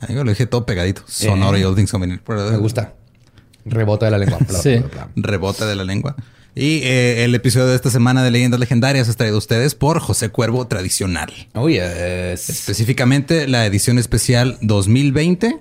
Ahí lo dije todo pegadito. Sonoro y All Things Comedy Network. Me gusta. Rebota de la lengua. Sí. Rebota de la lengua. Y eh, el episodio de esta semana de Leyendas Legendarias es traído a ustedes por José Cuervo Tradicional. Oh, yes. Específicamente la edición especial 2020,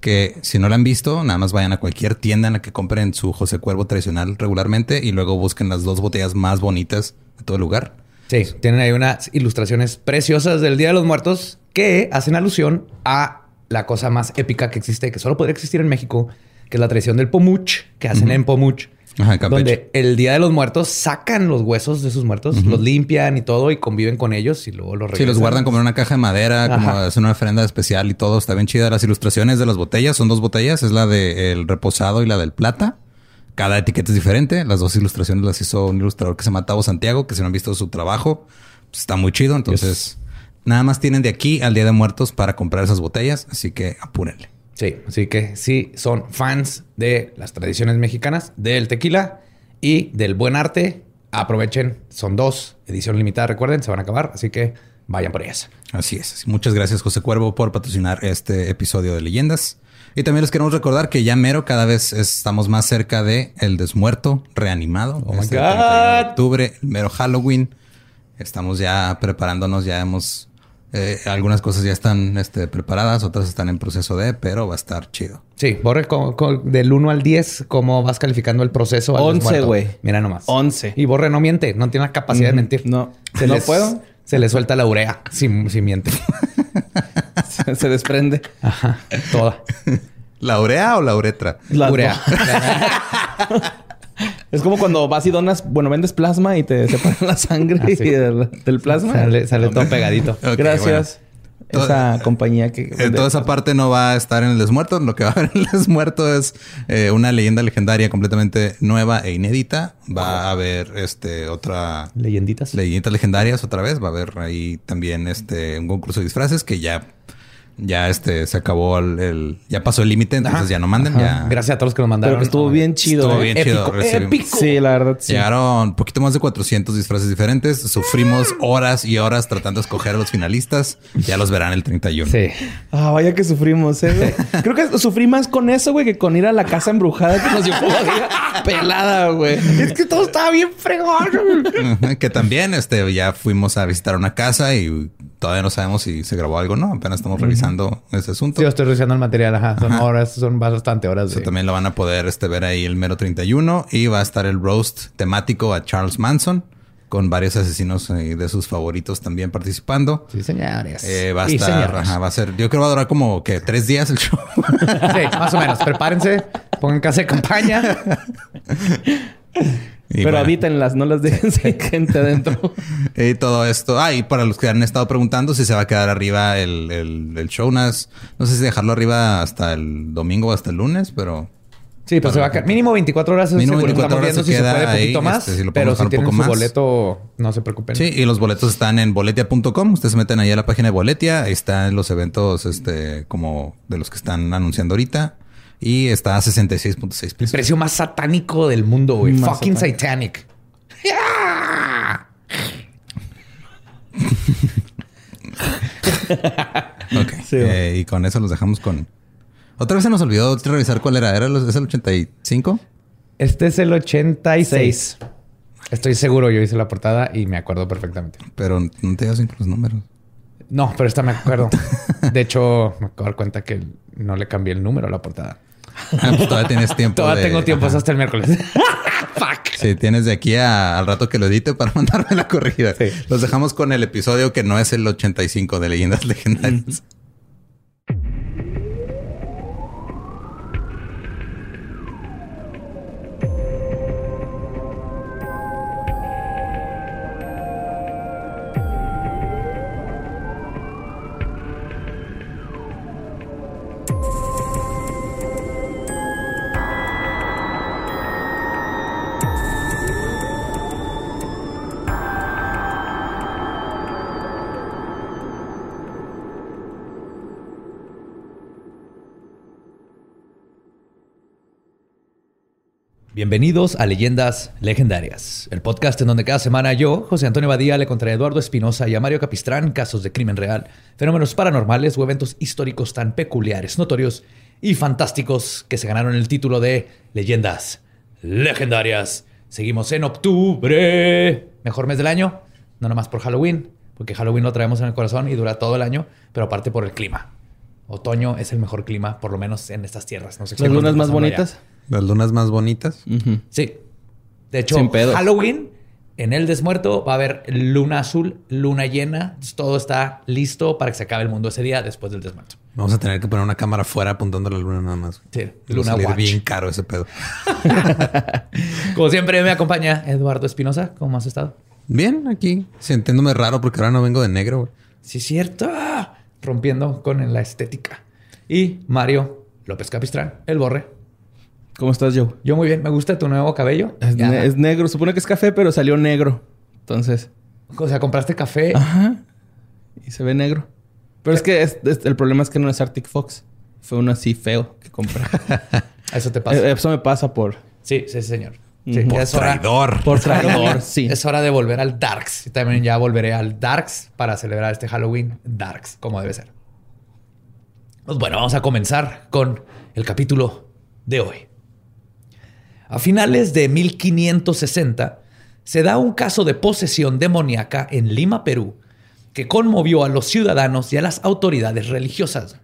que si no la han visto, nada más vayan a cualquier tienda en la que compren su José Cuervo Tradicional regularmente y luego busquen las dos botellas más bonitas de todo el lugar. Sí, tienen ahí unas ilustraciones preciosas del Día de los Muertos que hacen alusión a la cosa más épica que existe, que solo podría existir en México, que es la tradición del pomuch, que hacen en pomuch. Ajá, donde el Día de los Muertos sacan los huesos de sus muertos, los limpian y todo y conviven con ellos y luego los Sí, regresan. los guardan como en una caja de madera, como es una ofrenda especial y todo. Está bien chida. Las ilustraciones de las botellas son dos botellas. Es la del reposado y la del plata. Cada etiqueta es diferente. Las dos ilustraciones las hizo un ilustrador que se llama Tavo Santiago, que si no han visto su trabajo, pues, está muy chido. Entonces, nada más tienen de aquí al Día de Muertos para comprar esas botellas. Así que apúrenle. Sí, así que sí, son fans de las tradiciones mexicanas, del tequila y del buen arte. Aprovechen, son dos, edición limitada, recuerden, se van a acabar, así que vayan por ellas. Así es. Muchas gracias, José Cuervo, por patrocinar este episodio de Leyendas. Y también les queremos recordar que ya mero cada vez estamos más cerca de El Desmuerto reanimado. Oh my Este God. 31 de octubre, el mero Halloween. Estamos ya preparándonos, ya hemos... eh, algunas cosas ya están este, preparadas, otras están en proceso de, pero va a estar chido. Sí, Borre, del 1 al 10, ¿cómo vas calificando el proceso? al 11, desmuerto? güey. Mira nomás. 11. Y Borre no miente, no tiene la capacidad de mentir. no. Se ¿No les- puedo? Se le suelta la urea si, si miente. Se, se desprende. Ajá, toda. ¿La urea o la uretra? La- urea. Es como cuando vas y donas, bueno, vendes plasma y te separan la sangre Ah, sí. y del, del plasma. sale, sale todo pegadito. Gracias. bueno. Esa compañía que... Eh, toda esa parte no va a estar en el desmuerto. Lo que va a haber en el desmuerto es eh, una leyenda legendaria completamente nueva e inédita. Va a haber este otra Leyenditas. leyendas legendarias otra vez. Va a haber ahí también este un concurso de disfraces que ya ya este se acabó el, el- ya pasó el límite, entonces Ajá. ya no manden. Ya Gracias a todos los que nos mandaron. Pero que estuvo bien chido. Estuvo eh. bien chido. Épico. Sí, la verdad, sí. Llegaron un poquito más de 400 disfraces diferentes. Sufrimos horas y horas tratando de escoger a los finalistas. Ya los verán el 31. Sí. Ah, vaya que sufrimos, eh, güey. Creo que sufrí más con eso, güey, que con ir a la casa embrujada que nos llevó pelada, güey. Es que todo estaba bien fregón. Que también este ya fuimos a visitar una casa y todavía no sabemos si se grabó algo o no. Apenas estamos revisando ese asunto. Yo estoy revisando el material. Ajá. Son horas, son bastante horas. Eso de- también lo van a poder este, ver ahí el mero 31 y va a estar el roast temático a Charles Manson con varios asesinos eh, de sus favoritos también participando. Sí, señores. Eh, va a estar, ajá, va a ser, yo creo que va a durar como que tres días el show. Sí, más o menos. Prepárense, pongan casa de campaña. Y Pero bueno, habítenlas, no las dejen sin gente adentro. Y todo esto. Ah, y para los que han estado preguntando si se va a quedar arriba el, el, el show, nas- no sé si dejarlo arriba hasta el domingo o hasta el lunes, pero Sí, pues se va a quedar. Mínimo 24 horas. Mínimo seguro. 24 Estamos horas se si se queda puede poquito ahí, más. este, si lo pero si tienen su más. boleto, no se preocupen. Sí, y los boletos están en boletia.com. Ustedes se meten ahí a la página de Boletia. Ahí están los eventos, este, como de los que están anunciando ahorita. Y está a 66.6 El pesos. precio más satánico del mundo, güey. Fucking satánico. satanic. Sí, Eh, y con eso los dejamos con. Otra vez se nos olvidó revisar cuál era. ¿Era los- es el 85? Este es el 86. Estoy seguro, yo hice la portada y me acuerdo perfectamente. Pero no te das los números. No, pero esta me acuerdo. De hecho, me acabo de dar cuenta que no le cambié el número a la portada. Ah, pues todavía tienes tiempo. Todavía de- tengo tiempo, hasta el miércoles. Fuck. Sí, tienes de aquí a- al rato que lo edite para mandarme la corrigida. Sí. Los dejamos con el episodio que no es el 85 de Leyendas Legendarias. Bienvenidos a Leyendas Legendarias, el podcast en donde cada semana yo, José Antonio Badía, le contaré a Eduardo Espinosa y a Mario Capistrán casos de crimen real, fenómenos paranormales o eventos históricos tan peculiares, notorios y fantásticos que se ganaron el título de Leyendas Legendarias. Seguimos en octubre, mejor mes del año, no nomás por Halloween, porque Halloween lo traemos en el corazón y dura todo el año, pero aparte por el clima. Otoño es el mejor clima, por lo menos en estas tierras. No sé Las lunas más allá. Las lunas más bonitas. Sí. De hecho, Sin. Halloween, en el desmuerto, va a haber luna azul, luna llena. Todo está listo para que se acabe el mundo ese día después del desmuerto. Vamos a tener que poner una cámara afuera apuntando a la luna nada más. Sí, Va a luna salir watch. bien caro ese pedo. Como siempre, me acompaña Eduardo Espinosa. ¿Cómo has estado? Bien, aquí sintiéndome raro porque ahora no vengo de negro. Sí, es cierto. Rompiendo con la estética. Y Mario López Capistrán, el borre. ¿Cómo estás, Joe? Yo muy bien. Me gusta tu nuevo cabello. Es, Ya. ne- es negro. Supone que es café, pero salió negro. Entonces... O sea, compraste café. Ajá. Y se ve negro. Pero es que es- es- el problema es que no es Arctic Fox. Fue uno así feo que compré. Eso te pasa. Eh, Eso me pasa por... sí, sí, señor. Sí, es hora- Traidor. Por traidor, sí. Es hora de volver al Darks. Y también ya volveré al Darks para celebrar este Halloween Darks, como debe ser. Pues bueno, vamos a comenzar con el capítulo de hoy. A finales de 1560 se da un caso de posesión demoníaca en Lima, Perú, que conmovió a los ciudadanos y a las autoridades religiosas.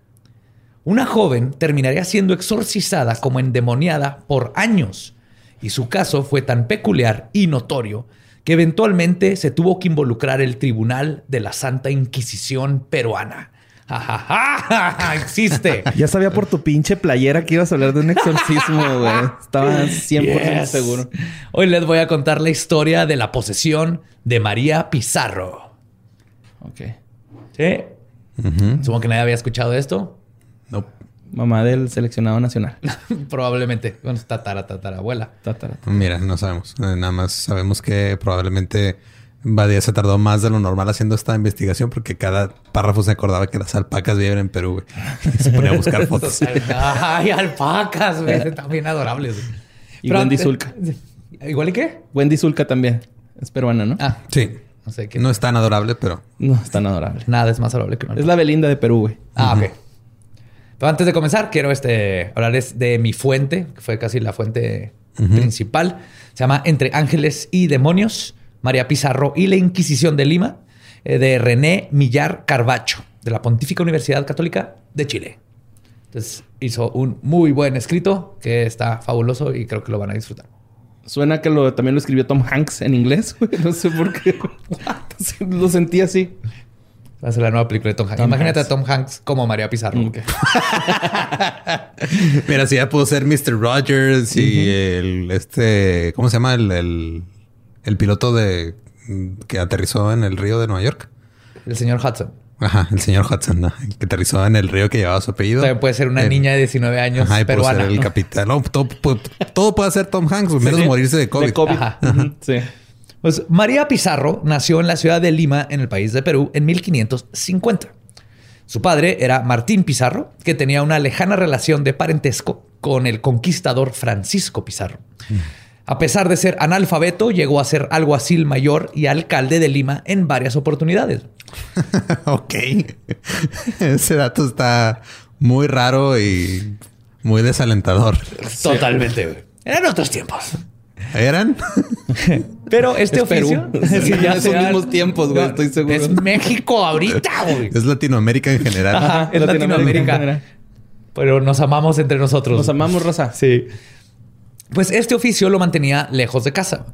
Una joven terminaría siendo exorcizada como endemoniada por años, y su caso fue tan peculiar y notorio que eventualmente se tuvo que involucrar el Tribunal de la Santa Inquisición peruana. ¡Ja! ¡Existe! Ya sabía por tu pinche playera que ibas a hablar de un exorcismo, güey. Estaba 100% Yes. seguro. Hoy les voy a contar la historia de la posesión de María Pizarro. Ok. ¿Sí? Supongo que nadie había escuchado esto. No. Mamá del seleccionado nacional. Probablemente. Bueno, tatara, tatarabuela. Tatara. Mira, no sabemos. Eh, Nada más sabemos que probablemente Badía se tardó más de lo normal haciendo esta investigación porque cada párrafo se acordaba que las alpacas viven en Perú. güey. Y se ponía a buscar fotos. Ay, alpacas, güey. Están bien adorables. güey. Y Pero Wendy Zulka. ¿Igual y qué? Wendy Zulka también. Es peruana, ¿no? Ah, Sí. no sé qué. No es tan adorable, pero No, es tan adorable. Nada es más adorable que una Es la Belinda de Perú, güey. Ah, ok. Pero antes de comenzar, quiero este, hablarles de mi fuente, que fue casi la fuente principal. Se llama Entre Ángeles y Demonios, María Pizarro y la Inquisición de Lima, eh, de René Millar Carbacho, de la Pontífica Universidad Católica de Chile. Entonces hizo un muy buen escrito que está fabuloso y creo que lo van a disfrutar. Suena que lo, también lo escribió Tom Hanks en inglés, güey. No sé por qué. lo sentí así. Va a ser la nueva película de Tom Hanks. Tom Imagínate Hanks. a Tom Hanks como María Pizarro. Ok. Mira, si ya pudo ser Mr. Rogers y el este, ¿cómo se llama? El, el, el piloto de que aterrizó en el río de Nueva York. El señor Hudson. Ajá, el señor Hudson, que aterrizó en el río que llevaba su apellido. También puede ser una El- niña de 19 años Ajá, y pudo peruana. ser el ¿no? capitán. No, todo, pu- todo puede ser Tom Hanks, menos Sí. morirse de COVID. De COVID. Ajá. Ujú, Sí. Pues María Pizarro nació en la ciudad de Lima, en el país de Perú, en 1550. Su padre era Martín Pizarro, que tenía una lejana relación de parentesco con el conquistador Francisco Pizarro. A pesar de ser analfabeto, llegó a ser alguacil mayor y alcalde de Lima en varias oportunidades. ok. Ese dato está muy raro y muy desalentador. Totalmente, güey. Eran otros tiempos. ¿Eran? Pero este Es oficio. Sí, ya Esos mismos tiempos, güey, estoy seguro. Es México ahorita, güey. es Latinoamérica en general. Ajá, es Latinoamérica Latinoamérica. en general. Pero nos amamos entre nosotros. Nos amamos, Rosa. Sí. Pues este oficio lo mantenía lejos de casa.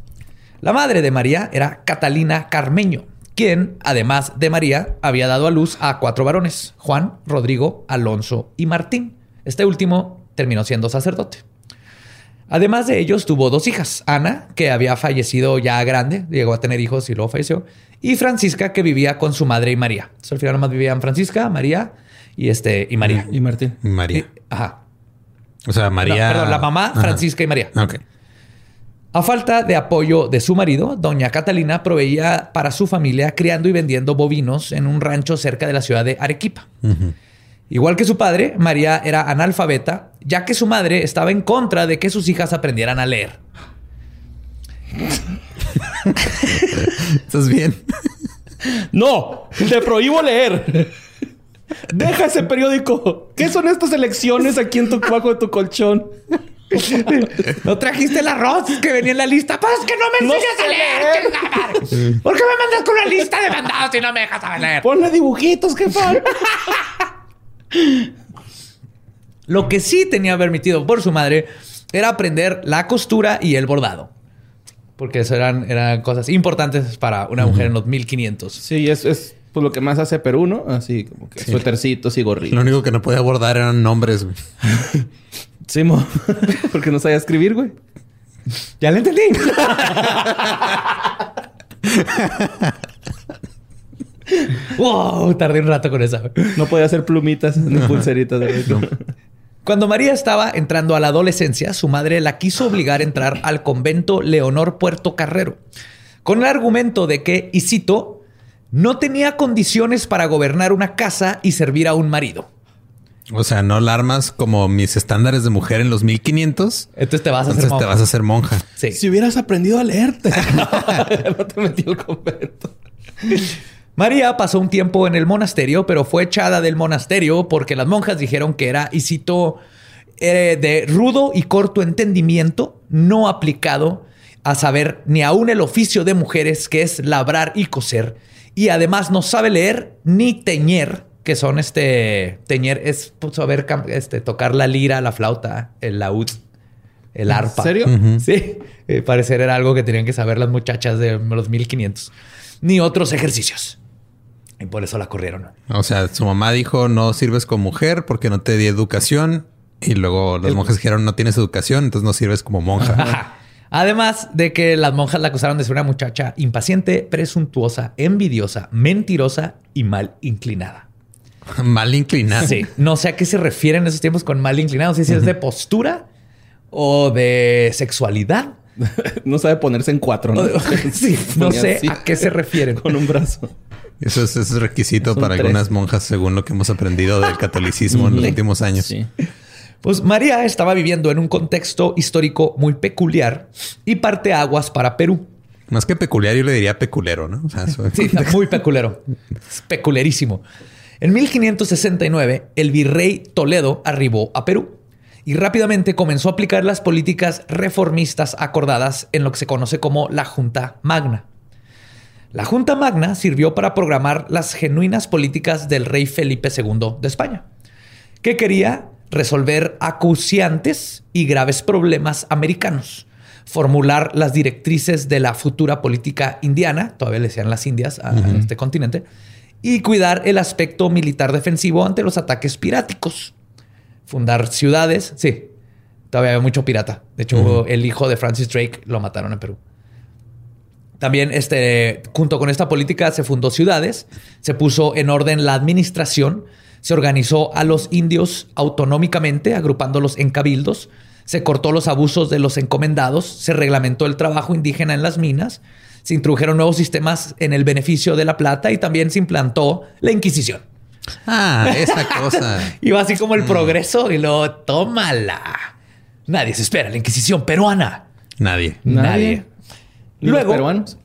La madre de María era Catalina Carmeño, quien, además de María, había dado a luz a cuatro varones, Juan, Rodrigo, Alonso y Martín. Este último terminó siendo sacerdote. Además de ellos, tuvo dos hijas, Ana, que había fallecido ya grande, llegó a tener hijos y luego falleció, y Francisca, que vivía con su madre y María. Entonces, al final nomás vivían Francisca, María y, este, y María. Y Martín. María. Y- ajá. O sea, María. No, perdón, la mamá, Ajá. Francisca y María. Ok. A falta de apoyo de su marido, doña Catalina proveía para su familia criando y vendiendo bovinos en un rancho cerca de la ciudad de Arequipa. Igual que su padre, María era analfabeta, ya que su madre estaba en contra de que sus hijas aprendieran a leer. ¿Estás bien? ¡No! ¡Te prohíbo leer! ¡Deja ese periódico! ¿Qué son estas elecciones aquí en tu bajo de tu colchón? ¿No trajiste el arroz que venía en la lista? Pues que no me enseñas a leer. ¿Por qué me mandas con una lista de mandados si no me dejas saber leer? Ponle dibujitos, jefa. Lo que sí tenía permitido por su madre era aprender la costura y el bordado. Porque eso eran, eran cosas importantes para una mujer en los 1500. Sí, es, es pues, lo que más hace Perú, ¿no? Así como que suétercitos y gorritos. Lo único que no podía abordar eran nombres, güey. Sí, mo. Porque no sabía escribir, güey. Ya le entendí. wow, tardé un rato con esa. No podía hacer plumitas ni pulseritas. güey. Cuando María estaba entrando a la adolescencia, su madre la quiso obligar a entrar al convento Leonor Puerto Carrero, con el argumento de que, y cito, no tenía condiciones para gobernar una casa y servir a un marido. O sea, no la armas como mis estándares de mujer en los 1500. Entonces te vas a hacer Entonces te monja. vas a hacer monja. Sí. Si hubieras aprendido a leerte. no te metí al convento. María pasó un tiempo en el monasterio, pero fue echada del monasterio porque las monjas dijeron que era, y cito, eh, de rudo y corto entendimiento, no aplicado a saber ni aún el oficio de mujeres que es labrar y coser, y además no sabe leer ni teñer, que son este, teñer es pues, saber este, tocar la lira, la flauta, el laúd, el arpa. serio? Sí, eh, parecer era algo que tenían que saber las muchachas de los 1500. Ni otros ejercicios. Y por eso la corrieron. O sea, su mamá dijo no sirves como mujer porque no te di educación. Y luego las monjas dijeron no tienes educación, entonces no sirves como monja. Además de que las monjas la acusaron de ser una muchacha impaciente, presuntuosa, envidiosa, mentirosa y mal inclinada. Mal inclinada. Sí, no sé a qué se refieren en esos tiempos con mal inclinado. No sé si es de postura o de sexualidad. No sabe ponerse en cuatro, ¿no? Sí, no sé así, a qué se refieren. Con un brazo. Eso es, eso es requisito para tres. algunas monjas, según lo que hemos aprendido del catolicismo en los últimos años. Sí. Pues María estaba viviendo en un contexto histórico muy peculiar y parte aguas para Perú. Más que peculiar, yo le diría peculero, ¿no? O sea, Sí, muy peculero. Es peculerísimo. En 1569, el virrey Toledo arribó a Perú y rápidamente comenzó a aplicar las políticas reformistas acordadas en lo que se conoce como la Junta Magna. La Junta Magna sirvió para programar las genuinas políticas del rey Felipe II de España, que quería resolver acuciantes y graves problemas americanos, formular las directrices de la futura política indiana, todavía le decían las Indias a, este continente, y cuidar el aspecto militar defensivo ante los ataques piráticos. Fundar ciudades, sí, todavía había mucho pirata. De hecho, el hijo de Francis Drake lo mataron en Perú. También, este, junto con esta política, se fundó ciudades, se puso en orden la administración, se organizó a los indios autonómicamente, agrupándolos en cabildos, se cortó los abusos de los encomendados, se reglamentó el trabajo indígena en las minas, se introdujeron nuevos sistemas en el beneficio de la plata y también se implantó la Inquisición. Ah, esa cosa. Iba así como el progreso y luego, tómala. Nadie se espera la Inquisición peruana. Nadie. Nadie. ¿Ni los Luego- peruanos?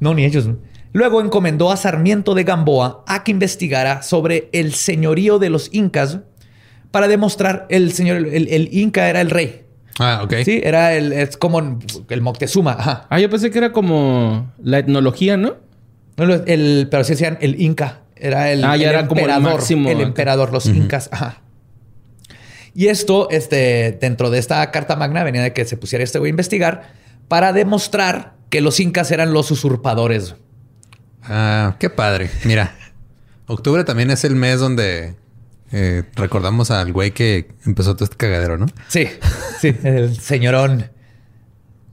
No, ni ellos. Luego encomendó a Sarmiento de Gamboa a que investigara sobre el señorío de los incas para demostrar el señor, el, el inca era el rey. Ah, ok. Sí, era el, es como el Moctezuma. Ajá. Ah, yo pensé que era como la etnología, ¿no? No, el, pero sí decían el inca. Era el, Ah, ya el era como el emperador. máximo el emperador, los incas. Ajá. Y esto, este, dentro de esta carta magna, venía de que se pusiera este güey a investigar para demostrar que los incas eran los usurpadores. Ah, qué padre. Mira, octubre también es el mes donde eh, recordamos al güey que empezó todo este cagadero, ¿no? Sí, sí, el señorón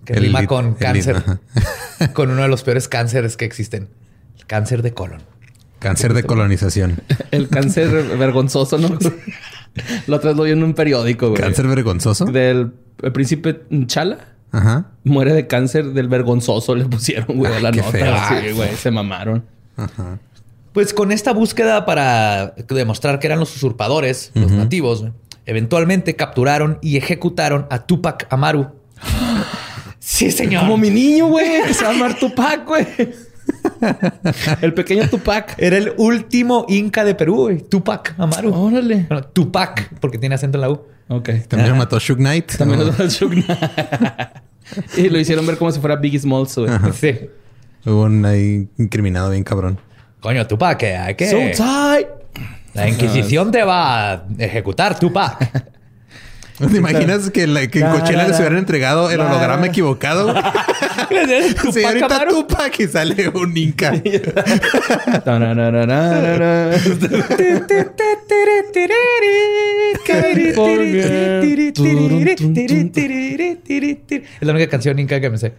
que El rima con cáncer, con uno de los peores cánceres que existen, el cáncer de colon. Cáncer de colonización. El cáncer vergonzoso, ¿no? Lo otra vez lo vi en un periódico, güey. Cáncer vergonzoso. Del el príncipe Chala. Ajá. Muere de cáncer del vergonzoso, le pusieron, güey, a la qué nota. feo. Sí, güey, se mamaron. Ajá. Pues con esta búsqueda para demostrar que eran los usurpadores, los nativos, eventualmente capturaron y ejecutaron a Tupac Amaru. Sí, señor. Como mi niño, güey, que se va a llamar Tupac, güey. El pequeño Tupac. Era el último inca de Perú, güey. Tupac Amaru. Órale. Bueno, Tupac, porque tiene acento en la U. Ok. También lo mató Shug Knight. También ¿no? lo da Shug Knight. Y lo hicieron ver como si fuera Biggie Smalls, güey. Sí. Hubo un ahí incriminado bien cabrón. Coño, Tupac, hay que... So tight. La Inquisición te va a ejecutar, Tupac. ¿Te imaginas que, la- que en La, Coachella la, les hubieran entregado el holograma equivocado? Señorita. Tupac y sale un inca. Es la única canción inca que me sé.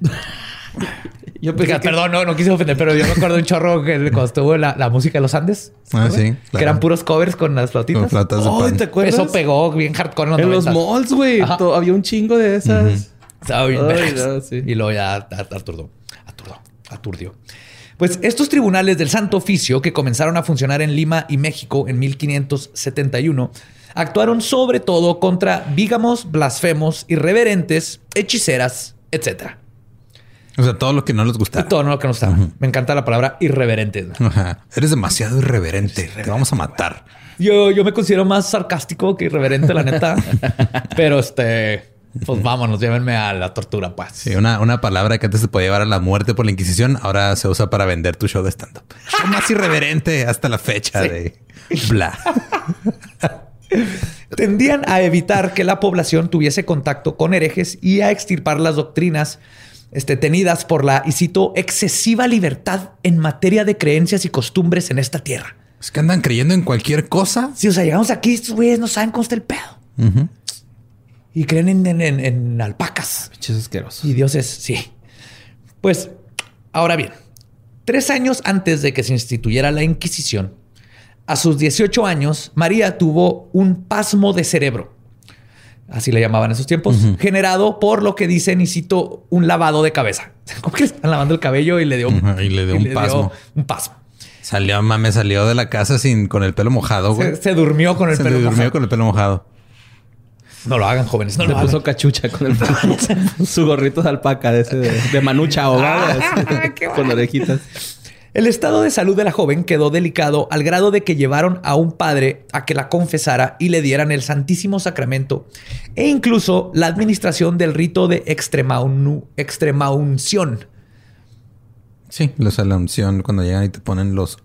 Yo pensé que- Perdón, no, no quise ofender, pero yo me acuerdo de un chorro que cuando estuvo la, la música de los Andes. Ah, sí, Que eran puros covers con las flautitas. Con flautas pan. ¿te acuerdas? Eso pegó bien hardcore en los En los 90s. malls, güey. Había un chingo de esas. Estaba bien Ay, vergas. no, sí. Y luego ya at- aturdó. Aturdó. Aturdió. Pues estos tribunales del Santo Oficio, que comenzaron a funcionar en Lima y México en 1571, actuaron sobre todo contra vígamos, blasfemos, irreverentes, hechiceras, etc. O sea, todo lo que no les gusta. todo lo que nos está. Me encanta la palabra irreverente. Ajá. Eres demasiado irreverente. Te vamos a matar. Yo, yo me considero más sarcástico que irreverente, la neta. Pero este, pues vámonos, llévenme a la tortura, pues. Sí, una, una palabra que antes te podía llevar a la muerte por la Inquisición, ahora se usa para vender tu show de stand-up. Más irreverente hasta la fecha de bla. tendían a evitar que la población tuviese contacto con herejes y a extirpar las doctrinas este, tenidas por la, y cito, excesiva libertad en materia de creencias y costumbres en esta tierra. Es que andan creyendo en cualquier cosa. Si, o sea, llegamos aquí, estos güeyes no saben cómo está el pedo. Y creen en, en- en- en alpacas Pinches asquerosos. y dioses, sí. Pues, ahora bien, tres años antes de que se instituyera la Inquisición, a sus 18 años, María tuvo un pasmo de cerebro. Así le llamaban en esos tiempos, generado por lo que dicen, y cito, un lavado de cabeza. Como que le están lavando el cabello y le dio un, Ujú, y le dio un pasmo. un pasmo. Salió, mame, salió de la casa sin con el pelo mojado, güey. Se, se durmió con el Se pelo durmió mojado. con el pelo mojado. No lo hagan, jóvenes. No Le lo puso hagan. cachucha con el su gorrito de alpaca de ese de, de manucha ahogada. así, con orejitas. El estado de salud de la joven quedó delicado al grado de que llevaron a un padre a que la confesara y le dieran el Santísimo Sacramento e incluso la administración del rito de extremaunu- extremaunción. Sí, los la unción cuando llegan y te ponen los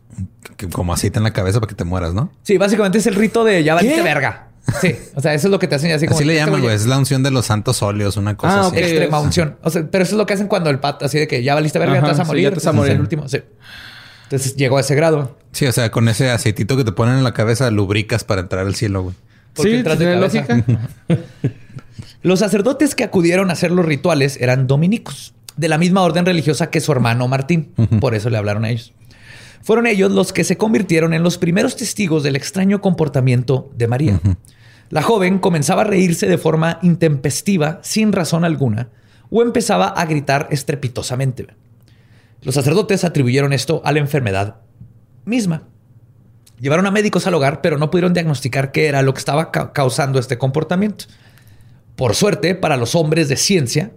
que- como aceite en la cabeza para que te mueras, ¿no? Sí, básicamente es el rito de ya verga. Sí, o sea, eso es lo que te hacen así como... Así le llaman, güey. Es la unción de los santos óleos, una cosa Ah, así. ok. Extrema unción. O sea, pero eso es lo que hacen cuando el pato, así de que ya valiste verga, Ajá, te vas a sí, morir. ya te vas a morir. El último, sí. Entonces llegó a ese grado. Sí, o sea, con ese aceitito que te ponen en la cabeza, lubricas para entrar al cielo, güey. Porque Sí, entras de tiene cabeza. lógica. Los sacerdotes que acudieron a hacer los rituales eran dominicos, de la misma orden religiosa que su hermano Martín. Por eso le hablaron a ellos. Fueron ellos los que se convirtieron en los primeros testigos del extraño comportamiento de María. La joven comenzaba a reírse de forma intempestiva, sin razón alguna, o empezaba a gritar estrepitosamente. Los sacerdotes atribuyeron esto a la enfermedad misma. Llevaron a médicos al hogar, pero no pudieron diagnosticar qué era lo que estaba ca- causando este comportamiento. Por suerte, para los hombres de ciencia,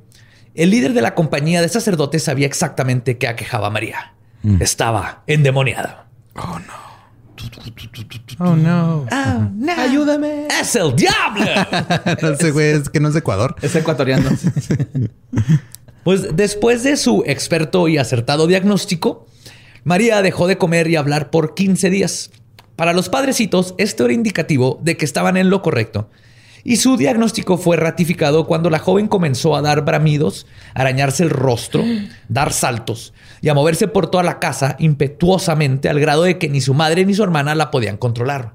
El líder de la compañía de sacerdotes sabía exactamente qué aquejaba a María. Estaba endemoniada. Oh, no. Ayúdame. ¡Es el diablo! no sé, güey, es que no es de Ecuador. Es ecuatoriano. Pues después de su experto y acertado diagnóstico, María dejó de comer y hablar por 15 días. Para los padrecitos, esto era indicativo de que estaban en lo correcto. Y su diagnóstico fue ratificado cuando la joven comenzó a dar bramidos, arañarse el rostro, dar saltos y a moverse por toda la casa impetuosamente al grado de que ni su madre ni su hermana la podían controlar.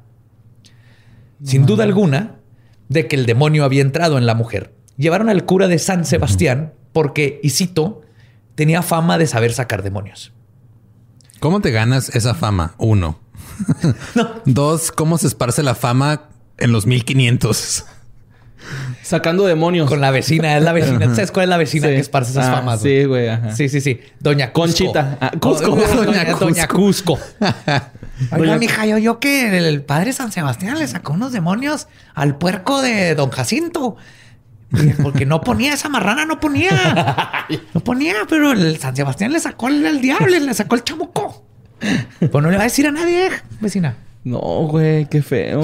Sin duda alguna, de que el demonio había entrado en la mujer, llevaron al cura de San Sebastián porque, y cito, tenía fama de saber sacar demonios. ¿Cómo te ganas esa fama? Uno. Dos, ¿cómo se esparce la fama en los 1500? Sacando demonios. Con la vecina, es la vecina. ¿Sabes cuál es la vecina Sí. que esparce esas Ah, famas? Sí, güey. ajá. Sí, sí, sí. Doña Cusco. Conchita. Ah, Cusco. Oh, Doña, Doña Doña Cusco. Oiga, Doña- mija, yo, yo que el padre San Sebastián le sacó unos demonios al puerco de Don Jacinto. Porque no ponía esa marrana, no ponía. No ponía, pero el San Sebastián le sacó el, el diablo, le sacó el chamuco. Pues no le va a decir a nadie, vecina. No, güey, qué feo.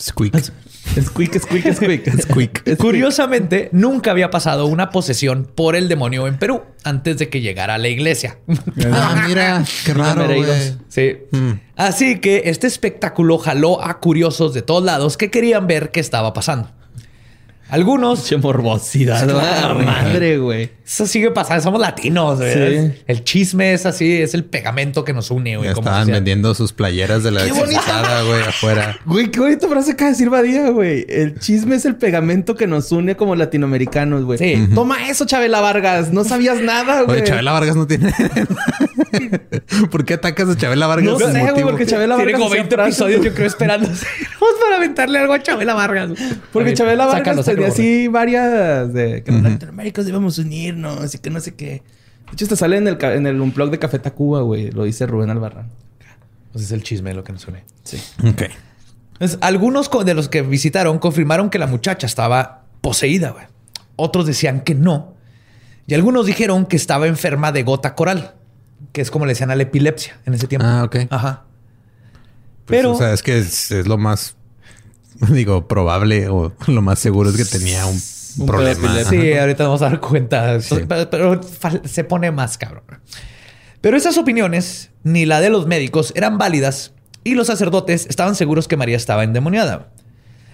Squeak. Squeak, squeak, squeak. Squeak. Curiosamente, nunca había pasado una posesión por el demonio en Perú antes de que llegara a la iglesia. Ah, mira, qué raro, güey. Mereiros. Sí. Mm. Así que este espectáculo jaló a curiosos de todos lados que querían ver qué estaba pasando. Algunos Che morbosidad. Claro, güey. madre, güey. Eso sigue pasando, somos latinos, güey. Sí. El chisme es así, es el pegamento que nos une, güey. Ya como estaban vendiendo sus playeras de la ¡Qué bonita! exorcizada, güey, afuera. Güey, qué bonita frase acaba de decir Badía, güey. El chisme es el pegamento que nos une como latinoamericanos, güey. Sí. Toma eso, Chabela Vargas. No sabías nada, güey. Oye, Chabela Vargas no tiene. ¿Por qué atacas a Chabela Vargas? No sé, güey, porque Chabela Tiene Vargas como hacía 20 frases. episodios, yo creo, esperando. Vamos para aventarle algo a Chabela Vargas. Porque Chabela Vargas sácalo, sácalo, tenía así varias de que los latinoamericanos debemos unirnos y que no sé qué. De hecho, te sale en el, en el unplug de Café Tacuba, güey. Lo dice Rubén Albarrán. Pues es el chisme lo que nos une. Sí. Ok. Entonces, algunos de los que visitaron confirmaron que la muchacha estaba poseída, güey. Otros decían que no. Y algunos dijeron que estaba enferma de gota coral, que es como le decían a la epilepsia en ese tiempo. Ah, ok. Ajá. Pues, Pero- O sea, es que es, es lo más, digo, probable o lo más seguro es que tenía un, Un problema. pedo. Sí, ahorita vamos a dar cuenta. Sí. Pero, pero se pone más cabrón. Pero esas opiniones, ni la de los médicos, eran válidas y los sacerdotes estaban seguros que María estaba endemoniada.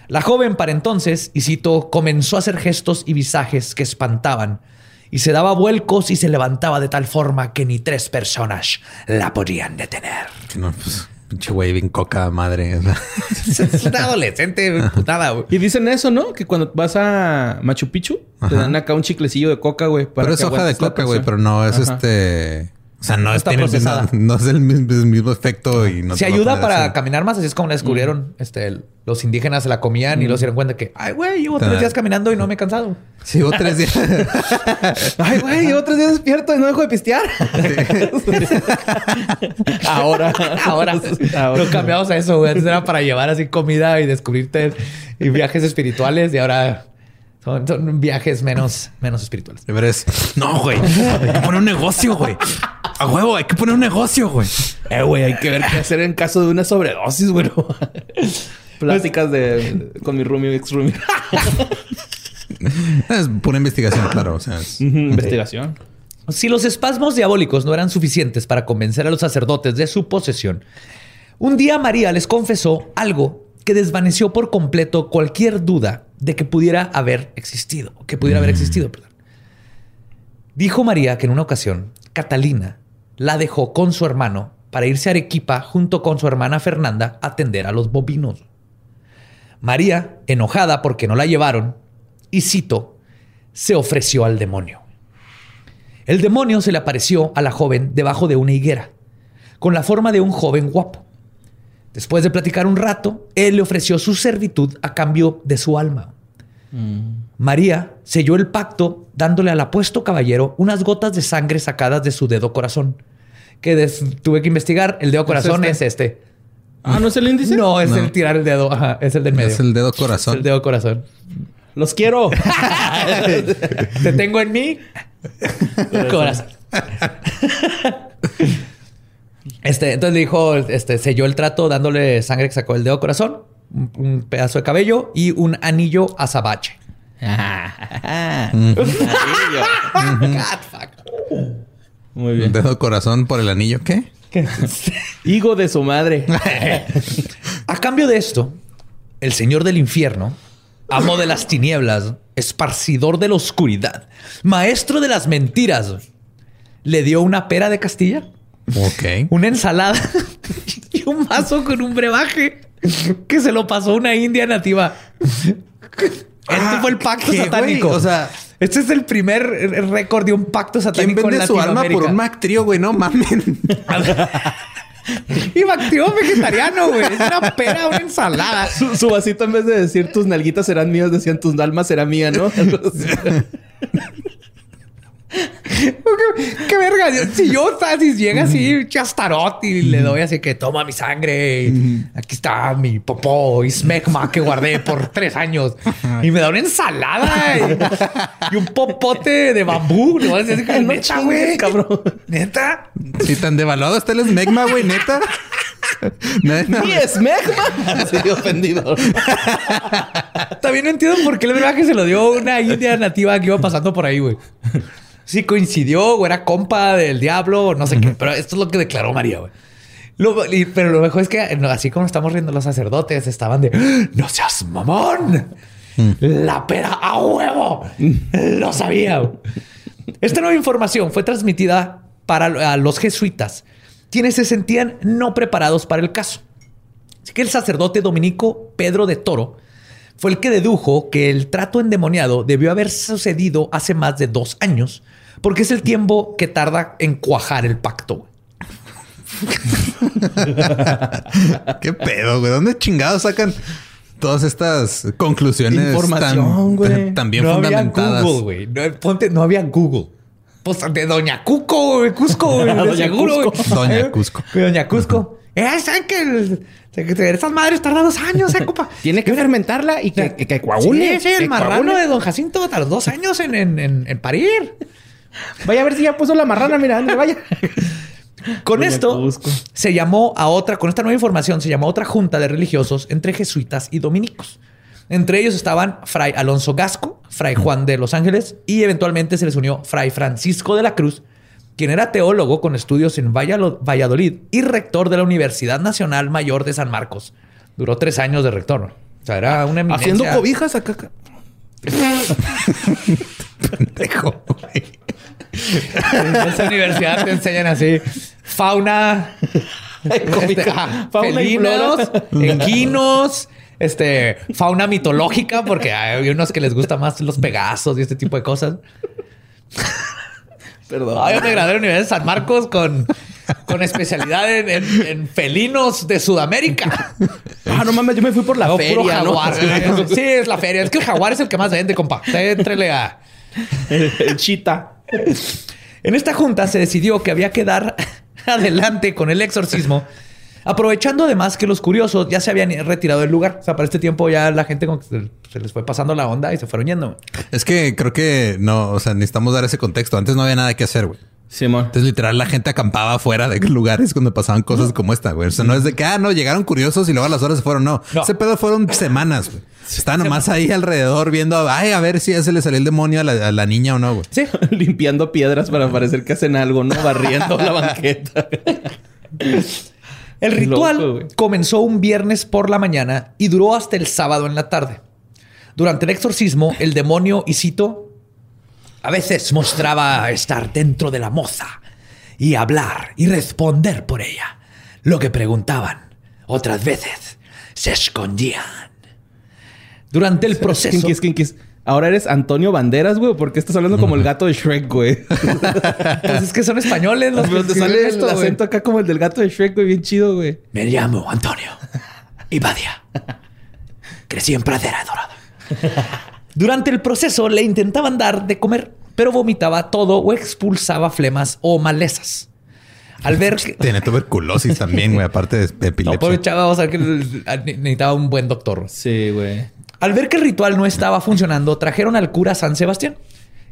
La joven para entonces, y cito, comenzó a hacer gestos y visajes que espantaban y se daba vuelcos y se levantaba de tal forma que ni tres personas la podían detener. No, pues, pinche güey, bien coca madre. es una adolescente putada, güey. Y dicen eso, ¿no? Que cuando vas a Machu Picchu, te dan acá un chiclecillo de coca, güey. Pero es que hoja de coca, güey, pero no es Ajá. este. O sea, no, Está es, el mismo- procesada. no es el mismo, el mismo efecto y no Se ayuda para así. caminar más, así es como la descubrieron. Este, el- los indígenas se la comían y luego se dieron cuenta que, ay, güey, llevo tres días caminando y no me he cansado. Sí, hubo tres días. Ay, güey, llevo tres días despierto y no dejo de pistear. Ahora. Ahora, Ahora. lo cambiamos a eso, güey. Antes era para llevar así comida y descubrirte y viajes espirituales y ahora son, son viajes menos, menos espirituales. Pero es, no, güey. Hay que poner un negocio, güey. A huevo, hay que poner un negocio, güey. Eh, güey, hay que ver qué hacer en caso de una sobredosis, güey. Pláticas de con mi roomie ex roomie. Es pura investigación, claro. O sea, es- Investigación. Si los espasmos diabólicos no eran suficientes para convencer a los sacerdotes de su posesión, un día María les confesó algo que desvaneció por completo cualquier duda de que pudiera haber existido, que pudiera haber existido, perdón. Dijo María que en una ocasión Catalina la dejó con su hermano para irse a Arequipa junto con su hermana Fernanda a atender a los bovinos. María, enojada porque no la llevaron, y cito, se ofreció al demonio. El demonio se le apareció a la joven debajo de una higuera, con la forma de un joven guapo. Después de platicar un rato, él le ofreció su servitud a cambio de su alma. María selló el pacto dándole al apuesto caballero unas gotas de sangre sacadas de su dedo corazón. Que des- tuve que investigar. El dedo corazón es este? este. Ah, ¿no es el índice? No, es No. el tirar el dedo. Ajá, es el del medio. es el dedo Es corazón. el dedo corazón. Los quiero. Te tengo en mí. Corazón. Este, entonces le dijo, este, selló el trato dándole sangre que sacó del dedo corazón, un, un pedazo de cabello y un anillo azabache. God, fuck. Muy Un bien. dedo corazón por el anillo, ¿qué? Higo de su madre. A cambio de esto, el señor del infierno, amo de las tinieblas, esparcidor de la oscuridad, maestro de las mentiras, le dio una pera de Castilla, Ok. una ensalada y un vaso con un brebaje que se lo pasó una india nativa. Este fue el pacto ¿qué, satánico. güey? O sea- este es el primer récord de un pacto ¿Quién satánico vende en su alma por un Mactrío, güey? No mamen. Y Bactrio vegetariano, güey. Es una pera, una ensalada. Su, su vasito, en vez de decir tus nalguitas serán mías, decían tus almas será mía, ¿no? ¿Qué verga? Si yo, si llega así, chastarot y le doy así que toma mi sangre. Aquí está mi popó y smegma que guardé por tres años. Y me da una ensalada y, y un popote de bambú. Le voy a decir que No neta, güey. cabrón. Neta. Si tan devaluado está el esmegma, güey, neta. No, no. ¡Mi esmegma! Sí, ofendido. También no entiendo por qué el que se lo dio una india nativa que iba pasando por ahí, güey. Sí coincidió o era compa del diablo o no sé qué. Pero esto es lo que declaró María, güey. Lo- y- pero lo mejor es que así como estamos riendo los sacerdotes, estaban de ¡Ah! ¡No seas mamón! La pera a huevo. Lo sabía. Esta nueva información fue transmitida para a los jesuitas, quienes se sentían no preparados para el caso. Así que el sacerdote dominico Pedro de Toro fue el que dedujo que el trato endemoniado debió haber sucedido hace más de dos años, porque es el tiempo que tarda en cuajar el pacto. güey. ¿Qué pedo, güey? ¿Dónde chingados sacan todas estas conclusiones Información, tan, güey. tan, tan bien no fundamentadas? había Google, güey. No, ponte, no había Google. Pues de Doña Cuco, güey, Cusco, güey, de Doña seguro, güey. Cusco. Doña Cusco. Doña Cusco. Eh, ¿saben que el- que esas madres tardan dos años, eh, compa? Tiene que fermentarla y que, que, que coagule. Sí, sí, el marrano coagule. de Don Jacinto los dos años en, en, en, en parir. Vaya a ver si ya puso la marrana, mira, ande, vaya. Con esto se llamó a otra, con esta nueva información, se llamó a otra junta de religiosos entre jesuitas y dominicos. Entre ellos estaban Fray Alonso Gasco, Fray Juan de Los Ángeles y eventualmente se les unió Fray Francisco de la Cruz, quien era teólogo con estudios en Valladolid y rector de la Universidad Nacional Mayor de San Marcos. Duró tres años de rector. ¿no? O sea, era una eminencia. Haciendo cobijas acá. Pendejo, güey. En esa universidad te enseñan así fauna, este, Fauna felinos, equinos, este, fauna mitológica, porque hay unos que les gusta más los pegasos y este tipo de cosas. Perdón. Ay, yo me gradué en la Universidad de San Marcos con, con especialidad en, en- en felinos de Sudamérica. Ah, no mames, yo me fui por la No, feria, puro ¿no? jaguar. Sí, es la feria. Es que el jaguar es el que más vende, compa. Usted Éntrele a... El, el chita. En esta junta se decidió que había que dar adelante con el exorcismo, aprovechando además que los curiosos ya se habían retirado del lugar. O sea, para este tiempo ya la gente se les fue pasando la onda y se fueron yendo. Es que creo que no, o sea, necesitamos dar ese contexto. Antes no había nada que hacer, güey. Simón. Entonces, literal, la gente acampaba afuera de lugares donde pasaban cosas como esta, güey. O sea, no es de que, ah, no, llegaron curiosos y luego a las horas se fueron. No, No. ese pedo fueron semanas, güey. Estaban nomás ahí alrededor viendo, ay, a ver si ya se le salió el demonio a la, a la niña o no, güey. Sí. Limpiando piedras para parecer que hacen algo, ¿no? Barriendo la banqueta. El ritual Loco, comenzó un viernes por la mañana y duró hasta el sábado en la tarde. Durante el exorcismo, el demonio, y cito, a veces mostraba estar dentro de la moza y hablar y responder por ella lo que preguntaban. Otras veces se escondían. Durante el proceso... Kinkis, kinkis. Ahora eres Antonio Banderas, güey. ¿Por qué estás hablando como el gato de Shrek, güey? Pues es que son españoles los que te sale esto, el acento acá como el del gato de Shrek, güey. Bien chido, güey. Me llamo Antonio Ibadia. Crecí en Pradera Dorada. Durante el proceso le intentaban dar de comer, pero vomitaba todo o expulsaba flemas o malezas. Al ver que... Tiene tuberculosis también, güey, aparte de No, epilepsia. pobre chava, vamos a ver que necesitaba un buen doctor. Sí, güey. Al ver que el ritual no estaba funcionando, trajeron al cura San Sebastián,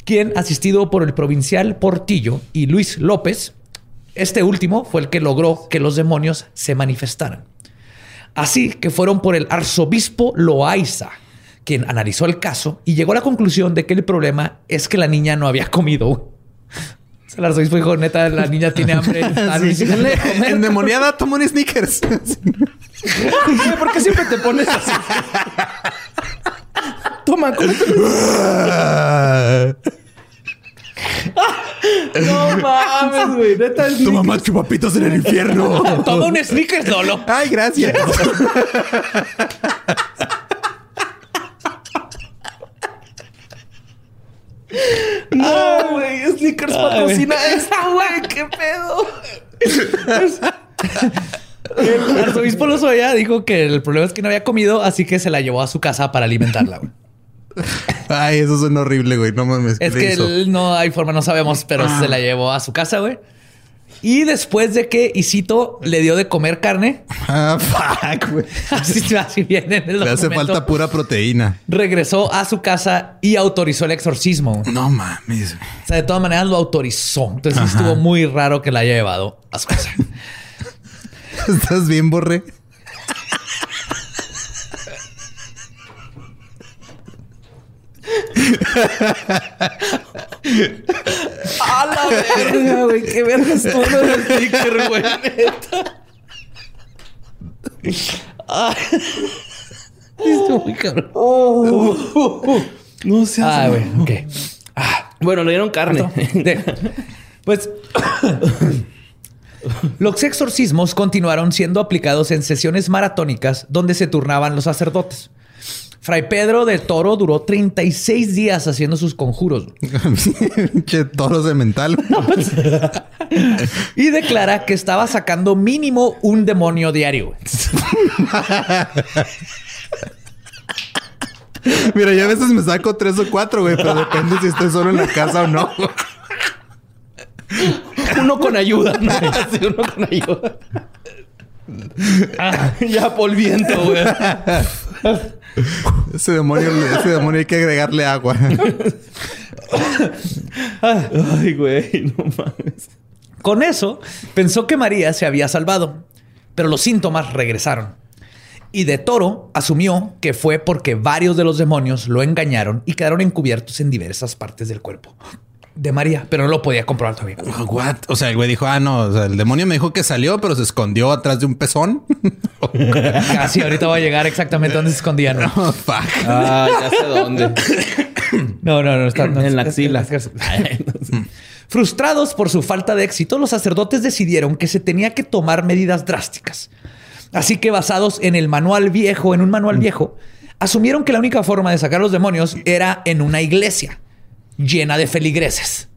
quien, asistido por el provincial Portillo y Luis López, este último fue el que logró que los demonios se manifestaran. Así que fueron por el arzobispo Loaiza, quien analizó el caso y llegó a la conclusión de que el problema es que la niña no había comido. El arzobispo dijo, neta, la niña tiene hambre. Sí. diciéndole de comer". Endemoniada, toma un sneakers. ¿Por qué siempre te pones así? Toma, cómete. No mames, güey. Neta, tu mamá chupapitos en el infierno. Toma un sneakers, Lolo. Ay, gracias. No, güey. Snickers Ay, patrocina esto, güey. ¿Qué pedo? El arzobispo Lozoya dijo que el problema es que no había comido, así que se la llevó a su casa para alimentarla. güey. Ay, eso suena horrible, güey. No mames. ¿qué Es que él no hay forma, no sabemos, pero se la llevó a su casa, güey. Y después de que Isito le dio de comer carne, Ah, fuck, güey. así, así viene en el Le hace documento, falta pura proteína. regresó a su casa y autorizó el exorcismo. güey. No mames. O sea, de todas maneras lo autorizó. Entonces estuvo muy raro que la haya llevado a su casa. ¿Estás bien, Borre? A la verga, güey. Qué verga es todo el sticker, güey. Ay. Estuvo muy cabrón. No seas. Ah, güey. Ok. Ah, Bueno, le dieron carne. Pues los exorcismos continuaron siendo aplicados en sesiones maratónicas donde se turnaban los sacerdotes. Fray Pedro de Toro duró 36 días haciendo sus conjuros Pinche toro de mental. y declara que estaba sacando mínimo un demonio diario. Mira, yo a veces me saco tres o cuatro, güey, pero depende si estoy solo en la casa o no. Uno con ayuda, ¿no? Sí, uno con ayuda. Ah, ya polviento, güey. Ese demonio, ese demonio hay que agregarle agua. Ay, güey, no mames. Con eso, pensó que María se había salvado, pero los síntomas regresaron. Y de Toro asumió que fue porque varios de los demonios lo engañaron y quedaron encubiertos en diversas partes del cuerpo de María, pero no lo podía comprobar todavía. What? O sea, el güey dijo, ah, no, o sea, el demonio me dijo que salió, pero se escondió atrás de un pezón. Así ahorita va a llegar exactamente donde se escondían. No, Oh, fuck. Ah, ya sé dónde. no, no, no, está no, En la axila. Frustrados por su falta de éxito, los sacerdotes decidieron que se tenía que tomar medidas drásticas. Así que basados en el manual viejo, en un manual viejo, asumieron que la única forma de sacar los demonios era en una iglesia llena de feligreses.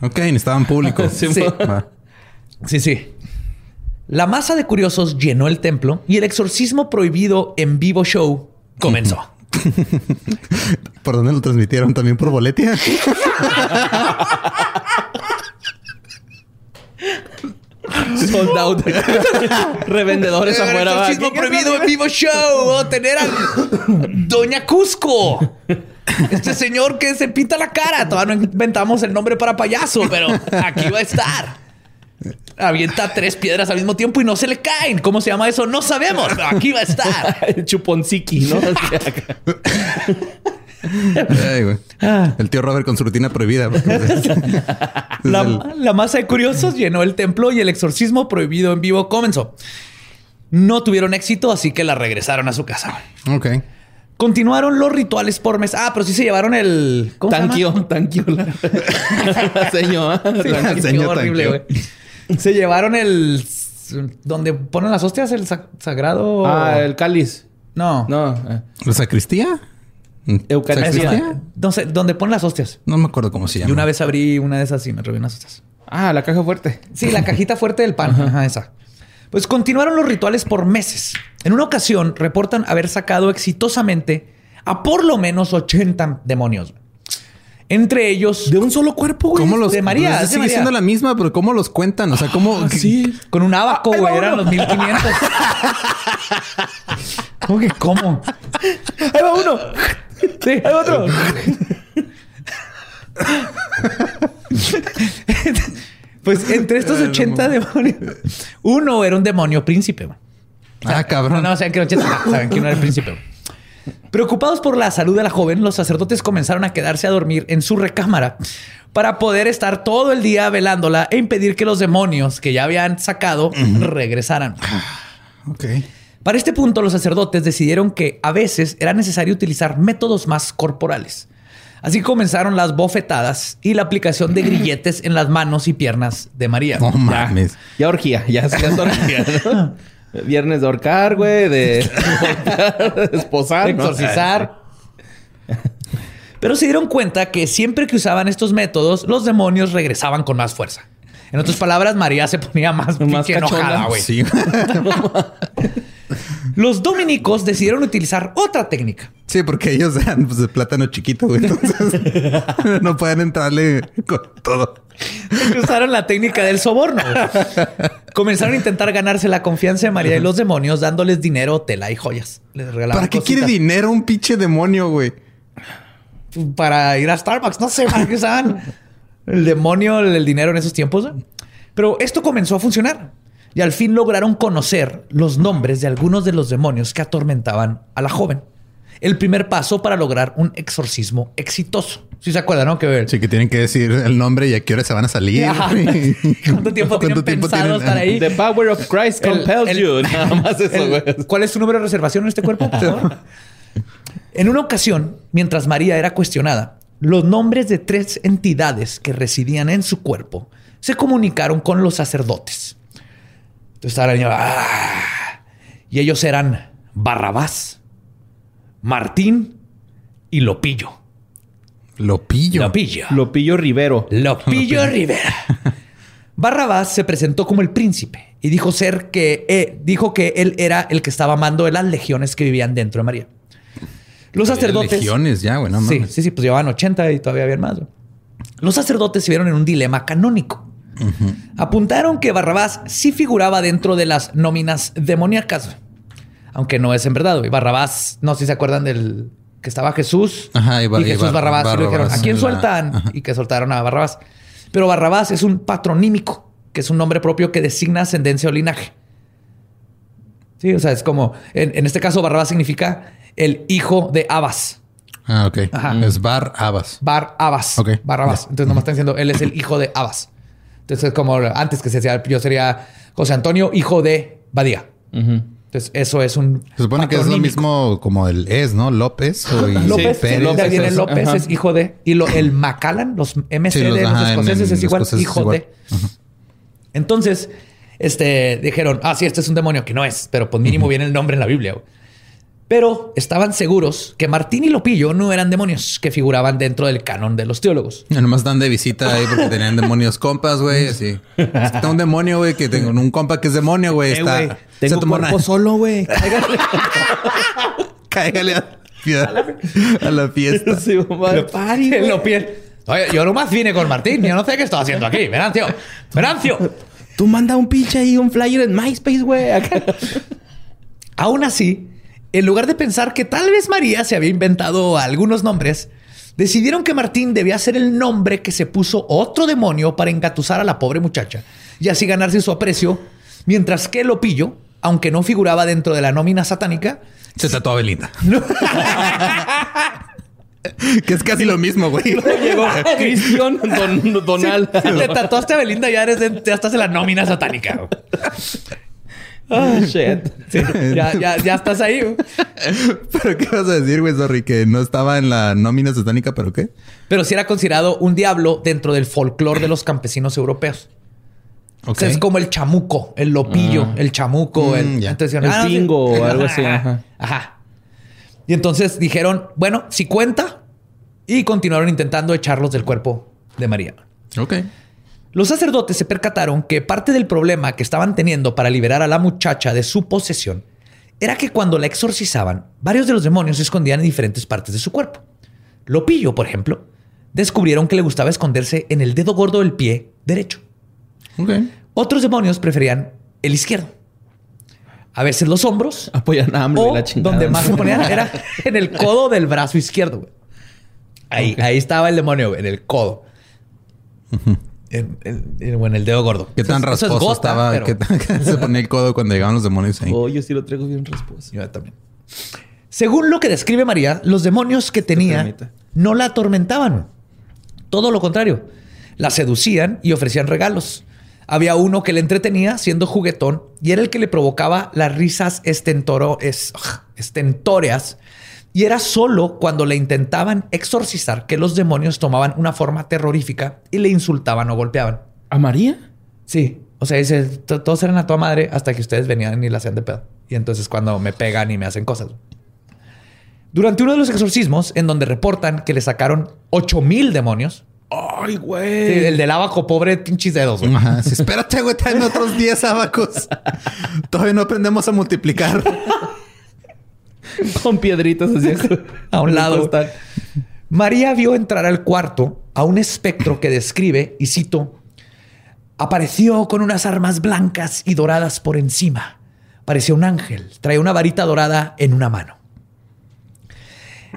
Ok, necesitaban público. Sí, Sí. Sí, sí. La masa de curiosos llenó el templo y el exorcismo prohibido en vivo show comenzó. ¿Por dónde lo transmitieron? ¿También por boletia? Sold out. Revendedores afuera. exorcismo ¿Qué- qué- prohibido en vivo show. O tener a Doña Cusco. Este señor que se pinta la cara. Todavía no inventamos el nombre para payaso, pero aquí va a estar. Avienta tres piedras al mismo tiempo y no se le caen. ¿Cómo se llama eso? No sabemos, pero aquí va a estar. El chuponciki, ¿no? Ay, güey. El tío Robert con su rutina prohibida. La, el- la masa de curiosos llenó el templo y el exorcismo prohibido en vivo comenzó. No tuvieron éxito, así que la regresaron a su casa. Ok. Continuaron los rituales por mes. Ah, pero sí se llevaron el. ¿Cómo se llama? Tanquio, tanquio. La, la seño, ¿ah? Sí, La qué seño horrible, güey. Se llevaron el. Donde ponen las hostias, el sa- sagrado. Ah, el cáliz. No. No. eh. ¿La sacristía? Eucaristía. No sé, donde ponen las hostias. No me acuerdo cómo se llama. Y una vez abrí una de esas y me robé unas hostias. Ah, la caja fuerte. Sí, la cajita fuerte del pan. Ajá, esa. Pues continuaron los rituales por meses. En una ocasión reportan haber sacado exitosamente a por lo menos 80 demonios. Entre ellos De un solo cuerpo, güey. ¿Cómo los de María, pues, es de sigue María. siendo la misma, pero ¿cómo los cuentan? O sea, ¿cómo? Sí. con un abaco, güey, eran los 1500. ¿Cómo que cómo? Ahí va uno. Sí, ahí va otro. Pues entre estos 80 demonios, uno era un demonio príncipe. Ah, cabrón. No, no, saben que era 80, ah, saben que no era el príncipe. Preocupados por la salud de la joven, los sacerdotes comenzaron a quedarse a dormir en su recámara para poder estar todo el día velándola e impedir que los demonios que ya habían sacado regresaran. Ok. Para este punto, los sacerdotes decidieron que a veces era necesario utilizar métodos más corporales. Así comenzaron las bofetadas y la aplicación de grilletes en las manos y piernas de María. No mames. Ya orgía, ya, ya es orgía, ¿no? Viernes de ahorcar, güey, de, de esposar, de ¿no? exorcizar. Pero se dieron cuenta que siempre que usaban estos métodos, los demonios regresaban con más fuerza. En otras palabras, María se ponía más, Más pinche enojada, güey. Sí. Los dominicos decidieron utilizar otra técnica. Sí, porque ellos eran pues, de plátano chiquito, güey. Entonces no pueden entrarle con todo. usaron la técnica del soborno. Comenzaron a intentar ganarse la confianza de María y los demonios dándoles dinero, tela y joyas. Les regalaban ¿Para qué cositas. quiere dinero un pinche demonio, güey? Para ir a Starbucks. No sé para qué usaban el demonio, el, dinero en esos tiempos. Pero esto comenzó a funcionar. Y al fin lograron conocer los nombres de algunos de los demonios que atormentaban a la joven. El primer paso para lograr un exorcismo exitoso. Si se acuerdan, ¿no? Que Sí, que tienen que decir el nombre y a qué hora se van a salir. ¿Cuánto tiempo tienen pensado estar ahí? The power of Christ El- compels el- you. Nada más eso, El- güey. ¿Cuál es tu número de reservación en este cuerpo? por favor? en una ocasión, mientras María era cuestionada, los nombres de tres entidades que residían en su cuerpo se comunicaron con los sacerdotes. Entonces estaba la niña, "Ah", y ellos eran Barrabás, Martín y Lopillo. Lo pillo. Lopillo. Lopillo Rivero. Lopillo Rivera. Barrabás se presentó como el príncipe y dijo ser que eh, dijo que él era el que estaba amando de las legiones que vivían dentro de María. Los sacerdotes. Legiones ya, sí, sí, sí, pues llevaban 80 y todavía habían más. güey. Los sacerdotes se vieron en un dilema canónico. Apuntaron que Barrabás sí figuraba dentro de las nóminas demoníacas, aunque no es en verdad. güey. Barrabás, no sé si se acuerdan del que estaba Jesús Ajá, y y Jesús Bar- Barrabás. y le dijeron, ¿a quién la- sueltan? Ajá. Y que soltaron a Barrabás. Pero Barrabás es un patronímico, que es un nombre propio que designa ascendencia o linaje. Sí, o sea, es como, en, en este caso Barrabás significa el hijo de Abas. Ah, ok. Ajá. Es Bar Abas. Bar Abas. Ok. Barrabás. Ya. Entonces nomás están diciendo, él es el hijo de Abas. Entonces es como antes que se decía, yo sería José Antonio, hijo de Badía. Entonces eso es un... Se supone que es lo mismo como el es, ¿no? López o y López, Pérez. eso. López, es hijo de. Y lo, el Macallan, los MC Sí, los- escoceses en es igual, escoceses hijo igual. de. Entonces, este, dijeron, ah, sí, este es un demonio que no es, pero pues mínimo viene el nombre en la Biblia. güey. Pero estaban seguros que Martín y Lopillo no eran demonios que figuraban dentro del canon de los teólogos. Ya Nomás están de visita ahí porque tenían demonios compas, güey. Así. Está un demonio, güey, que tengo un compa que es demonio, güey. Eh, Está. se Tengo tomó cuerpo una- solo, güey. Cáigale a, a la fiesta. Sí, mamá. El Lopiel. Oye, yo nomás vine con Martín. Yo no sé qué estoy haciendo aquí. Venancio. Venancio. Tú manda un pinche ahí, un flyer en MySpace, güey. Aún así, en lugar de pensar que tal vez María se había inventado algunos nombres, decidieron que Martín debía ser el nombre que se puso otro demonio para engatusar a la pobre muchacha y así ganarse su aprecio, mientras que Lopillo, aunque no figuraba dentro de la nómina satánica, Se tatuó a Belinda. que es casi lo mismo, güey. Llegó Cristian Don, Donal. te tatuaste a Belinda y ya, eres de- ya estás en la nómina satánica. Ah, shit. Sí, ya, ya, ya estás ahí. güey. ¿Pero qué vas a decir, güey, sorry? Que no estaba en la nómina satánica, ¿pero qué? Pero sí era considerado un diablo dentro del folclore de los campesinos europeos. O sea, es como el chamuco, el lopillo, el chamuco, Mm, el, entonces, El sí. pingo o algo así, Ajá, ajá. ajá. Y entonces dijeron, bueno, si cuenta. Y continuaron intentando echarlos del cuerpo de María. Ok. Los sacerdotes se percataron que parte del problema que estaban teniendo para liberar a la muchacha de su posesión era que cuando la exorcizaban, varios de los demonios se escondían en diferentes partes de su cuerpo. Lopillo, por ejemplo, descubrieron que le gustaba esconderse en el dedo gordo del pie derecho. Otros demonios preferían el izquierdo. a veces los hombros. Apoyan a O la chingada. donde más se ponían era en el codo del brazo izquierdo. Ahí, ahí estaba el demonio, en el codo. En- en- en el dedo gordo. ¿Qué tan Eso es- eso es rasposo gota, estaba? pero- ¿Qué tan- se ponía el codo cuando llegaban los demonios ahí? Oh, yo sí lo traigo bien respuesta. Yo también. Según lo que describe María, los demonios que tenía no la atormentaban. Todo lo contrario. La seducían y ofrecían regalos. Había uno que le entretenía siendo juguetón y era el que le provocaba las risas estentoro- es- estentóreas. Y era solo cuando le intentaban exorcizar que los demonios tomaban una forma terrorífica y le insultaban o golpeaban. ¿A María? Sí. O sea, dice, "To- todos eran a toda madre hasta que ustedes venían y la hacían de pedo. Y entonces cuando me pegan y me hacen cosas. Durante uno de los exorcismos, en donde reportan que le sacaron 8000 demonios, Ay, sí, güey. el del abajo, pobre pinches dedos, güey. Ajá. Sí, espérate, güey, traen otros 10 abacos. Todavía no aprendemos a multiplicar. Con piedritas así. a un lado. María vio entrar al cuarto a un espectro que describe, y cito, apareció con unas armas blancas y doradas por encima. Parecía un ángel, traía una varita dorada en una mano.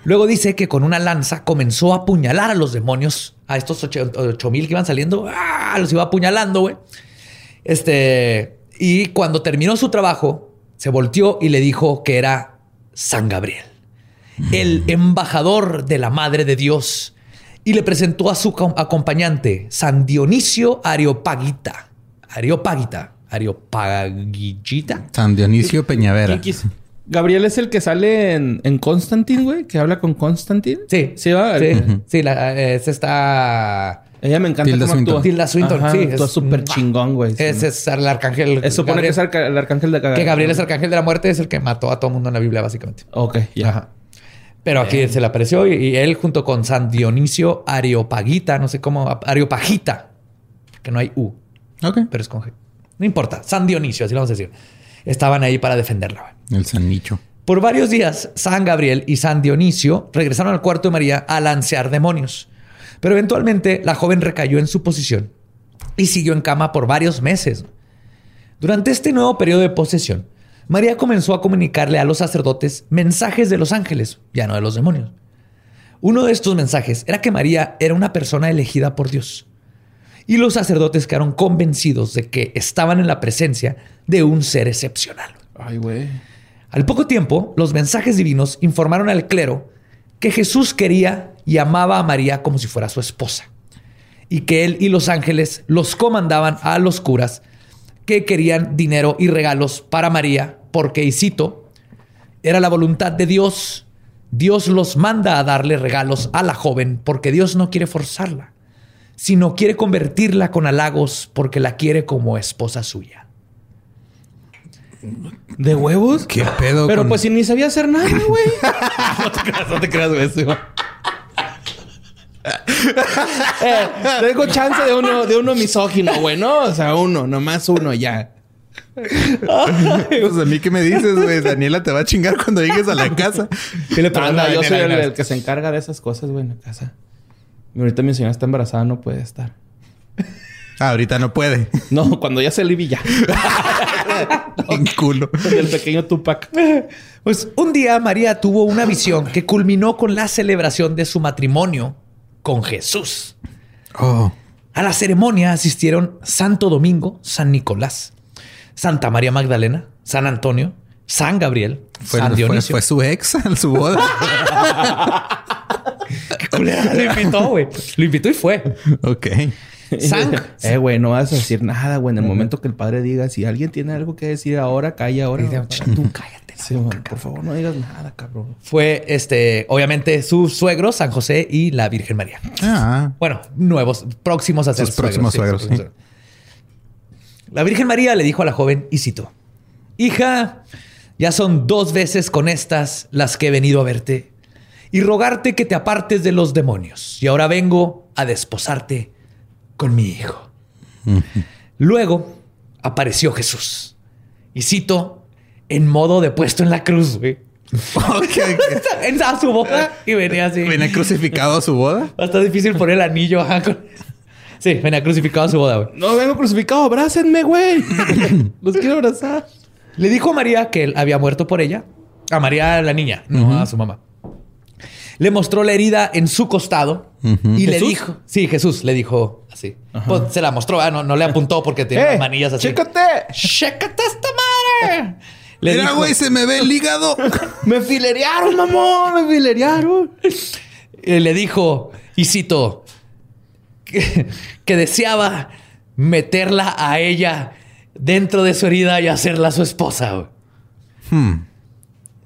Luego dice que con una lanza comenzó a apuñalar a los demonios, a estos ocho mil que iban saliendo, ¡ah! los iba apuñalando, güey. Este, y cuando terminó su trabajo, se volteó y le dijo que era San Gabriel el embajador de la Madre de Dios, y le presentó a su com- acompañante, San Dionisio Areopagita. Areopagita. Areopagita. San Dionisio Peñavera. X. Gabriel es el que sale en, en Constantine, güey, que habla con Constantine. Sí. Sí, va. Sí, sí, la- es esta. Ella me encanta Tilda cómo Swinton. actúa. Tilda Swinton, Ajá, sí, Actúa es- súper chingón, güey. sí. Ese es el arcángel. Es supone que es arca- el arcángel de que Gabriel es arcángel de la muerte, es el que mató a todo el mundo en la Biblia, básicamente. Ok, ya. Ajá. Pero aquí se le apareció y, y él junto con San Dionisio Areopagita, no sé cómo, Areopagita, que no hay U. Ok. pero es con G. No importa, San Dionisio, así lo vamos a decir. Estaban ahí para defenderla. güey. El San Nicho. Por varios días, San Gabriel y San Dionisio regresaron al cuarto de María a lancear demonios. Pero eventualmente la joven recayó en su posición y siguió en cama por varios meses. Durante este nuevo periodo de posesión, María comenzó a comunicarle a los sacerdotes mensajes de los ángeles, ya no de los demonios. Uno de estos mensajes era que María era una persona elegida por Dios. Y los sacerdotes quedaron convencidos de que estaban en la presencia de un ser excepcional. Ay, güey. Al poco tiempo, los mensajes divinos informaron al clero que Jesús quería y amaba a María como si fuera su esposa, y que él y los ángeles los comandaban a los curas que querían dinero y regalos para María, porque, y cito, era la voluntad de Dios. Dios los manda a darle regalos a la joven porque Dios no quiere forzarla, sino quiere convertirla con halagos porque la quiere como esposa suya. ¿De huevos? ¿Qué pedo? Pero con- pues si ni sabía hacer nada, güey. no te creas, no te creas, güey. sí, va. eh, tengo chance de uno, de uno misógino, güey, ¿no? O sea, uno, nomás uno, ya. Pues a mí qué me dices, güey. Daniela te va a chingar cuando llegues a la casa. Anda, yo soy el, el que se encarga de esas cosas, güey, en la casa. Y ahorita mi señora está embarazada, no puede estar. Ah, ahorita no puede. No, cuando ya se libi ya. En culo. el pequeño Tupac. Pues un día María tuvo una visión que culminó con la celebración de su matrimonio con Jesús. Oh. A la ceremonia asistieron Santo Domingo, San Nicolás, Santa María Magdalena, San Antonio, San Gabriel, Fue, San Dionisio. fue su ex a su boda. Qué culera, Lo invitó, güey. Lo invitó y fue. ok. Eh, güey, no vas a decir nada, güey. En el momento que el padre diga, si alguien tiene algo que decir ahora, calla ahora. Tú cállate. Sí, por favor, no digas nada, cabrón. Fue este, obviamente, su suegro, San José y la Virgen María. Ah. Bueno, nuevos, próximos a ser Sus próximos suegros, sí. La Virgen María le dijo a la joven, y citó, Hija, ya son dos veces con estas las que he venido a verte y rogarte que te apartes de los demonios. Y ahora vengo a desposarte con mi hijo. Luego apareció Jesús. Y cito, en modo de puesto en la cruz, güey. en a su boca y venía así. ¿Viene crucificado a su boda? Está difícil poner el anillo. ajá, con- Sí, venía crucificado a su boda, güey. No vengo crucificado, abrácenme, güey. Los quiero abrazar. Le dijo a María que él había muerto por ella. A María, la niña, no a su mamá. Le mostró la herida en su costado y le dijo... Sí, Jesús le dijo así. Pues se la mostró, ah, no, no le apuntó porque tenía ¡Eh! las manillas así. ¡Chécate! ¡Chécate esta madre! Le Mira, güey, se me ve el hígado. ¡Me filerearon, mamón! ¡Me filerearon! le dijo, y cito, que, que deseaba meterla a ella dentro de su herida y hacerla su esposa. Hmm.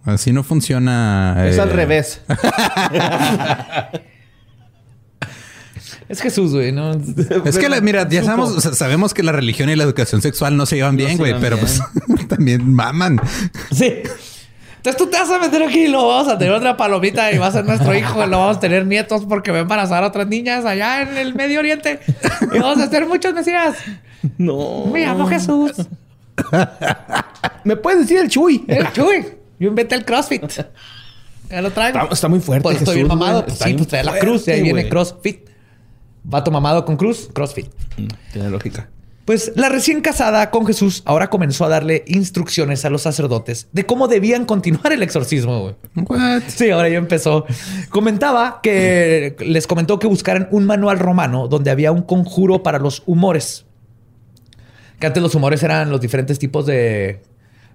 Así no funciona. Es eh, al revés. Es Jesús, güey, ¿no? Es que, la- mira, ya sabemos, sabemos que la religión y la educación sexual no se llevan bien, güey, pero bien. pues también maman. Sí. Entonces tú te vas a meter aquí y lo vamos a tener otra palomita y va a ser nuestro hijo. y Lo vamos a tener nietos porque va a embarazar a otras niñas allá en el Medio Oriente. Y vamos a hacer muchos mesías. No. Me llamo Jesús. ¿Me puedes decir el Chuy? El Chuy. Yo inventé el CrossFit. Ya lo traigo. Está, está muy fuerte. Pues estoy bien Jesús, mamado. Pues Está sí, bien pues trae la cruz. De ahí viene. CrossFit. Vato mamado con cruz, CrossFit. Tiene lógica. Pues la recién casada con Jesús ahora comenzó a darle instrucciones a los sacerdotes de cómo debían continuar el exorcismo, güey. Sí, ahora ya empezó. Comentaba que les comentó que buscaran un manual romano donde había un conjuro para los humores. Que antes los humores eran los diferentes tipos de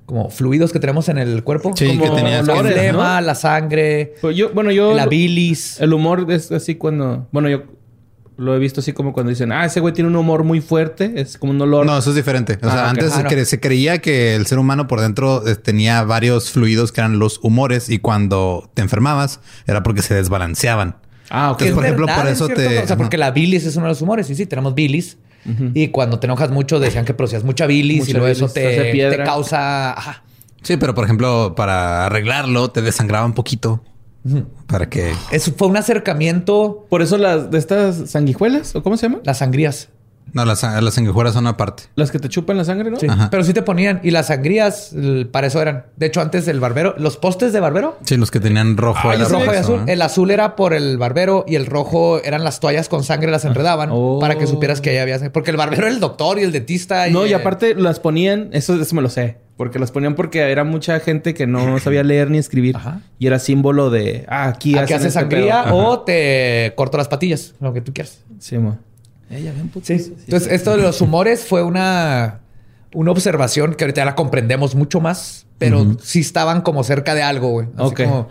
como fluidos que tenemos en el cuerpo. Sí, como que tenías el flema, ¿no? la sangre, Pues yo, bueno, yo. la bilis. El humor es así cuando. Bueno, yo lo he visto así como cuando dicen, ah, ese güey tiene un humor muy fuerte. Es como un olor. No, eso es diferente. O Ah, sea, antes Ah, no. se, cre- se creía que el ser humano por dentro eh, tenía varios fluidos que eran los humores y cuando te enfermabas era porque se desbalanceaban. Ah, ok. Por ejemplo, verdad, por eso te- O sea, porque la bilis es uno de los humores. Y sí, tenemos bilis. Y cuando te enojas mucho, decían que producías mucha bilis Mucha y luego eso bilis, te hace te, causa. Ajá. Sí, pero por ejemplo, para arreglarlo te desangraba un poquito para que Eso fue un acercamiento. Por eso las de estas sanguijuelas, ¿o cómo se llaman? Las sangrías. No las, las sanguijuelas son aparte. Las que te chupan la sangre, ¿no? Sí. Ajá. Pero sí te ponían. Y las sangrías, para eso eran. De hecho, antes el barbero, los postes de barbero, Sí, los que tenían rojo el era rojo y azul. ¿eh? El azul era por el barbero y el rojo eran las toallas con sangre, las enredaban Oh. para que supieras que ahí había sangre. Porque el barbero era el doctor y el dentista. No, y eh, aparte las ponían, eso, eso me lo sé, porque las ponían porque era mucha gente que no sabía leer ni escribir Ajá. y era símbolo de, ah, aquí Aquí haces este sangría pedo. o te corto las patillas, lo que tú quieras. Sí, Sí. Entonces, esto de los humores fue una, una observación que ahorita ya la comprendemos mucho más, pero sí estaban como cerca de algo, güey. Así Ok. como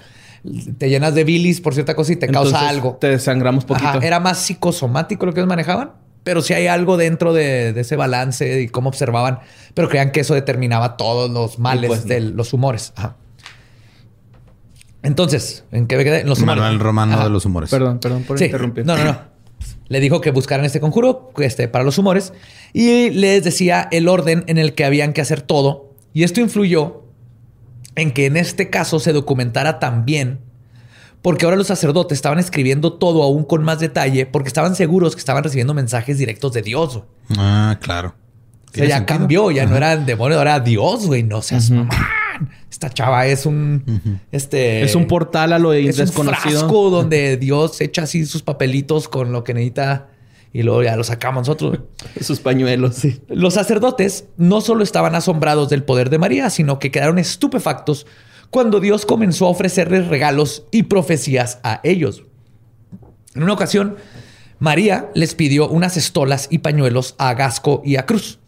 te llenas de bilis por cierta cosa y te causa algo. Te desangramos poquito. Ajá, era más psicosomático lo que ellos manejaban, pero sí hay algo dentro de, de ese balance y cómo observaban, pero creían que eso determinaba todos los males pues, no. de los humores. Ajá. Entonces, ¿en qué me quedé? En los humores. Manual romano Ajá. de los humores. Perdón, perdón por Sí. interrumpir. No, no, no. Le dijo que buscaran este conjuro este, para los humores y les decía el orden en el que habían que hacer todo. Y esto influyó en que en este caso se documentara también, porque ahora los sacerdotes estaban escribiendo todo aún con más detalle, porque estaban seguros que estaban recibiendo mensajes directos de Dios. Ah, claro. O sea, ya sentido. cambió, ya no era el demonio, ahora Dios, güey. No seas. Esta chava es un. Este. Es un portal a lo Es un desconocido. frasco donde Dios echa así sus papelitos con lo que necesita y luego ya lo sacamos nosotros. Sus pañuelos. Sí. Los sacerdotes no solo estaban asombrados del poder de María, sino que quedaron estupefactos cuando Dios comenzó a ofrecerles regalos y profecías a ellos. En una ocasión, María les pidió unas estolas y pañuelos a Gasco y a Cruz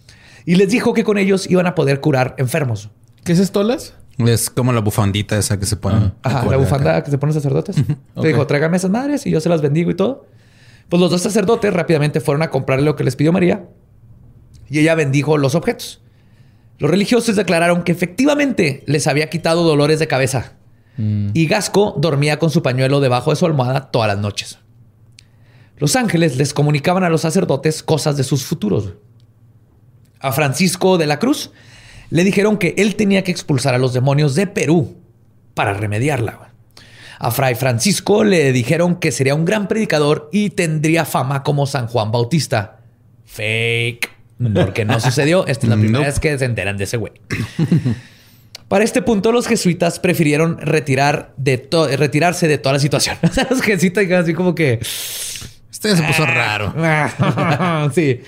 y les dijo que con ellos iban a poder curar enfermos. ¿Qué es estolas? Es como la bufandita esa que se pone. Ajá, la bufanda acá. que se ponen los sacerdotes. Le dijo, tráigame esas madres y yo se las bendigo y todo. Pues los dos sacerdotes rápidamente fueron a comprarle lo que les pidió María y ella bendijo los objetos. Los religiosos declararon que efectivamente les había quitado dolores de cabeza y Gasco dormía con su pañuelo debajo de su almohada todas las noches. Los ángeles les comunicaban a los sacerdotes cosas de sus futuros. A Francisco de la Cruz le dijeron que él tenía que expulsar a los demonios de Perú para remediarla. A Fray Francisco le dijeron que sería un gran predicador y tendría fama como San Juan Bautista. Fake. Porque no sucedió. Esta es la primera Nope. vez que se enteran de ese güey. Para este punto, los jesuitas prefirieron retirar de retirarse de toda la situación. O sea, los jesuitas así como que... Este se puso raro. sí.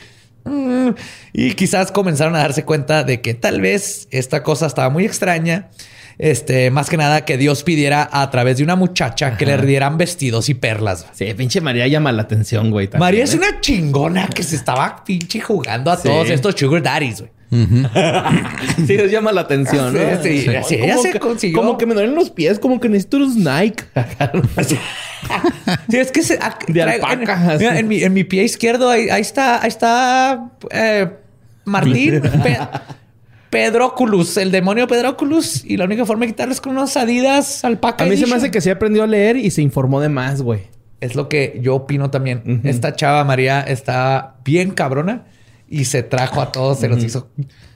Y quizás comenzaron a darse cuenta de que tal vez esta cosa estaba muy extraña. Este, más que nada que Dios pidiera a través de una muchacha que le dieran vestidos y perlas. Sí, pinche María llama la atención, güey. también, María es ¿eh? una chingona que se estaba pinche jugando a Sí. todos estos sugar daddies, güey. Sí, les llama la atención, ¿no? Sí, sí, sí, Como se que- consiguió. Como que me duelen los pies, como que necesito unos Nike. Sí, es que se, De traigo- alpaca, En, mira, en mi, en mi pie izquierdo, ahí, ahí está, ahí está eh, Martín Pe- Pedroculus, el demonio Pedroculus. Y la única forma de quitarlo es con unos adidas alpaca. A mí se me hace que sí aprendió a leer y se informó de más, güey. Es lo que yo opino también. Esta chava María está bien cabrona y se trajo a todos, se los hizo.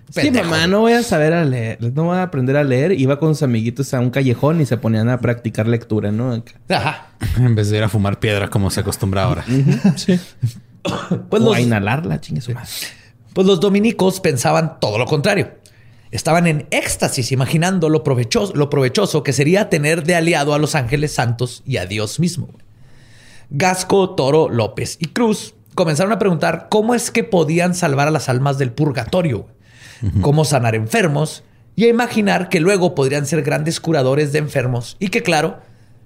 Sí, mamá, no voy a saber a leer. No voy a aprender a leer. Iba con sus amiguitos a un callejón y se ponían a practicar lectura, ¿no? Ajá. En vez de ir a fumar piedra como se acostumbra ahora. Sí. Pues o los, a inhalarla, chingue su madre. Pues los dominicos pensaban todo lo contrario. Estaban en éxtasis imaginando lo provechoso, lo provechoso que sería tener de aliado a los ángeles santos y a Dios mismo. Gasco, Toro, López y Cruz comenzaron a preguntar cómo es que podían salvar a las almas del purgatorio, cómo sanar enfermos y a imaginar que luego podrían ser grandes curadores de enfermos y que claro,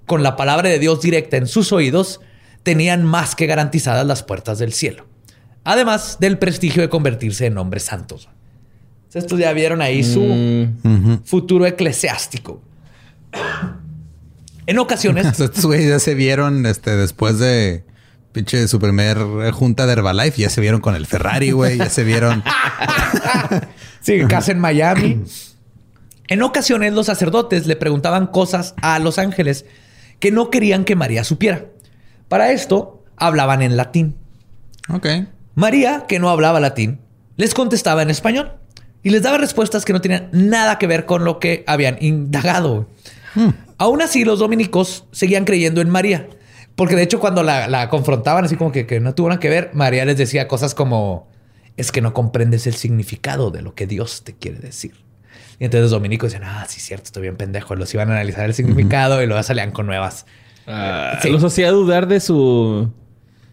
con la palabra de Dios directa en sus oídos, tenían más que garantizadas las puertas del cielo. Además del prestigio de convertirse en hombres santos. Estos ya vieron ahí su Mm, futuro eclesiástico. En ocasiones, Estos güeyes ya se vieron este, después de pinche su primer eh, junta de Herbalife. Ya se vieron con el Ferrari, güey. Ya se vieron. sí, casa en Miami. En ocasiones los sacerdotes le preguntaban cosas a los ángeles que no querían que María supiera. Para esto hablaban en latín. Ok. María, que no hablaba latín, les contestaba en español y les daba respuestas que no tenían nada que ver con lo que habían indagado. Aún así, los dominicos seguían creyendo en María, porque de hecho cuando la, la confrontaban así como que, que no tuvieron que ver, María les decía cosas como, es que no comprendes el significado de lo que Dios te quiere decir. Y entonces los dominicos decían, ah, sí, cierto, estoy bien pendejo. Los iban a analizar el significado y luego salían con nuevas. ah, Sí. Los hacía dudar de su...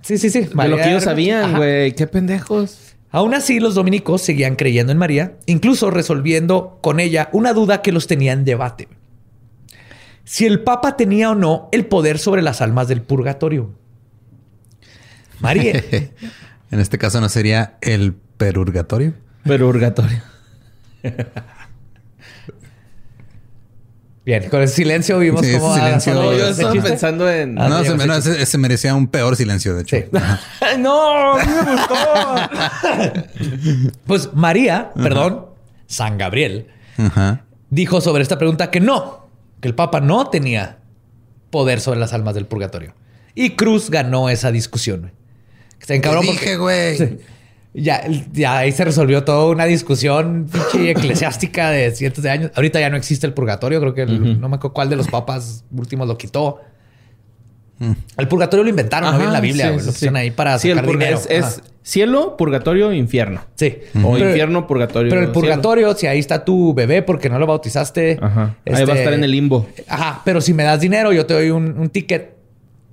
Sí, sí, sí. De lo que ellos era- sabían, güey. Qué pendejos. Aún así, los dominicos seguían creyendo en María, incluso resolviendo con ella una duda que los tenía en debate. Si el Papa tenía o no el poder sobre las almas del purgatorio. María. en este caso no sería el perurgatorio. Pero purgatorio. Bien, con el silencio vimos Sí, cómo... silencio- No, yo estaba chiste. pensando en... Ah, no, se, ese no, ese, ese merecía un peor silencio, de hecho. Sí. ¡Ay, no! ¡A mí me gustó! Pues María, perdón, San Gabriel, dijo sobre esta pregunta que no, que el Papa no tenía poder sobre las almas del purgatorio. Y Cruz ganó esa discusión. Te cabrón dije, güey. Sí. Ya, ya ahí se resolvió toda una discusión pinche eclesiástica de cientos de años. Ahorita ya no existe el purgatorio. Creo que el- no me acuerdo cuál de los papas últimos lo quitó. El purgatorio lo inventaron, no en la Biblia. sí, sí, lo sí. pusieron ahí para Sí, el sacar dinero. es, cielo, purgatorio, infierno. Sí. O Pero- infierno, purgatorio. Pero el cielo. purgatorio, si ahí está tu bebé porque no lo bautizaste. Ajá. Ahí este, va a estar en el limbo. Ajá. Pero si me das dinero, yo te doy un, un ticket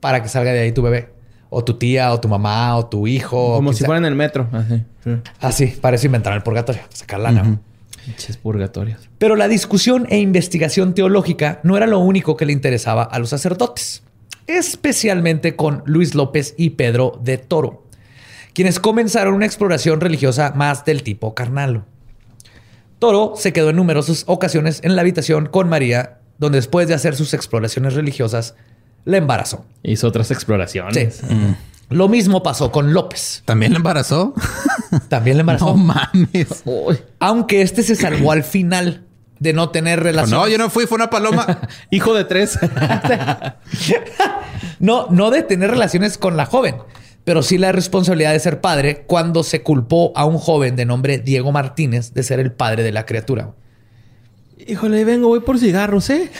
para que salga de ahí tu bebé. O tu tía, o tu mamá, o tu hijo. Como si sea. fuera en el metro. Así. Sí. Así, para eso inventaron el purgatorio. Sacar lana. Pinches purgatorios. Pero la discusión e investigación teológica no era lo único que le interesaba a los sacerdotes, especialmente con Luis López y Pedro de Toro, quienes comenzaron una exploración religiosa más del tipo carnal. Toro se quedó en numerosas ocasiones en la habitación con María, donde después de hacer sus exploraciones religiosas, la embarazó. Hizo otras exploraciones. Sí. Lo mismo pasó con López. ¿También le embarazó? También la embarazó. no mames. Uy. Aunque este se salvó al final de no tener relación. No, yo no fui, fue una paloma. Hijo de tres. No, no de tener relaciones con la joven, pero sí la responsabilidad de ser padre cuando se culpó a un joven de nombre Diego Martínez de ser el padre de la criatura. Híjole, vengo, voy por cigarros, ¿eh?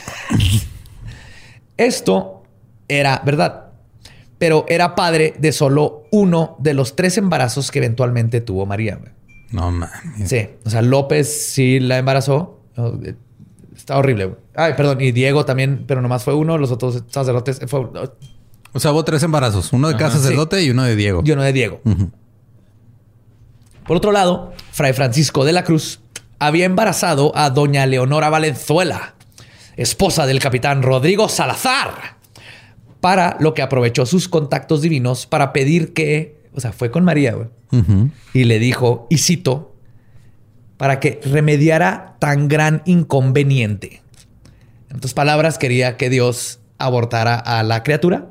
Esto era verdad, pero era padre de solo uno de los tres embarazos que eventualmente tuvo María. güey. No mames. Sí, o sea, López sí la embarazó. Eh, Está horrible. güey. Ay, perdón, y Diego también, pero nomás fue uno. Los otros sacerdotes fue O sea, hubo tres embarazos. Uno de cada Ajá, sacerdote y uno de Diego. y uno de Diego. Por otro lado, Fray Francisco de la Cruz había embarazado a doña Leonora Valenzuela, esposa del capitán Rodrigo Salazar, para lo que aprovechó sus contactos divinos para pedir que, o sea, fue con María, güey, y le dijo, y cito, para que remediara tan gran inconveniente. En otras palabras, quería que Dios abortara a la criatura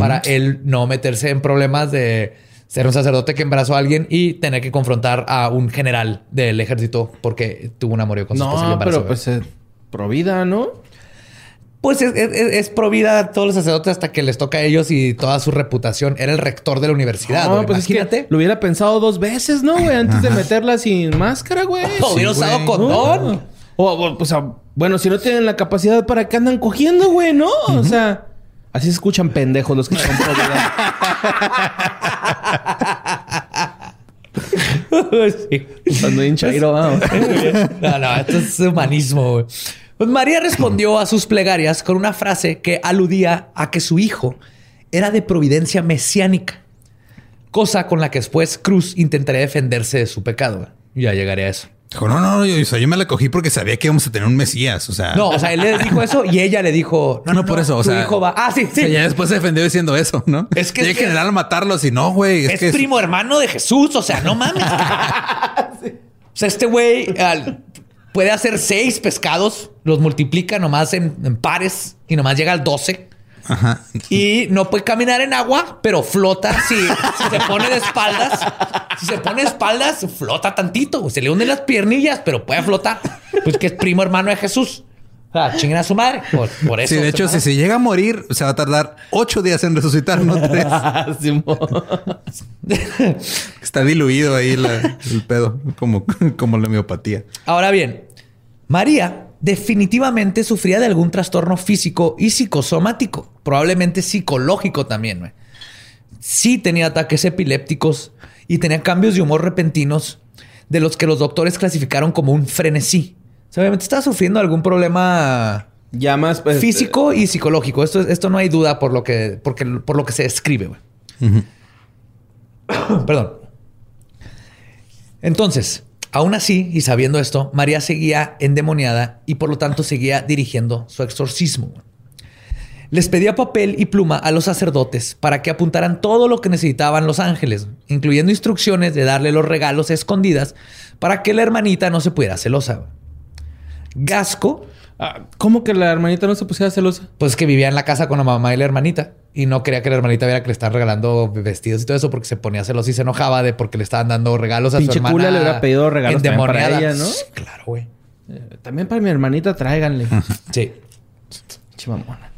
para él no meterse en problemas de ser un sacerdote que embarazó a alguien y tener que confrontar a un general del ejército porque tuvo un amorío con su esposa y lo No, embarazó, pero pues eh, pro vida, ¿no? Pues es, es, es pro vida a todos los sacerdotes hasta que les toca a ellos y toda su reputación. Era el rector de la universidad. No, güey. pues es Imagínate. que lo hubiera pensado dos veces, ¿no, güey? Antes de meterla sin máscara, güey. O hubiera usado condón. No. O, o, o sea, bueno, si no tienen la capacidad, ¿para qué andan cogiendo, güey? No, o sea, así se escuchan pendejos los que son. Sí. Cuando hincha vamos. No, no, esto es humanismo. güey. Pues María respondió a sus plegarias con una frase que aludía a que su hijo era de providencia mesiánica, cosa con la que después Cruz intentaría defenderse de su pecado. Ya llegaré a eso. Dijo, no, no, yo, o me la cogí porque sabía que íbamos a tener un Mesías. O sea, No, o sea, él le dijo eso y ella le dijo, no, No, por eso, o tu sea, hijo va. Ah, sí, o sí. sea, ya después se defendió diciendo eso, ¿no? Es que- Tiene que general matarlos y no, güey. Es, Es, que es- primo hermano de Jesús, o sea, no mames. O sea, este güey al- puede hacer seis pescados, los multiplica nomás en, en pares y nomás llega al 12. Ajá. Y no puede caminar en agua, pero flota si, si se pone de espaldas. Si se pone de espaldas, flota tantito. Se le hunden las piernillas, pero puede flotar. Pues que es primo hermano de Jesús. Sea, chinguen a su madre. Por, por eso. Sí, de hecho, si se llega a morir, se va a tardar ocho días en resucitar, no tres. Está diluido ahí la- el pedo, como, como la miopatía. Ahora bien, María definitivamente sufría de algún trastorno físico y psicosomático, probablemente psicológico también. Sí tenía ataques epilépticos y tenía cambios de humor repentinos de los que los doctores clasificaron como un frenesí. O sea, obviamente estaba sufriendo algún problema Ya más... pues, físico y psicológico. Esto, esto no hay duda por lo que, porque, por lo que se describe. güey. Perdón. Entonces, aún así, y sabiendo esto, María seguía endemoniada y por lo tanto seguía dirigiendo su exorcismo. Les pedía papel y pluma a los sacerdotes para que apuntaran todo lo que necesitaban los ángeles, incluyendo instrucciones de darle los regalos a escondidas para que la hermanita no se pudiera celosa. Gasco ah, ¿Cómo que la hermanita no se pusiera celosa? pues que vivía en la casa con la mamá y la hermanita y no quería que la hermanita viera que le estaban regalando vestidos y todo eso porque se ponía celosa y se enojaba de porque le estaban dando regalos a Pinche su hermana. cula le hubiera pedido regalos también para ella, ¿no? Sí, Claro, güey. Eh, también para mi hermanita tráiganle. Sí. Chimamona.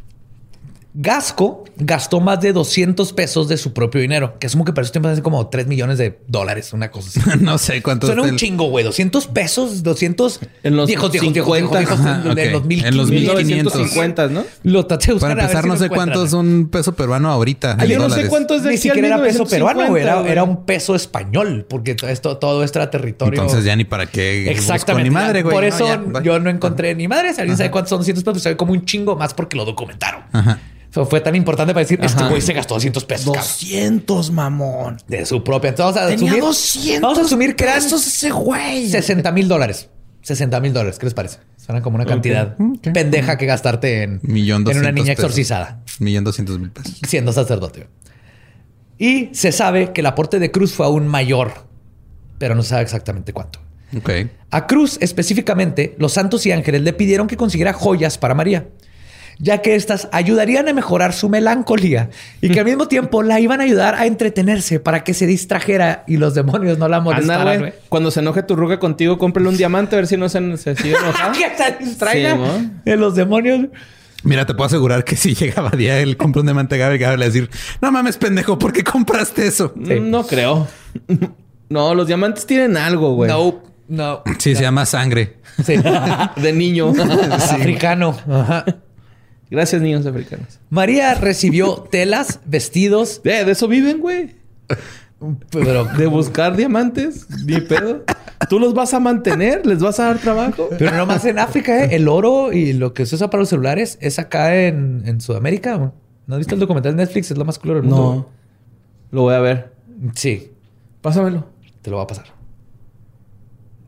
Gasco gastó más de 200 pesos de su propio dinero, que asumo que para esos tiempos hace como 3 millones de dólares, una cosa así. no sé cuánto Suena un chingo, güey. 200 pesos, 200... En los viejos, viejos, viejos, 50, viejos, viejos, ajá, en- en los 1500. En los 1500. 1950, ¿no? Lo traté de buscar Para a ver empezar, si no sé cuánto es un peso peruano ahorita. Ah, yo no sé cuánto es de Ni siquiera era peso 1950, peruano, güey. Era, era un peso español, porque todo esto, todo esto era territorio. Entonces ya ni para qué. busco Exactamente. Ni madre, güey. Por No, eso ya, bye. yo no encontré ni madre. Si alguien sabe cuántos son 200 pesos, sabe como un chingo más porque lo documentaron. Ajá. Fue tan importante para decir, este güey se gastó 200 pesos. cabrón. 200, mamón. de su propia. Entonces vamos a Tenía asumir, 200 Vamos a asumir que eran ese güey. 60 mil dólares. 60 mil dólares. ¿Qué les parece? Suena como una cantidad Ok. pendeja que gastarte en, Millón en una niña pesos. exorcizada Millón doscientos mil pesos. siendo sacerdote. Y se sabe que el aporte de Cruz fue aún mayor, pero no se sabe exactamente cuánto. Ok. A Cruz específicamente, los santos y ángeles le pidieron que consiguiera joyas para María, ya que éstas ayudarían a mejorar su melancolía y que al mismo tiempo la iban a ayudar a entretenerse para que se distrajera y los demonios no la molestaran. güey. güey. Cuando se enoje tu ruca contigo, cómprale un diamante a ver si no se, se sigue enojando. que se distraiga Sí, los demonios. Mira, te puedo asegurar que si llegaba día el compra un diamante Gabriel, Gabriel le va a decir, no mames, pendejo, ¿por qué compraste eso? Sí. Mm, No creo. No, los diamantes tienen algo, güey. No, no. Sí, se llama sangre. Sí. De niño. Africano. Ajá. Gracias, niños africanos. María recibió telas, vestidos, Eh, de eso viven, güey. pero, De buscar diamantes. Ni pedo. ¿Tú los vas a mantener? ¿Les vas a dar trabajo? pero no más en África, ¿eh? El oro y lo que se usa para los celulares es acá en, en Sudamérica. güey. ¿No has visto el documental de Netflix? Es lo más culero del mundo. No. Lo voy a ver. Sí, Pásamelo. te lo va a pasar.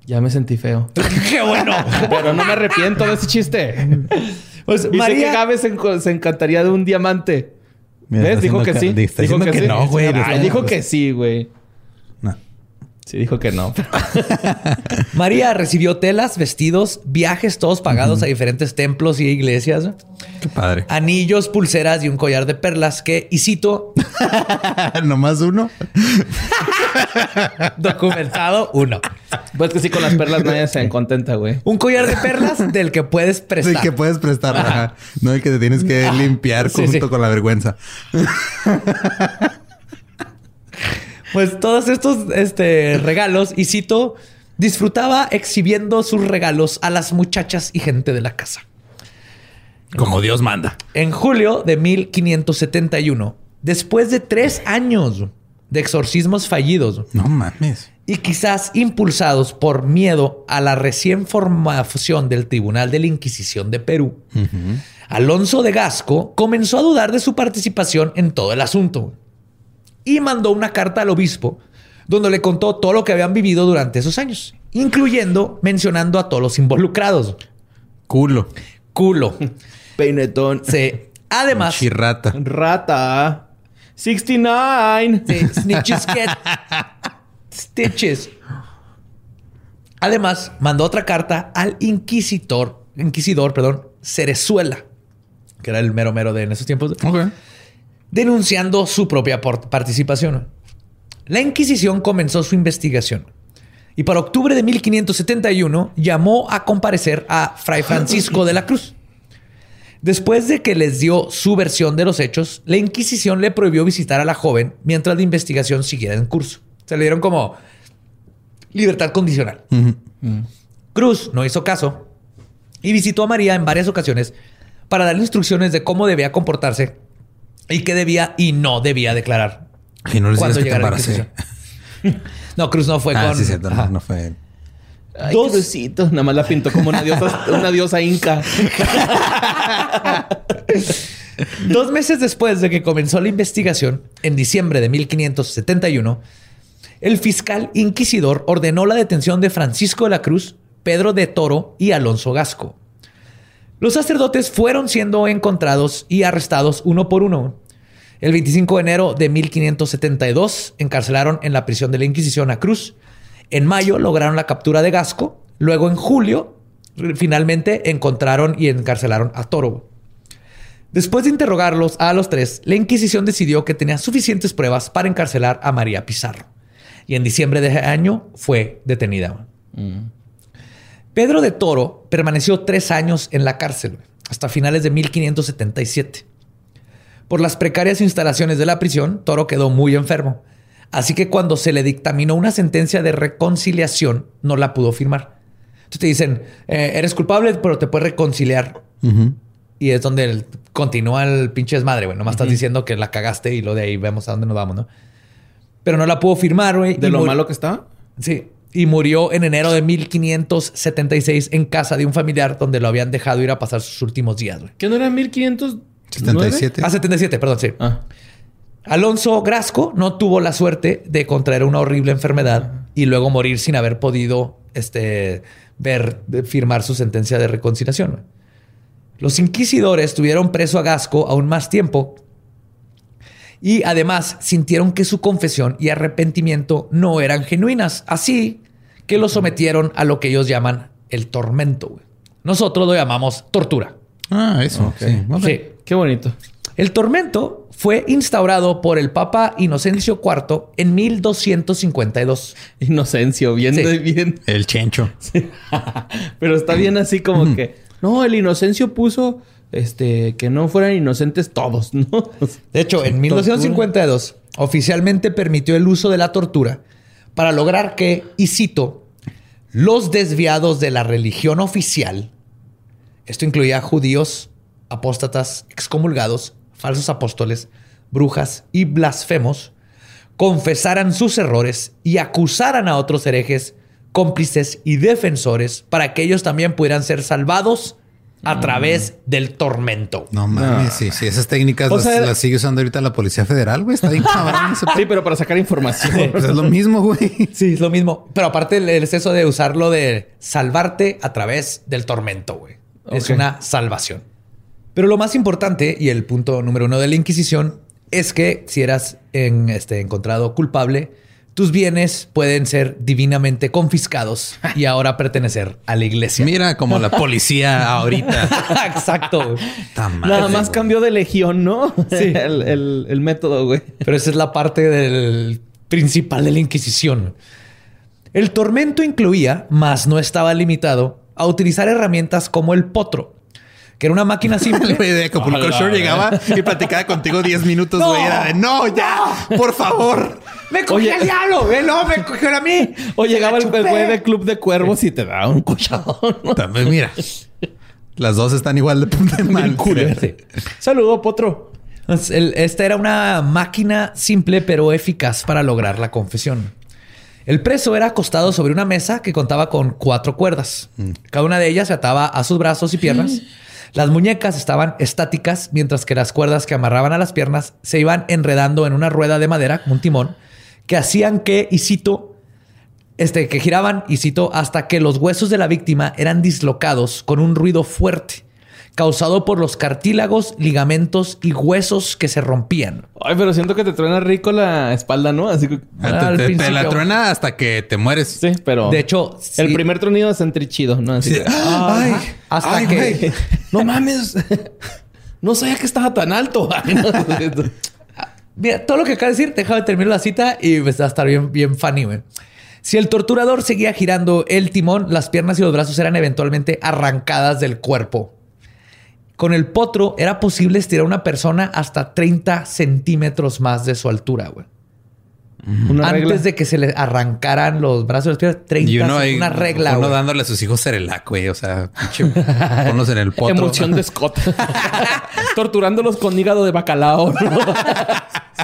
Ya me sentí feo. ¡Qué bueno! Pero no me arrepiento de ese chiste. Pues Dice María... que Gabe se, se encantaría de un diamante. Mira, ¿Ves? Dijo que sí. Dijo que sí. no, güey. Ay, dijo que sí, güey. Sí, dijo que no. María recibió telas, vestidos, viajes todos pagados a diferentes templos y iglesias, Qué padre. anillos, pulseras y un collar de perlas que, y cito, Nomás uno. documentado uno. Pues que sí, con las perlas nadie se contenta, güey. Un collar de perlas del que puedes prestar. que puedes prestar. ajá. No el que te tienes que limpiar Sí, junto sí. con la vergüenza. Pues todos estos este, regalos, y cito, disfrutaba exhibiendo sus regalos a las muchachas y gente de la casa. Como Dios manda. En julio de 1571, después de tres años de exorcismos fallidos No mames. y quizás impulsados por miedo a la recién formación del Tribunal de la Inquisición de Perú, Alonso de Gasco comenzó a dudar de su participación en todo el asunto y mandó una carta al obispo donde le contó todo lo que habían vivido durante esos años, incluyendo mencionando a todos los involucrados. Culo. Culo. Peinetón. Sí. Además, Chirrata. Rata. 69. Sí, snitches get stitches. Además, mandó otra carta al inquisidor, inquisidor, perdón, Cerezuela, que era el mero mero de en esos tiempos, Ok. Denunciando su propia participación. La Inquisición comenzó su investigación y para octubre de 1571 llamó a comparecer a Fray Francisco de la Cruz. Después de que les dio su versión de los hechos, la Inquisición le prohibió visitar a la joven mientras la investigación siguiera en curso. Se le dieron como libertad condicional. Cruz no hizo caso y visitó a María en varias ocasiones para darle instrucciones de cómo debía comportarse y qué debía y no debía declarar. Y no les cuando que te embaracé. No, Cruz no fue ah, con. sí, cierto. No, no fue él. Ay, Dos- Crucito. Nada más la pintó como una diosa, una diosa inca. Dos meses después de que comenzó la investigación, en diciembre de 1571, el fiscal inquisidor ordenó la detención de Francisco de la Cruz, Pedro de Toro y Alonso Gasco. Los sacerdotes fueron siendo encontrados y arrestados uno por uno. El 25 de enero de 1572 encarcelaron en la prisión de la Inquisición a Cruz. En mayo lograron la captura de Gasco. Luego en julio finalmente encontraron y encarcelaron a Toro. Después de interrogarlos a los tres, la Inquisición decidió que tenía suficientes pruebas para encarcelar a María Pizarro. Y en diciembre de ese año fue detenida. Pedro de Toro permaneció tres años en la cárcel hasta finales de 1577. Por las precarias instalaciones de la prisión, Toro quedó muy enfermo. Así que cuando se le dictaminó una sentencia de reconciliación, no la pudo firmar. Entonces te dicen, eh, eres culpable, pero te puedes reconciliar. Y es donde el- continúa el pinche desmadre, güey. Nomás estás diciendo que la cagaste y lo de ahí vemos a dónde nos vamos, ¿no? Pero no la pudo firmar, güey. De lo malo que está. Sí. Y murió en enero de 1576 en casa de un familiar donde lo habían dejado ir a pasar sus últimos días, güey. ¿Qué no era 1500? 77. Ah, 77, perdón, sí. Ah. Alonso Grasco no tuvo la suerte de contraer una horrible enfermedad y luego morir sin haber podido este, ver, firmar su sentencia de reconciliación. Los inquisidores tuvieron preso a Gasco aún más tiempo y además sintieron que su confesión y arrepentimiento no eran genuinas, así que lo sometieron a lo que ellos llaman el tormento. güey. Nosotros lo llamamos tortura. Ah, eso. Sí. Qué bonito. El tormento fue instaurado por el Papa Inocencio IV en 1252. Inocencio, bien, Sí. bien. El chencho. Pero está bien así como que. No, el Inocencio puso este que no fueran inocentes todos, ¿no? De hecho, en 1252 oficialmente permitió el uso de la tortura para lograr que, y cito, los desviados de la religión oficial, esto incluía judíos, apóstatas, excomulgados, falsos apóstoles, brujas y blasfemos, confesaran sus errores y acusaran a otros herejes, cómplices y defensores para que ellos también pudieran ser salvados a través del tormento. No mames, sí, sí. Esas técnicas las, sea- las sigue usando ahorita la Policía Federal, güey. Está bien cabrón Sí, pero para sacar información. Pues es lo mismo, güey. Sí, es lo mismo. Pero aparte el exceso de usarlo de salvarte a través del tormento, güey. Es una salvación. Pero lo más importante y el punto número uno de la Inquisición es que si eras en, este, encontrado culpable, tus bienes pueden ser divinamente confiscados y ahora pertenecer a la iglesia. Mira como la policía ahorita. Exacto. Nada más güey. cambió de legión, ¿no? Sí. El, el- el método, güey. Pero esa es la parte del principal de la Inquisición. El tormento incluía, mas no estaba limitado, a utilizar herramientas como el potro, que era una máquina El simple. güey de Acapulco A la Shore llegaba y platicaba contigo 10 minutos, No. güey. Era de no, ya, por favor. ¡Me cogió Oye. el diablo! ¡Eh, no! ¡Me cogió a mí! O llegaba el güey de Club de Cuervos y te daba un cochadón. ¿no? También, mira. Las dos están igual de punta de mal. Saludo, Potro. Esta era una máquina simple pero eficaz para lograr la confesión. El preso era acostado sobre una mesa que contaba con cuatro cuerdas. Cada una de ellas se ataba a sus brazos y piernas. Las muñecas estaban estáticas, mientras que las cuerdas que amarraban a las piernas se iban enredando en una rueda de madera, un timón, que hacían que, y cito, este, que giraban, y cito, hasta que los huesos de la víctima eran dislocados con un ruido fuerte, causado por los cartílagos, ligamentos y huesos que se rompían. Ay, pero siento que te truena rico la espalda, ¿no? Así que... Ah, Al te, te- te la truena hasta que te mueres. Sí, pero... De hecho, El sí. primer tronido es entre chido, ¿no? Así Sí. que- Ay, hasta ay, que-. No mames. No sabía que estaba tan alto. No. Mira, todo lo que acaba de decir, déjame terminar la cita y pues, va a estar bien, bien funny, güey. Si el torturador seguía girando el timón, las piernas y los brazos eran eventualmente arrancadas del cuerpo. Con el potro era posible estirar a una persona hasta 30 centímetros más de su altura, güey. Una Antes regla. de que se le arrancaran los brazos y las piernas, 30 Y uno es ahí, una regla, uno güey. dándole a sus hijos cerelac, güey. O sea, pinche, ponlos en el potro. Emoción de Scott. Torturándolos con hígado de bacalao. ¿no?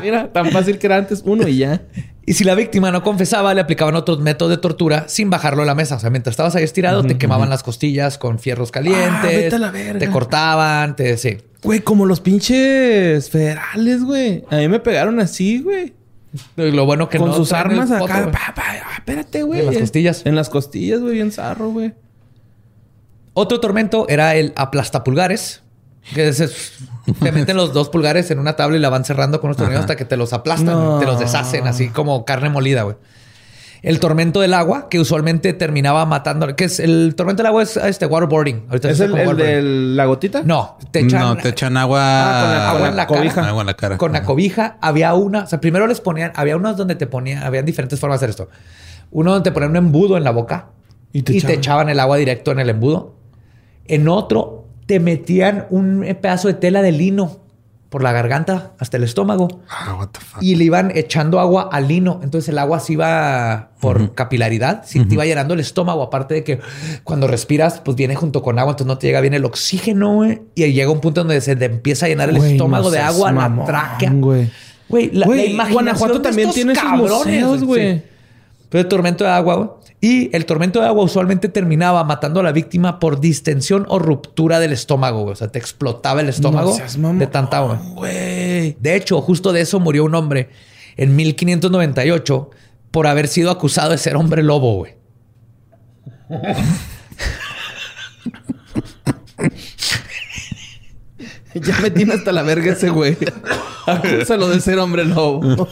Mira, tan fácil que era antes uno y ya. Y si la víctima no confesaba, le aplicaban otros métodos de tortura sin bajarlo a la mesa. O sea, mientras estabas ahí estirado, te quemaban las costillas con fierros calientes. Ah, vete a la verga. Te cortaban, te... Sí. Güey, como los pinches federales, güey. A mí me pegaron así, güey. Lo bueno que Con no sus armas acá. Pa, pa, ah, espérate, güey. En las costillas. En las costillas, güey. Bien zarro, güey. Otro tormento era el aplastapulgares. Que te meten los dos pulgares en una tabla y la van cerrando con los tornillos hasta que te los aplastan, No. te los deshacen así como carne molida, güey. El tormento del agua, que usualmente terminaba matando, que es el tormento del agua es este waterboarding. Ahorita se ¿Es el, el de la gotita? No, te echan, No, te echan agua. Ah, con la- agua en la cara. cobija. Agua en la cara. con la cobija. Había una, o sea, primero les ponían, había unos donde te ponían, habían diferentes formas de hacer esto. Uno donde te ponían un embudo en la boca Y te echaban. echaban. el agua directo en el embudo. En otro te metían un pedazo de tela de lino por la garganta hasta el estómago Ah, what the fuck. y le iban echando agua al lino. Entonces el agua se iba por capilaridad, sí, te iba llenando el estómago. Aparte de que cuando respiras, pues viene junto con agua, entonces no te llega bien el oxígeno. güey. Y llega un punto donde se te empieza a llenar el Güey, estómago no de agua, mamón, la tráquea. güey. Güey, la, la Güey, imaginación Guanajuato de también estos tiene sus cabrones, museos, güey. Sí. El tormento de agua, güey. Y el tormento de agua usualmente terminaba matando a la víctima por distensión o ruptura del estómago. güey. O sea, te explotaba el estómago No seas mamón, de tanta agua. Güey. De hecho, justo de eso murió un hombre en 1598 por haber sido acusado de ser hombre lobo, güey. Ya me tiene hasta la verga ese güey. Acúsalo de ser hombre lobo.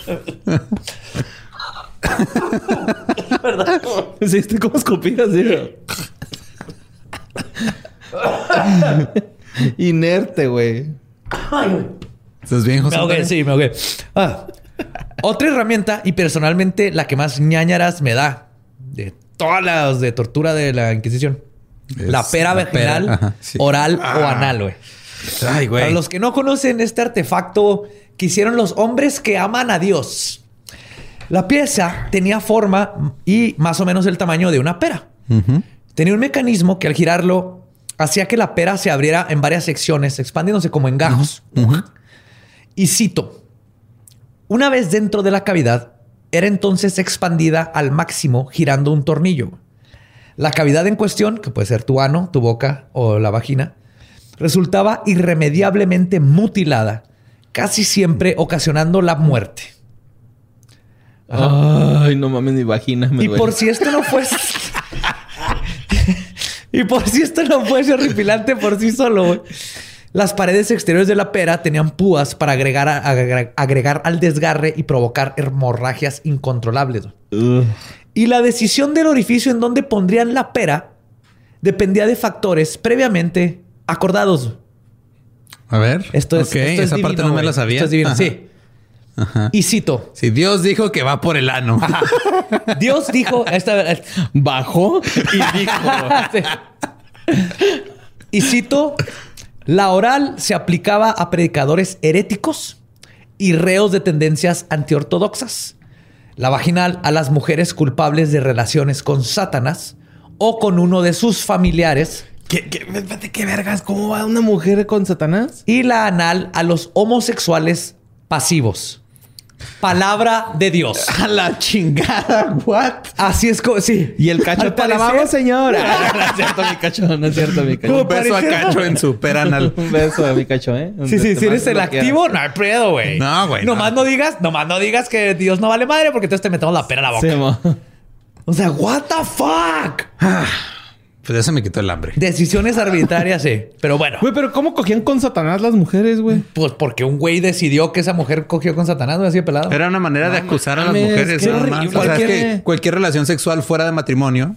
Sí, estoy como escupida así. güey. Inerte, güey. ¿Estás bien, José? Me ahogué, sí, me ahogué. Ah. Otra herramienta y personalmente la que más ñañaras me da de todas las de tortura de la Inquisición. Es la pera la pera, vaginal, ajá, sí. oral o anal, güey. Ay, Para güey. los que no conocen este artefacto que hicieron los hombres que aman a Dios. La pieza tenía forma y más o menos el tamaño de una pera. Tenía un mecanismo que al girarlo hacía que la pera se abriera en varias secciones, expandiéndose como en gajos. Y cito, una vez dentro de la cavidad, era entonces expandida al máximo girando un tornillo. La cavidad en cuestión, que puede ser tu ano, tu boca o la vagina, resultaba irremediablemente mutilada, casi siempre ocasionando la muerte. Ay, no mames, mi vagina me y duele. por si esto no fuese... y por si esto no fuese horripilante por sí solo, güey, Las paredes exteriores de la pera tenían púas para agregar, a- agregar, agregar al desgarre y provocar hemorragias incontrolables. Ugh. Y la decisión del orificio en donde pondrían la pera dependía de factores previamente acordados. A ver. Esto es, Ok, esto es esa parte no me la sabía. Esto es divino, Ajá. sí. Ajá. Y cito. Si Dios dijo que va por el ano. Dios dijo... Esta, Bajó y dijo. Sí. Y cito, la oral se aplicaba a predicadores heréticos y reos de tendencias antiortodoxas. La vaginal a las mujeres culpables de relaciones con Satanás o con uno de sus familiares. ¿Qué, qué, espérate, qué vergas? ¿Cómo va una mujer con Satanás? Y la anal a los homosexuales pasivos. Palabra de Dios. A la chingada, what? Así es como, sí. Y el cacho Al te alabamos, señor. no es cierto, mi cacho. No es cierto, mi cacho. Un beso a Cacho en su peranal. Un beso a mi cacho, ¿eh? Un Sí, sí, si eres el activo, no hay pedo, güey. No, güey, Nomás no. no. digas, nomás no digas que Dios no vale madre porque entonces te metemos la pera a la boca. Sí. O sea, what the fuck? Pues ya se me quitó el hambre. Decisiones arbitrarias, sí. Pero bueno, Güey, pero ¿cómo cogían con Satanás las mujeres, güey? pues porque un güey decidió que esa mujer cogió con Satanás, güey, así de pelado. Era una manera de acusar a las mujeres. qué nada más. horrible. O sea, es Cualquier- que cualquier relación sexual fuera de matrimonio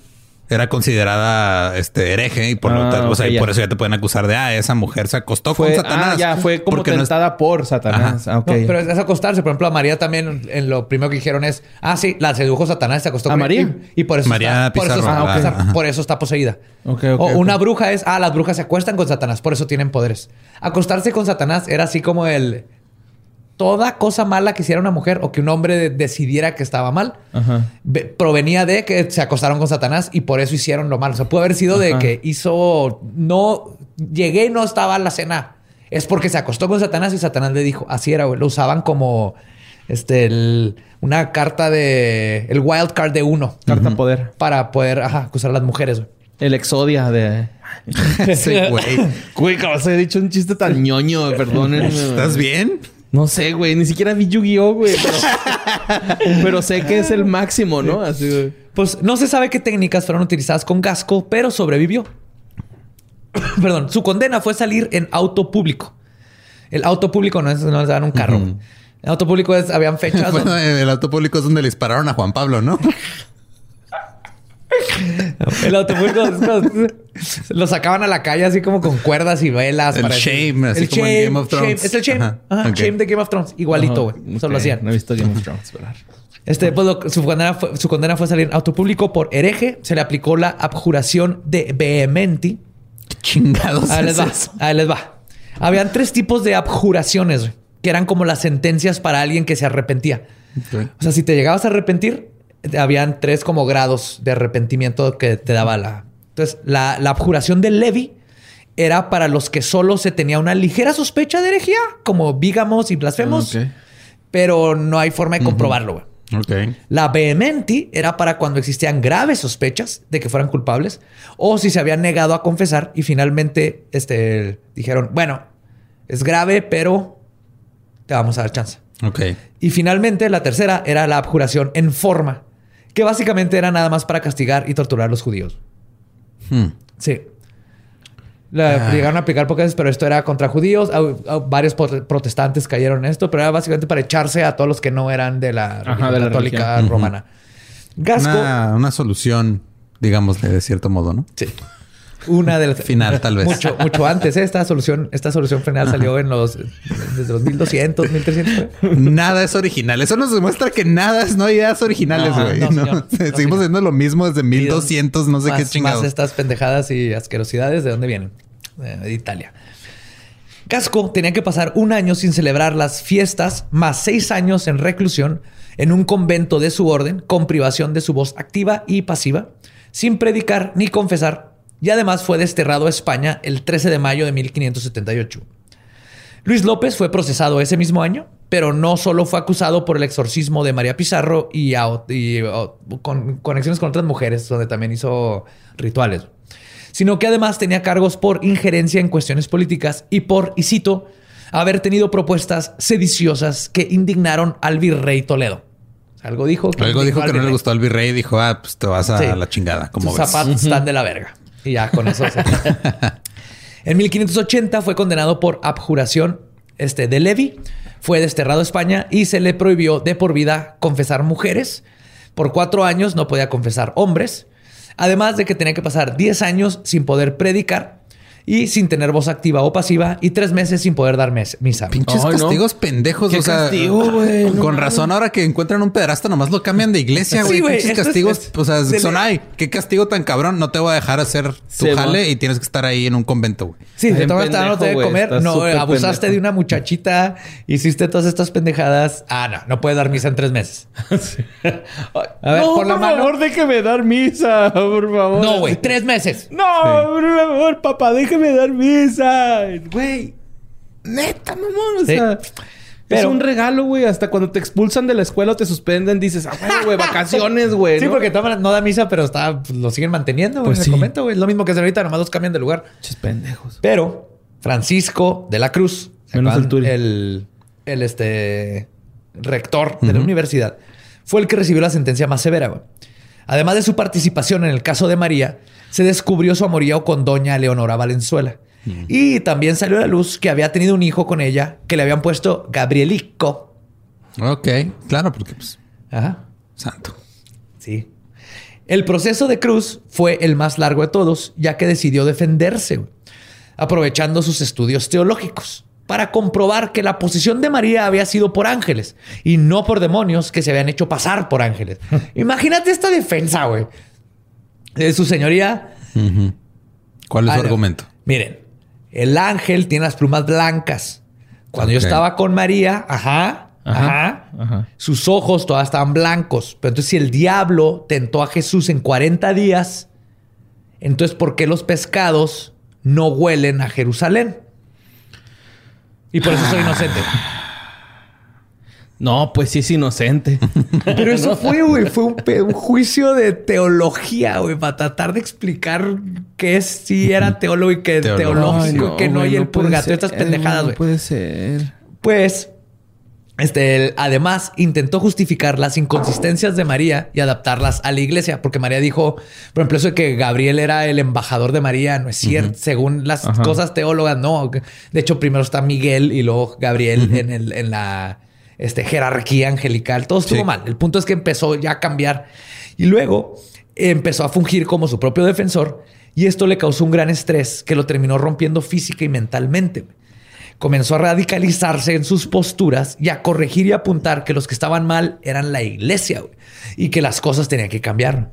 era considerada este hereje y por, lo Ah, tanto, o sea, y por eso ya te pueden acusar de ah, esa mujer se acostó Fue, con Satanás. ah, ya, fue como porque no es- tentada por Satanás. Ah. No, pero es acostarse. Por ejemplo, a María también, en lo primero que dijeron es, ah, sí, la sedujo Satanás, se acostó ¿A con María? Y, y por eso María está, por eso, está, Ah, por- eso está poseída. O una bruja es, ah, las brujas se acuestan con Satanás, por eso tienen poderes. Acostarse con Satanás era así como el... Toda cosa mala que hiciera una mujer o que un hombre de- decidiera que estaba mal Ajá. provenía de que se acostaron con Satanás y por eso hicieron lo malo. O sea, puede haber sido de que hizo... No... Llegué y no estaba la cena. Es porque se acostó con Satanás y Satanás le dijo... Así era, güey. Lo usaban como... Este... el- una carta de... El wild card de uno. Carta poder. Para poder... Ajá, acusar a las mujeres, güey. El exodia de... Ese güey. Güey, acabas de dicho un chiste tan ñoño, perdónenme. ¿Estás bien? No sé, güey. Ni siquiera vi Yu-Gi-Oh, güey. Pero, pero sé que es el máximo, ¿no? Así, güey. Pues no se sabe qué técnicas fueron utilizadas con Gasco, pero sobrevivió. Perdón, su condena fue salir en auto público. El auto público no es, no es dar un carro. El auto público es, habían fechas. Bueno, donde- el auto público es donde le dispararon a Juan Pablo, ¿no? el auto público es cuando- lo sacaban a la calle así como con cuerdas y velas. El para- shame, así el como en Game of shame. Thrones. Es el shame. Ajá. Shame de Game of Thrones. Igualito, güey. Ajá, Eso lo ok. hacían. No he visto Game of Thrones, ¿verdad? Este, pues, lo- su, condena fue, su condena fue salir en auto público por hereje. Se le aplicó la abjuración de vehementi. ¿Qué chingados Ahí les es va. eso? Ahí les va. Habían tres tipos de abjuraciones, güey, que eran como las sentencias para alguien que se arrepentía. O sea, si te llegabas a arrepentir, habían tres como grados de arrepentimiento que te daba la. Entonces, la, la abjuración del Levi era para los que solo se tenía una ligera sospecha de herejía, como bígamos y blasfemos, pero no hay forma de comprobarlo. güey. La vehementi era para cuando existían graves sospechas de que fueran culpables o si se habían negado a confesar y finalmente este, dijeron, bueno, es grave, pero te vamos a dar chance. Ok. Y finalmente la tercera era la abjuración en forma, que básicamente era nada más para castigar y torturar a los judíos. Hmm. Sí. La Ah. llegaron a aplicar pocas veces, pero esto era contra judíos. Varios pro- protestantes cayeron en esto, pero era básicamente para echarse a todos los que no eran de la religión de la católica religión. romana. Gasco, Una, una solución, digámosle, de cierto modo, ¿no? sí. Una de las Final, tal vez. Mucho, mucho antes. ¿eh? Esta solución, esta solución final salió en los desde los 1200, 1300. güey. Nada es original. Eso nos demuestra que nada es, no hay ideas originales, No, güey. no, ¿no? señor. No, Seguimos señor. haciendo lo mismo desde 1200, no sé más, qué chingados. Más estas pendejadas y asquerosidades, ¿de dónde vienen? Eh, De Italia. Casco tenía que pasar un año sin celebrar las fiestas, más seis años en reclusión en un convento de su orden, con privación de su voz activa y pasiva, sin predicar ni confesar, y además fue desterrado a España el 13 de mayo de 1578. Luis López fue procesado ese mismo año, pero no solo fue acusado por el exorcismo de María Pizarro y, a- y, a- con conexiones con otras mujeres, donde también hizo rituales, sino que además tenía cargos por injerencia en cuestiones políticas y por, y cito, haber tenido propuestas sediciosas que indignaron al virrey Toledo. Algo dijo que, Algo dijo que no le gustó al virrey y dijo, ah, pues te vas a la chingada. Como zapatos están de la verga. Y ya con eso se... En 1580 fue condenado por abjuración este, de Levi. Fue desterrado a España y se le prohibió de por vida confesar mujeres. Por cuatro años no podía confesar hombres. Además de que tenía que pasar 10 años sin poder predicar y sin tener voz activa o pasiva y tres meses sin poder dar misa. Pinches castigos pendejos. o sea, con razón, ahora que encuentran un pedrasta, nomás lo cambian de iglesia, güey. Pinches castigos. o sea, son ay, qué castigo tan cabrón. No te voy a dejar hacer tu jale y tienes que estar ahí en un convento, güey. Sí, te no te debe comer. No, abusaste de una muchachita, hiciste todas estas pendejadas. Ah, no, no puedes dar misa en tres meses. A ver, por, la favor, déjeme dar misa, por favor. No, güey, tres meses. No, por favor, papá, déjeme déjeme dar misa. Güey, neta, mamón. O sea, es un regalo, güey. Hasta cuando te expulsan de la escuela o te suspenden, dices, ah, güey, vacaciones, güey. Sí, porque no da misa, pero está, pues, lo siguen manteniendo, güey. Pues en momento, güey. Es lo mismo que hace ahorita, nomás los cambian de lugar. Chis pendejos. Pero Francisco de la Cruz, el, el, este, rector de la universidad, fue el que recibió la sentencia más severa, güey. Además de su participación en el caso de María, se descubrió su amorío con doña Leonora Valenzuela. Mm. Y también salió a la luz que había tenido un hijo con ella que le habían puesto Gabrielico. Ok, claro, porque pues. Ajá. Santo. Sí. El proceso de Cruz fue el más largo de todos, ya que decidió defenderse, aprovechando sus estudios teológicos para comprobar que la posición de María había sido por ángeles y no por demonios que se habían hecho pasar por ángeles. Imagínate esta defensa, güey. De su señoría. ¿Cuál es su argumento? Miren, el ángel tiene las plumas blancas. Cuando yo estaba con María, ajá, ajá, sus ojos todavía estaban blancos. Pero entonces, si el diablo tentó a Jesús en 40 días, entonces, ¿por qué los pescados no huelen a Jerusalén? Y por eso soy inocente. No, pues sí es inocente. Pero eso fue, güey. Fue un, juicio de teología, güey, para tratar de explicar qué si era teólogo y qué teológico, que no, y el purgatorio, estas pendejadas, güey. No puede ser. Pues, este, además, intentó justificar las inconsistencias de María y adaptarlas a la iglesia, porque María dijo, por ejemplo, eso de que Gabriel era el embajador de María, no es cierto, según las cosas teólogas, no. De hecho, primero está Miguel y luego Gabriel en, el, en la este, jerarquía angelical. Todo estuvo mal. El punto es que empezó ya a cambiar y luego empezó a fungir como su propio defensor y esto le causó un gran estrés que lo terminó rompiendo física y mentalmente. Comenzó a radicalizarse en sus posturas y a corregir y apuntar que los que estaban mal eran la iglesia y que las cosas tenían que cambiar.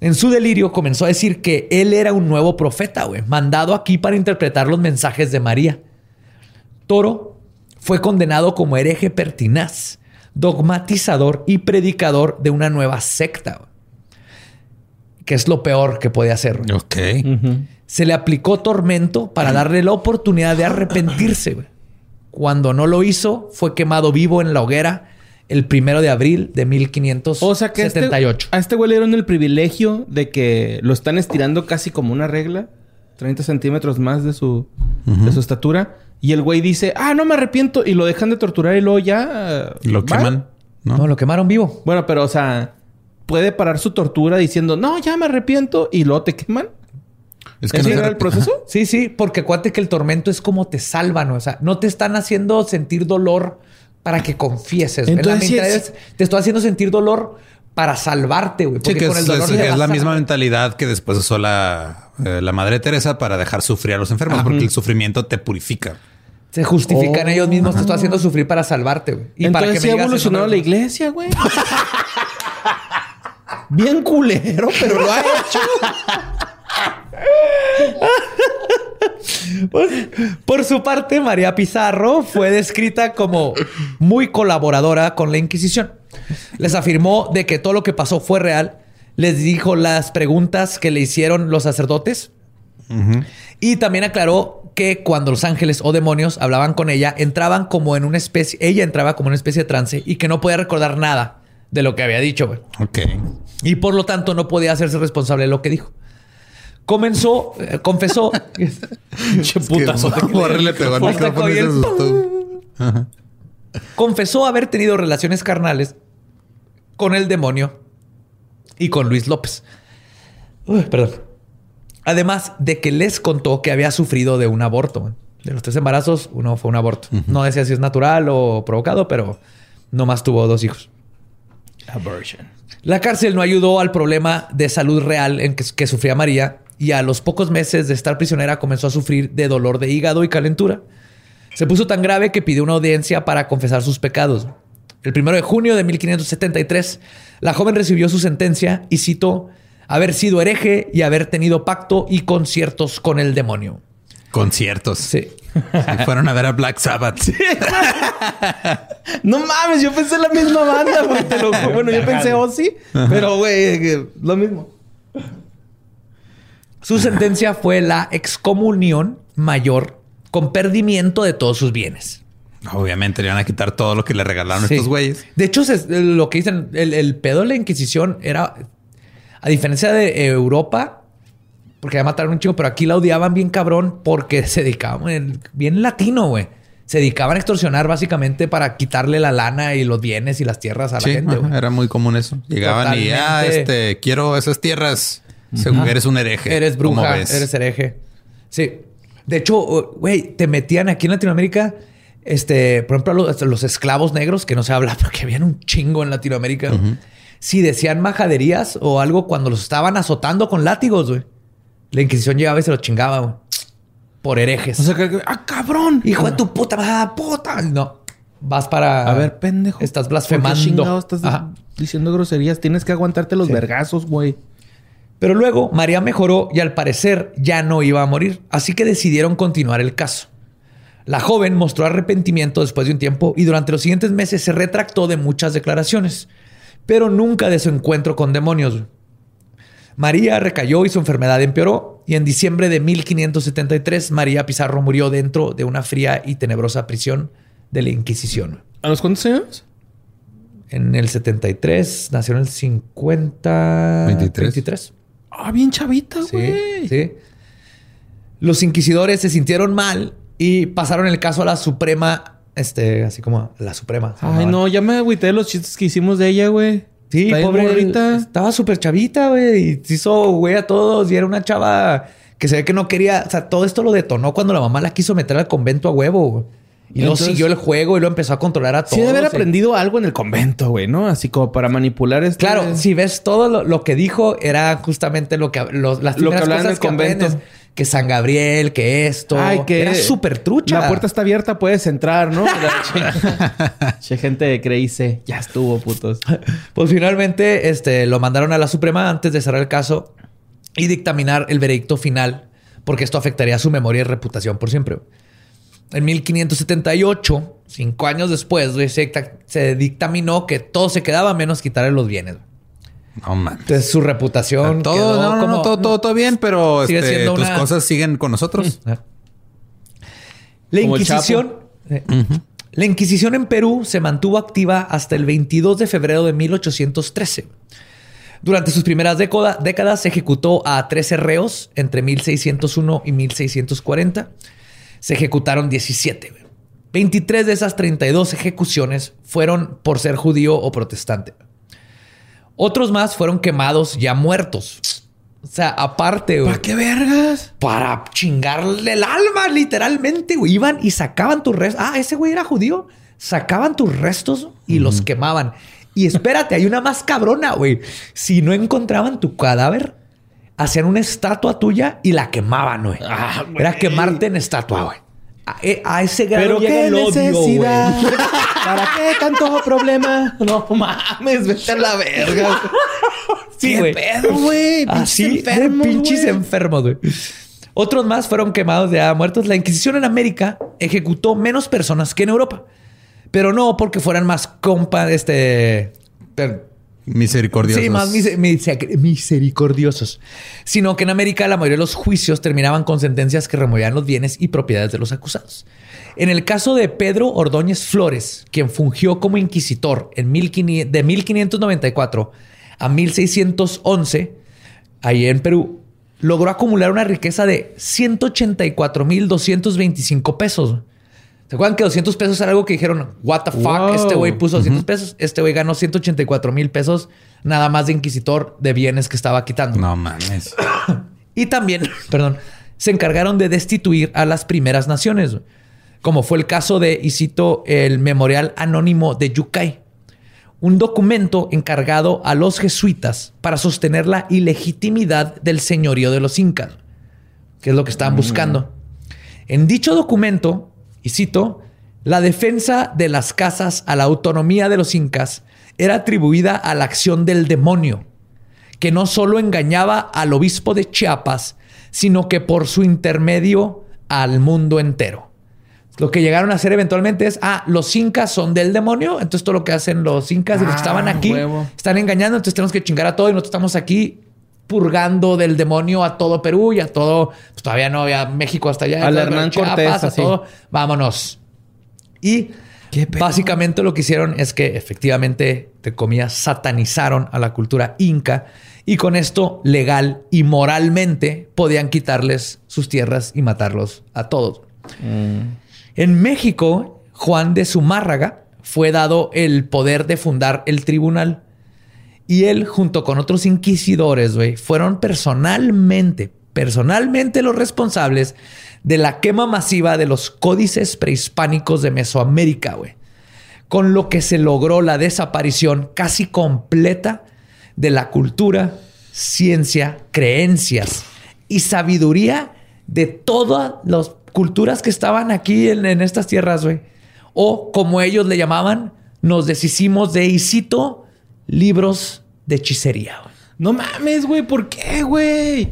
En su delirio comenzó a decir que él era un nuevo profeta, mandado aquí para interpretar los mensajes de María. Toro fue condenado como hereje pertinaz, dogmatizador y predicador de una nueva secta, que es lo peor que puede hacer. Ok. Se le aplicó tormento para darle la oportunidad de arrepentirse. Cuando no lo hizo, fue quemado vivo en la hoguera el primero de abril de 1578. O sea que este, a este güey le dieron el privilegio de que lo están estirando casi como una regla, 30 centímetros más de su, de su estatura y el güey dice, ah, no me arrepiento. Y lo dejan de torturar y luego ya. Lo queman. ¿no? lo quemaron vivo. Bueno, pero o sea, puede parar su tortura diciendo, no, ya me arrepiento. Y luego te queman. Es que no era el proceso? Sí, sí, porque acuérdate que el tormento es como te salvan, o sea, no te están haciendo sentir dolor para que confieses. Entonces, te estoy haciendo sentir dolor para salvarte, güey. Sí, que es, la misma mentalidad que después usó la, eh, la Madre Teresa para dejar sufrir a los enfermos, porque el sufrimiento te purifica. Se justifican ellos mismos. Te estoy haciendo sufrir para salvarte, güey. Y Entonces para que me ha evolucionado la iglesia, güey. Bien culero, pero lo ha hecho. Por su parte, María Pizarro fue descrita como muy colaboradora con la Inquisición. Les afirmó de que todo lo que pasó fue real. Les dijo las preguntas que le hicieron los sacerdotes. Y también aclaró que cuando los ángeles o demonios hablaban con ella, entraban como en una especie, ella entraba como en una especie de trance y que no podía recordar nada de lo que había dicho. Ok. Y por lo tanto no podía hacerse responsable de lo que dijo. comenzó, eh, confesó. Che putazo. Confesó haber tenido relaciones carnales con el demonio y con Luis López. Uy, perdón. Además de que les contó que había sufrido de un aborto. De los tres embarazos, uno fue un aborto. No decía si es natural o provocado, pero nomás tuvo dos hijos. Abortion. La cárcel no ayudó al problema de salud real en que, que sufría María y a los pocos meses de estar prisionera comenzó a sufrir de dolor de hígado y calentura. Se puso tan grave que pidió una audiencia para confesar sus pecados. El primero de junio de 1573, la joven recibió su sentencia y citó haber sido hereje y haber tenido pacto y conciertos con el demonio. Conciertos. Sí. Y fueron a ver a Black Sabbath. No mames, yo pensé la misma banda, güey. te lo. Bueno, yo pensé Ozzy, pero güey, que- lo mismo. Su sentencia fue la excomunión mayor con perdimiento de todos sus bienes. Obviamente le van a quitar todo lo que le regalaron Sí. estos güeyes. De hecho, se- lo que dicen, el, el pedo de la Inquisición era, a diferencia de Europa, porque ya mataron un chingo, pero aquí la odiaban bien cabrón porque se dedicaban, bien latino, güey. Se dedicaban a extorsionar básicamente para quitarle la lana y los bienes y las tierras a la Sí, gente, ajá, era muy común eso. Llegaban y, ah, este, quiero esas tierras. Según eres un hereje. Eres ¿Cómo bruja, eres hereje. Sí. De hecho, güey, te metían aquí en Latinoamérica, este, por ejemplo, los, los esclavos negros, que no se habla porque habían un chingo en Latinoamérica. Si decían majaderías o algo cuando los estaban azotando con látigos, güey. La Inquisición llegaba y se los chingaba, güey. Por herejes. O sea, que, ah, cabrón. Hijo de tu puta, ah, puta. No. Vas para. A ver, pendejo. Estás ¿Por qué blasfemando. estás Ajá. diciendo groserías? Tienes que aguantarte los Sí. vergazos, güey. Pero luego María mejoró y al parecer ya no iba a morir, así que decidieron continuar el caso. La joven mostró arrepentimiento después de un tiempo y durante los siguientes meses se retractó de muchas declaraciones, pero nunca de su encuentro con demonios. María recayó y su enfermedad empeoró y en diciembre de 1573 María Pizarro murió dentro de una fría y tenebrosa prisión de la Inquisición. ¿A los cuántos años? En el 73, nació en el 50... 23. 23. Ah, bien chavita, Sí, güey. sí. Los inquisidores se sintieron mal y pasaron el caso a la Suprema, este, así como la Suprema. Ay, no, ya me agüité de los chistes que hicimos de ella, güey. Sí, Está pobre. morrita. Estaba súper chavita, güey. Y se hizo güey a todos. Y era una chava que se ve que no quería. O sea, todo esto lo detonó cuando la mamá la quiso meter al convento a huevo. güey. Y Entonces- siguió el juego y lo empezó a controlar a todos. Sí, debe haber aprendido algo en el convento, güey, ¿no? Así como para manipular este... Claro, si ves todo lo, lo que dijo, era justamente lo que los, las Lo que en cosas el que convento. aprendes. Que San Gabriel, que esto. Ay, que... Era súper trucha. La puerta está abierta, puedes entrar, ¿no? Che, gente creíse. Ya estuvo, putos. Pues finalmente este, lo mandaron a la Suprema antes de cerrar el caso y dictaminar el veredicto final, porque esto afectaría su memoria y reputación por siempre. En 1578, cinco años después, se dictaminó que todo se quedaba menos quitarle los bienes. No mames. Entonces su reputación. Todo, quedó no, no, no, como- todo, todo, todo bien, pero Sigue este, siendo tus una- cosas siguen con nosotros. La Como el Inquisición. eh, La Inquisición en Perú se mantuvo activa hasta el 22 de febrero de 1813. Durante sus primeras décoda- décadas se ejecutó a 13 reos entre 1601 y 1640. Se ejecutaron 17. güey. 23 de esas 32 ejecuciones fueron por ser judío o protestante. Otros más fueron quemados ya muertos. O sea, aparte, güey ¿Para qué vergas? para chingarle el alma, literalmente, güey. Iban y sacaban tus restos. Ah, ese güey era judío. Sacaban tus restos y los quemaban. Y espérate, hay una más cabrona, güey. Si no encontraban tu cadáver, hacían una estatua tuya y la quemaban, güey. Ah, güey. era quemarte en estatua, güey. A, eh, a ese grado Pero llega qué el necesidad. ¿Para qué tanto problema? No mames, vete a la verga. Sí, ¿Qué güey. pedo, güey? Así enfermos, de pinches enfermos, güey. Otros más fueron quemados de a muertos. La Inquisición en América ejecutó menos personas que en Europa. Pero no porque fueran más compa, este... per- Misericordiosos. Sí, más mise- mise- misericordiosos. Sino que en América la mayoría de los juicios terminaban con sentencias que removían los bienes y propiedades de los acusados. En el caso de Pedro Ordóñez Flores, quien fungió como inquisitor en 1500 de 1594 a 1611, ahí en Perú, logró acumular una riqueza de 184,225 pesos. ¿Se acuerdan que 200 pesos era algo que dijeron, what the fuck? Wow. Este güey puso 200 pesos. Este güey ganó 184 mil pesos nada más de inquisitor de bienes que estaba quitando. No mames. Y también, perdón, se encargaron de destituir a las primeras naciones, como fue el caso de, y cito, el Memorial Anónimo de Yucay, un documento encargado a los jesuitas para sostener la ilegitimidad del señorío de los incas, que es lo que estaban buscando. En dicho documento, y cito, la defensa de las casas a la autonomía de los incas era atribuida a la acción del demonio, que no solo engañaba al obispo de Chiapas, sino que por su intermedio al mundo entero. Lo que llegaron a hacer eventualmente es, ah, los incas son del demonio, entonces todo lo que hacen los incas y los que Ah, estaban aquí huevo. están engañando, entonces tenemos que chingar a todo y nosotros estamos aquí purgando del demonio a todo Perú y a todo, pues todavía no, ya México hasta allá, Al Hernán Chiapas, Cortés, a todo, vámonos. Y básicamente lo que hicieron es que efectivamente, te comillas, satanizaron a la cultura inca y con esto legal y moralmente podían quitarles sus tierras y matarlos a todos. En México, Juan de Zumárraga fue dado el poder de fundar el tribunal. Y él, junto con otros inquisidores, güey, fueron personalmente, personalmente los responsables de la quema masiva de los códices prehispánicos de Mesoamérica, güey. Con lo que se logró la desaparición casi completa de la cultura, ciencia, creencias y sabiduría de todas las culturas que estaban aquí en, estas tierras, güey. O como ellos le llamaban, nos deshicimos de, y cito, libros de hechicería. güey. No mames, güey. ¿Por qué, güey?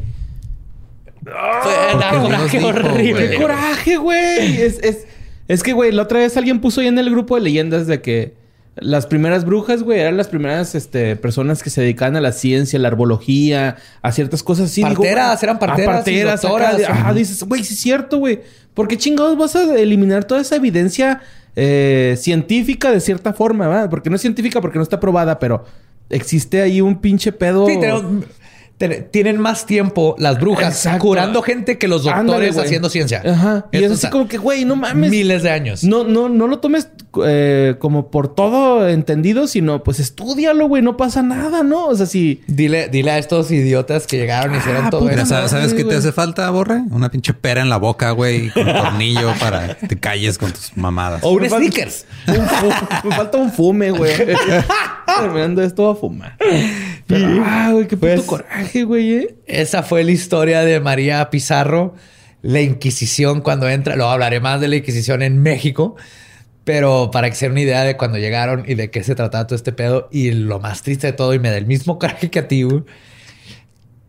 Fue coraje dijo, horrible. ¡Qué coraje, güey! Es, es, es que, güey, la otra vez alguien puso ahí en el grupo de leyendas de que las primeras brujas, güey, eran las primeras este, personas que se dedicaban a la ciencia, a la herbología, a ciertas cosas así. Parteras, eran parteras y parteras, doctoras. acá, Ajá, dices, güey, sí es cierto, güey. ¿Por qué chingados vas a eliminar toda esa evidencia eh, científica de cierta forma, ¿verdad? Porque no es científica, porque no está probada, pero existe ahí un pinche pedo. Sí, tenemos- te- tienen más tiempo las brujas Exacto. curando gente que los doctores Ándale, haciendo ciencia. Ajá. Y Eso es así como que, güey, no mames. Miles de años. No, no, no lo tomes eh, como por todo entendido, sino pues estudialo, güey. No pasa nada, ¿no? O sea, si... Dile, dile a estos idiotas que llegaron y hicieron Ah, todo eso. ¿sabes, ¿sabes qué te hace falta, Borre? Una pinche pera en la boca, güey, con un tornillo para que te calles con tus mamadas. O un Me falta- sneakers. Me falta un fume, güey. Terminando esto a fumar. Pero, ah, güey, qué puto Pues- coraje, güey, eh. Esa fue la historia de María Pizarro, la Inquisición cuando entra. Luego hablaré más de la Inquisición en México, pero para que se den una idea de cuando llegaron y de qué se trataba todo este pedo. Y lo más triste de todo, y me da el mismo coraje que a ti, güey,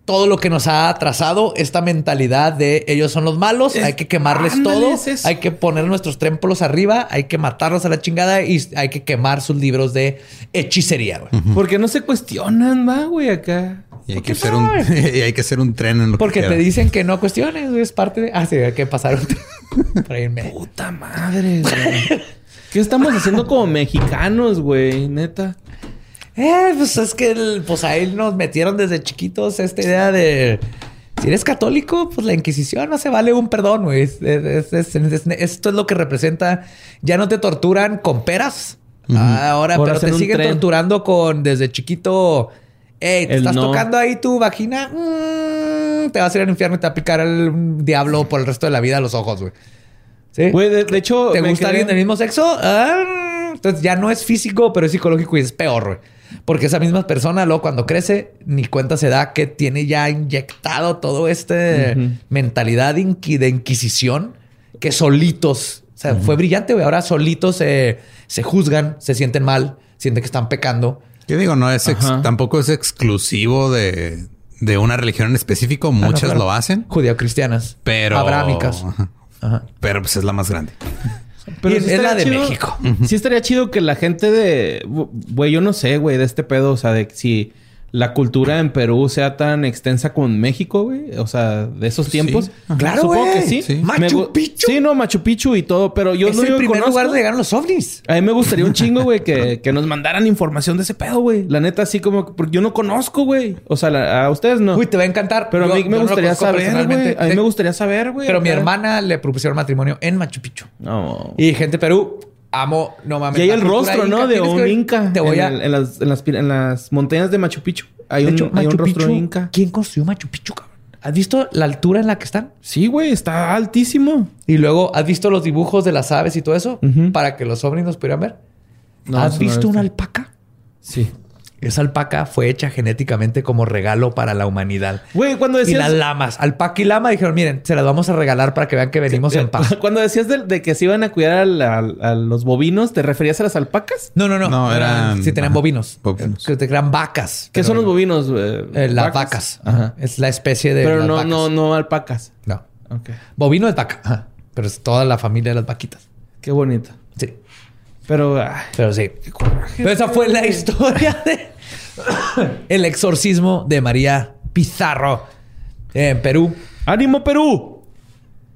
todo lo que nos ha atrasado, esta mentalidad de ellos son los malos, Es- hay que quemarles todo, es hay que poner nuestros templos arriba, hay que matarlos a la chingada y hay que quemar sus libros de hechicería. güey. Porque no se cuestionan, va, güey, acá. Y hay que hacer un, y hay que hacer un tren en lo Porque que te dicen que no cuestiones, güey, es parte de. Ah, sí, hay que pasar un para irme. Puta madre, güey. ¿Qué estamos haciendo como mexicanos, güey? Neta. Eh, pues es que el- pues ahí nos metieron desde chiquitos esta idea de. Si eres católico, pues la Inquisición no se vale un perdón, güey. Es- es- es- es- esto es lo que representa. Ya no te torturan con peras. Ah, Ahora, pero te siguen tren. torturando con desde chiquito. Ey, te El estás no. tocando ahí tu vagina. Mm, te vas a ir al infierno y te va a picar el diablo por el resto de la vida a los ojos, güey. ¿Sí? Güey, de, de hecho... ¿Te gusta quedé- alguien del mismo sexo? Ah, entonces ya no es físico, pero es psicológico y es peor, güey. Porque esa misma persona, luego cuando crece, ni cuenta se da que tiene ya inyectado todo este mentalidad inqui- de inquisición que solitos, o sea, fue brillante, güey. Ahora solitos se, se juzgan, se sienten mal, sienten que están pecando. Yo digo, no es ex- tampoco es exclusivo de, de una religión en específico. Muchas claro. lo hacen, Judeocristianas, pero abrámicas. Ajá. Ajá. Pero pues es la más grande. Y es estaría la de México. Sí estaría chido que la gente de... Güey, yo no sé, güey, de este pedo. O sea, de si la cultura en Perú sea tan extensa como en México, güey. O sea, de esos tiempos. Claro, Supongo güey. que sí. Sí. Machu Picchu. Sí, no, Machu Picchu y todo. Pero yo es no el primer conozco. lugar donde llegaron los ovnis. A mí me gustaría un chingo, güey, que, que nos mandaran información de ese pedo, güey. La neta, así como... que- Porque yo no conozco, güey. O sea, la- a ustedes no. Uy, te va a encantar. pero Yo- a mí me gustaría saber, güey. A mí me gustaría saber, güey. Pero mi hermana le propusieron matrimonio en Machu Picchu. No. Y gente de Perú, amo, no mames. Y hay el rostro, ¿no? inca. De que un inca. Te voy en, a... el- en las, en, las, en las montañas de Machu Picchu. Hay de un, hecho, hay un rostro Picchu, inca. ¿Quién construyó Machu Picchu, cabrón? ¿Has visto la altura en la que están? Sí, güey. Está altísimo. Y luego, ¿has visto los dibujos de las aves y todo eso? Para que los ovnis nos pudieran ver. No, ¿Has no visto una alpaca? Sí. Esa alpaca fue hecha genéticamente como regalo para la humanidad. Güey, cuando Y decías... las lamas, alpaca y lama, dijeron, miren, se las vamos a regalar para que vean que venimos en paz. Cuando decías de, de que se iban a cuidar a, los bovinos, ¿te referías a las alpacas? No, no, no. No, eran- Sí, tenían ajá, bovinos. bovinos. Que eran vacas. ¿Qué Pero son los no. bovinos? Eh, las vacas. Ajá. Es la especie de. Pero las no, vacas. no, no alpacas. No. Ok. Bovino es vaca. Ajá. Pero es toda la familia de las vaquitas. Qué bonito. Sí. Pero... ay, Pero sí. Pero esa fue la historia de el exorcismo de María Pizarro en Perú. ¡Ánimo, Perú!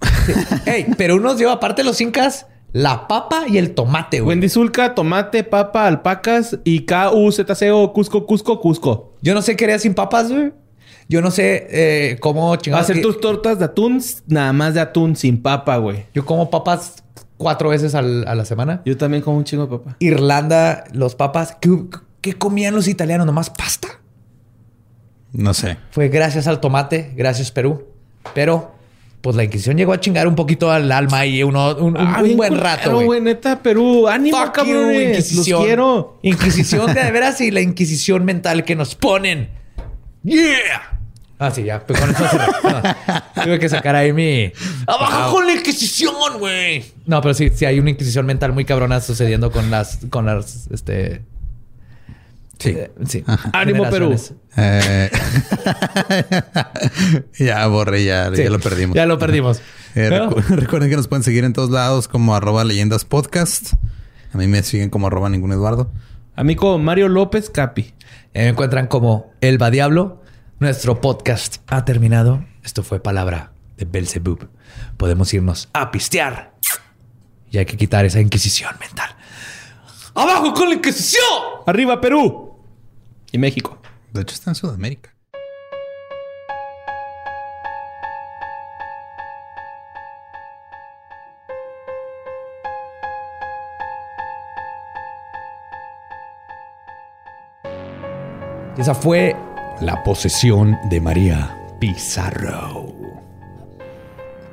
Ey, Perú nos dio, aparte de los incas, la papa y el tomate, güey. Wendy Zulka, tomate, papa, alpacas y K-U-Z-C-O, Cusco, Cusco, Cusco. Yo no sé qué haría sin papas, güey. Yo no sé eh, cómo chingados. Hacer tus tortas de atún, nada más de atún, sin papa, güey. Yo como papas cuatro veces al- a la semana. Yo también como un chingo de papa. Irlanda, los papas. ¿Qué, qué comían los italianos? ¿Nomás pasta? No sé. Fue gracias al tomate, gracias Perú. Pero, pues la Inquisición llegó a chingar un poquito al alma y uno, un, un- Ah, un buen rato, güey. güey. Neta, Perú. ¡Ánimo, Fuck you! Inquisición. Los quiero. Inquisición de veras y la Inquisición mental que nos ponen. ¡Yeah! Ah, sí, ya. Pues con eso cerré. No, tuve que sacar ahí mi... ¡Abajo con la Inquisición, güey! No, pero sí, sí hay una Inquisición mental muy cabrona sucediendo con las... Con las, este... Sí. eh, sí. Ánimo, Perú. Eh, ya borré, ya, Sí, ya lo perdimos. Ya lo perdimos. Eh, recu- recuerden que nos pueden seguir en todos lados como arroba leyendas podcast. A mí me siguen como arroba ningún Eduardo. Amigo Mario López Capi. Eh, Me encuentran como Elba Diablo. Nuestro podcast ha terminado. Esto fue palabra de Belzebub. Podemos irnos a pistear. Y hay que quitar esa inquisición mental. ¡Abajo con la inquisición! ¡Arriba, Perú! Y México. De hecho, está en Sudamérica. Y esa fue la posesión de María Pizarro.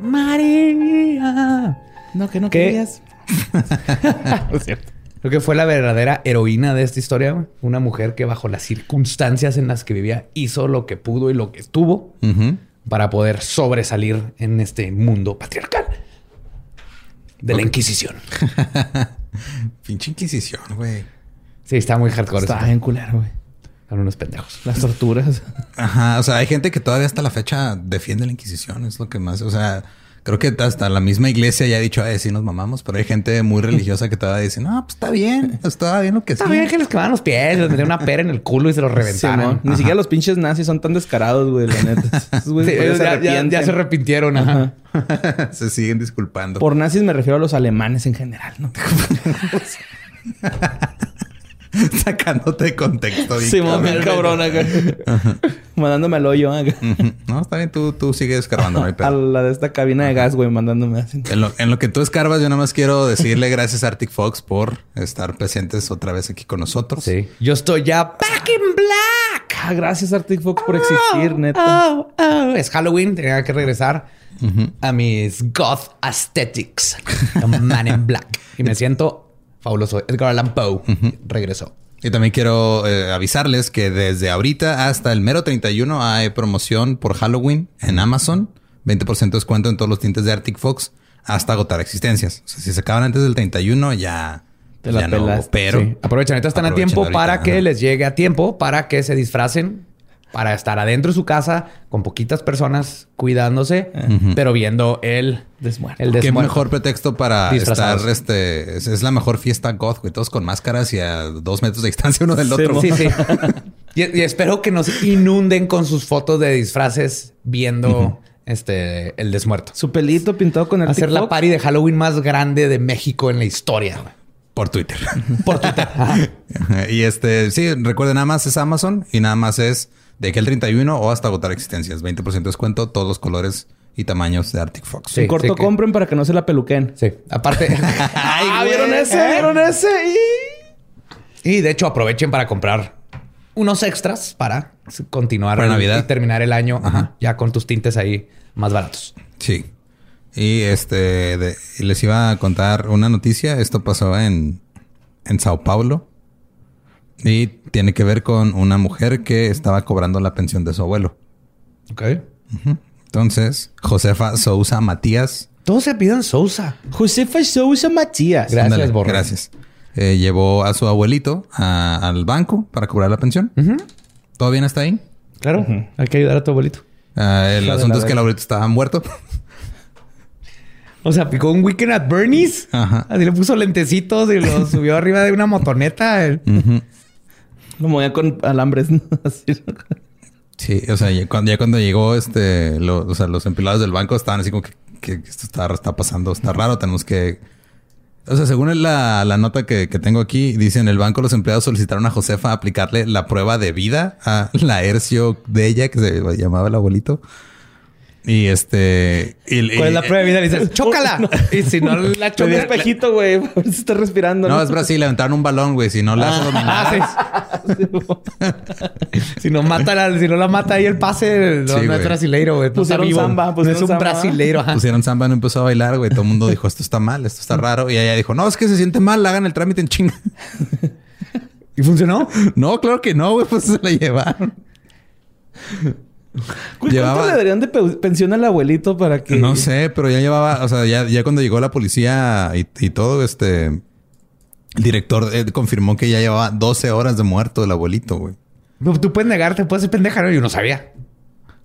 María. No, que no ¿Qué? querías. es cierto. Creo que fue la verdadera heroína de esta historia. güey. Una mujer que bajo las circunstancias en las que vivía hizo lo que pudo y lo que tuvo Ujú. para poder sobresalir en este mundo patriarcal de la. Inquisición. Pinche Inquisición, güey. Sí, está muy hardcore. Está bien culero, güey. Son unos pendejos. Las torturas. Ajá, o sea, hay gente que todavía hasta la fecha defiende la Inquisición, es lo que más, o sea, creo que hasta la misma iglesia ya ha dicho, ay, sí nos mamamos, pero hay gente muy religiosa que todavía dice, no, pues está bien, estaba bien lo que Está sí. bien que les quemaban los pies, les metían una pera en el culo y se los reventaron. Ni siquiera los pinches nazis son tan descarados, güey, la neta. Esos Sí, todavía ya, ya- ya se arrepintieron. Ajá. Se siguen disculpando. Por nazis me refiero a los alemanes en general, ¿no? Sacándote de contexto. Simón, bien cabrón acá. Mandándome al hoyo acá. No, está bien, tú, tú sigues escarbando, no A la de esta cabina de gas, güey, mandándome así. En lo, en lo que tú escarbas, yo nada más quiero decirle gracias a Arctic Fox por estar presentes otra vez aquí con nosotros. Sí. Yo estoy ya back in black. Ah, gracias Arctic Fox por existir, neta. Oh, oh. Es Halloween, tenía que regresar a mis goth aesthetics. A Man in Black. Y me siento fabuloso. Edgar Allan Poe regresó. Y también quiero eh, avisarles que desde ahorita hasta el mero 31 hay promoción por Halloween en Amazon. 20% de descuento en todos los tintes de Arctic Fox hasta agotar existencias. O sea, si se acaban antes del 31 ya, Te la ya no. Pero Sí. Aprovechen, ahorita están a tiempo ahorita, para que ajá. les llegue a tiempo para que se disfracen para estar adentro de su casa con poquitas personas cuidándose, pero viendo el Desmuerto. El Qué mejor pretexto para estar, este, es, es la mejor fiesta goth, güey, todos con máscaras y a dos metros de distancia uno del Sí, otro. Sí, sí. y, y espero que nos inunden con sus fotos de disfraces viendo este el desmuerto. Su pelito pintado con el Hacer la party de Halloween más grande de México en la historia. güey. Por Twitter. Por Twitter. y este, sí, recuerden, nada más es Amazon y nada más es de aquí al 31 o hasta agotar existencias. 20% de descuento, todos los colores y tamaños de Arctic Fox. Sí. En corto que- compren para que no se la peluquen. Sí. Aparte. ah, ¿vieron ese? ¿Vieron ese? Y... y de hecho, aprovechen para comprar unos extras para continuar Para Navidad. y terminar el año ajá, ya con tus tintes ahí más baratos. Sí. Y este, de- les iba a contar una noticia. Esto pasó en, en Sao Paulo. Y tiene que ver con una mujer que estaba cobrando la pensión de su abuelo. Ok. Entonces, Josefa Sousa Matías. Todos se piden Sousa. Josefa Sousa Matías. Gracias, Ándale, Borre. Gracias. Eh, llevó a su abuelito a- al banco para cobrar la pensión. ¿Todo bien hasta ahí? Claro. Hay que ayudar a tu abuelito. Ah, el asunto es que el abuelito estaba muerto. O sea, picó un weekend at Bernie's. Ajá. Así le puso lentecitos y lo subió arriba de una motoneta. Ujú. Lo movía con alambres. Sí, o sea, ya cuando, llegó este, o sea, los empleados del banco estaban así como que, que esto está, está pasando, está raro, tenemos que... O sea, según la, la nota que, que tengo aquí, dice en el banco los empleados solicitaron a Josefa aplicarle la prueba de vida a la Hercio de ella, que se llamaba el abuelito. Y este... y- ¿Cuál es y- la prueba de vida? Le dices, ¡chócala! Y si no la choca... espejito, güey. A ver si está respirando. No, es Brasil, le aventaron un balón, güey. Si no la. Ah, sí. si no mata la, si no la mata ahí el pase, no, Sí, no es brasileiro, güey. Pusieron vivo. samba, no es pusieron un samba. brasileiro. ajá. Pusieron samba, no empezó a bailar, güey. Todo el mundo dijo, esto está mal, esto está raro. Y ella dijo, no, es que se siente mal, hagan el trámite en chinga. ¿Y funcionó? No, claro que no, güey, pues se la llevaron. ¿Cuánto Llevaba- le darían de pe- pensión al abuelito para que... No sé, pero ya llevaba, o sea, ya, ya cuando llegó la policía y, y todo, este, el director eh, confirmó que ya llevaba 12 horas de muerto el abuelito, güey. Tú puedes negarte, puedes ser pendeja, ¿no? Yo no sabía.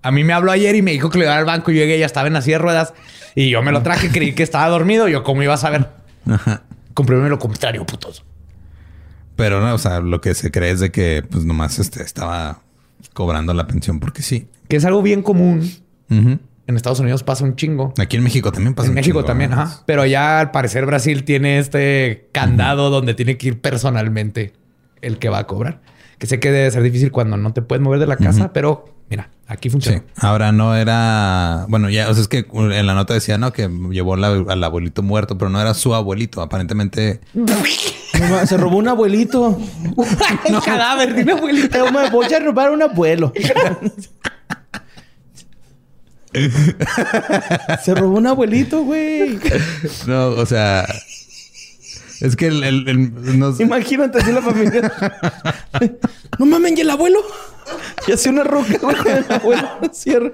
A mí me habló ayer y me dijo que le iba al banco. Yo llegué, ya estaba en la silla de ruedas. Y yo me lo traje, creí que estaba dormido. Yo, ¿cómo iba a saber? Ajá. Compruébeme lo contrario, putos. Pero no, o sea, lo que se cree es de que, pues nomás este, estaba cobrando la pensión porque sí. Que es algo bien común. En Estados Unidos pasa un chingo. Aquí en México también pasa en un México chingo, también, ¿no? ajá. Pero allá al parecer Brasil tiene este candado donde tiene que ir personalmente el que va a cobrar. Que sé que debe ser difícil cuando no te puedes mover de la casa, pero mira, aquí Sí. funciona. Ahora no era. Bueno, ya, o sea, es que en la nota decía, ¿no? Que llevó la- al abuelito muerto, pero no era su abuelito. Aparentemente. No, se robó un abuelito. El cadáver de una abuelita. Yo me voy a robar un abuelo. se robó un abuelito, güey. No, o sea. Es que el. el- el- no sé. Imagínate así la familia. no mamen, ¿y el abuelo? Y hacía una roca, güey, con el abuelo. Cierra.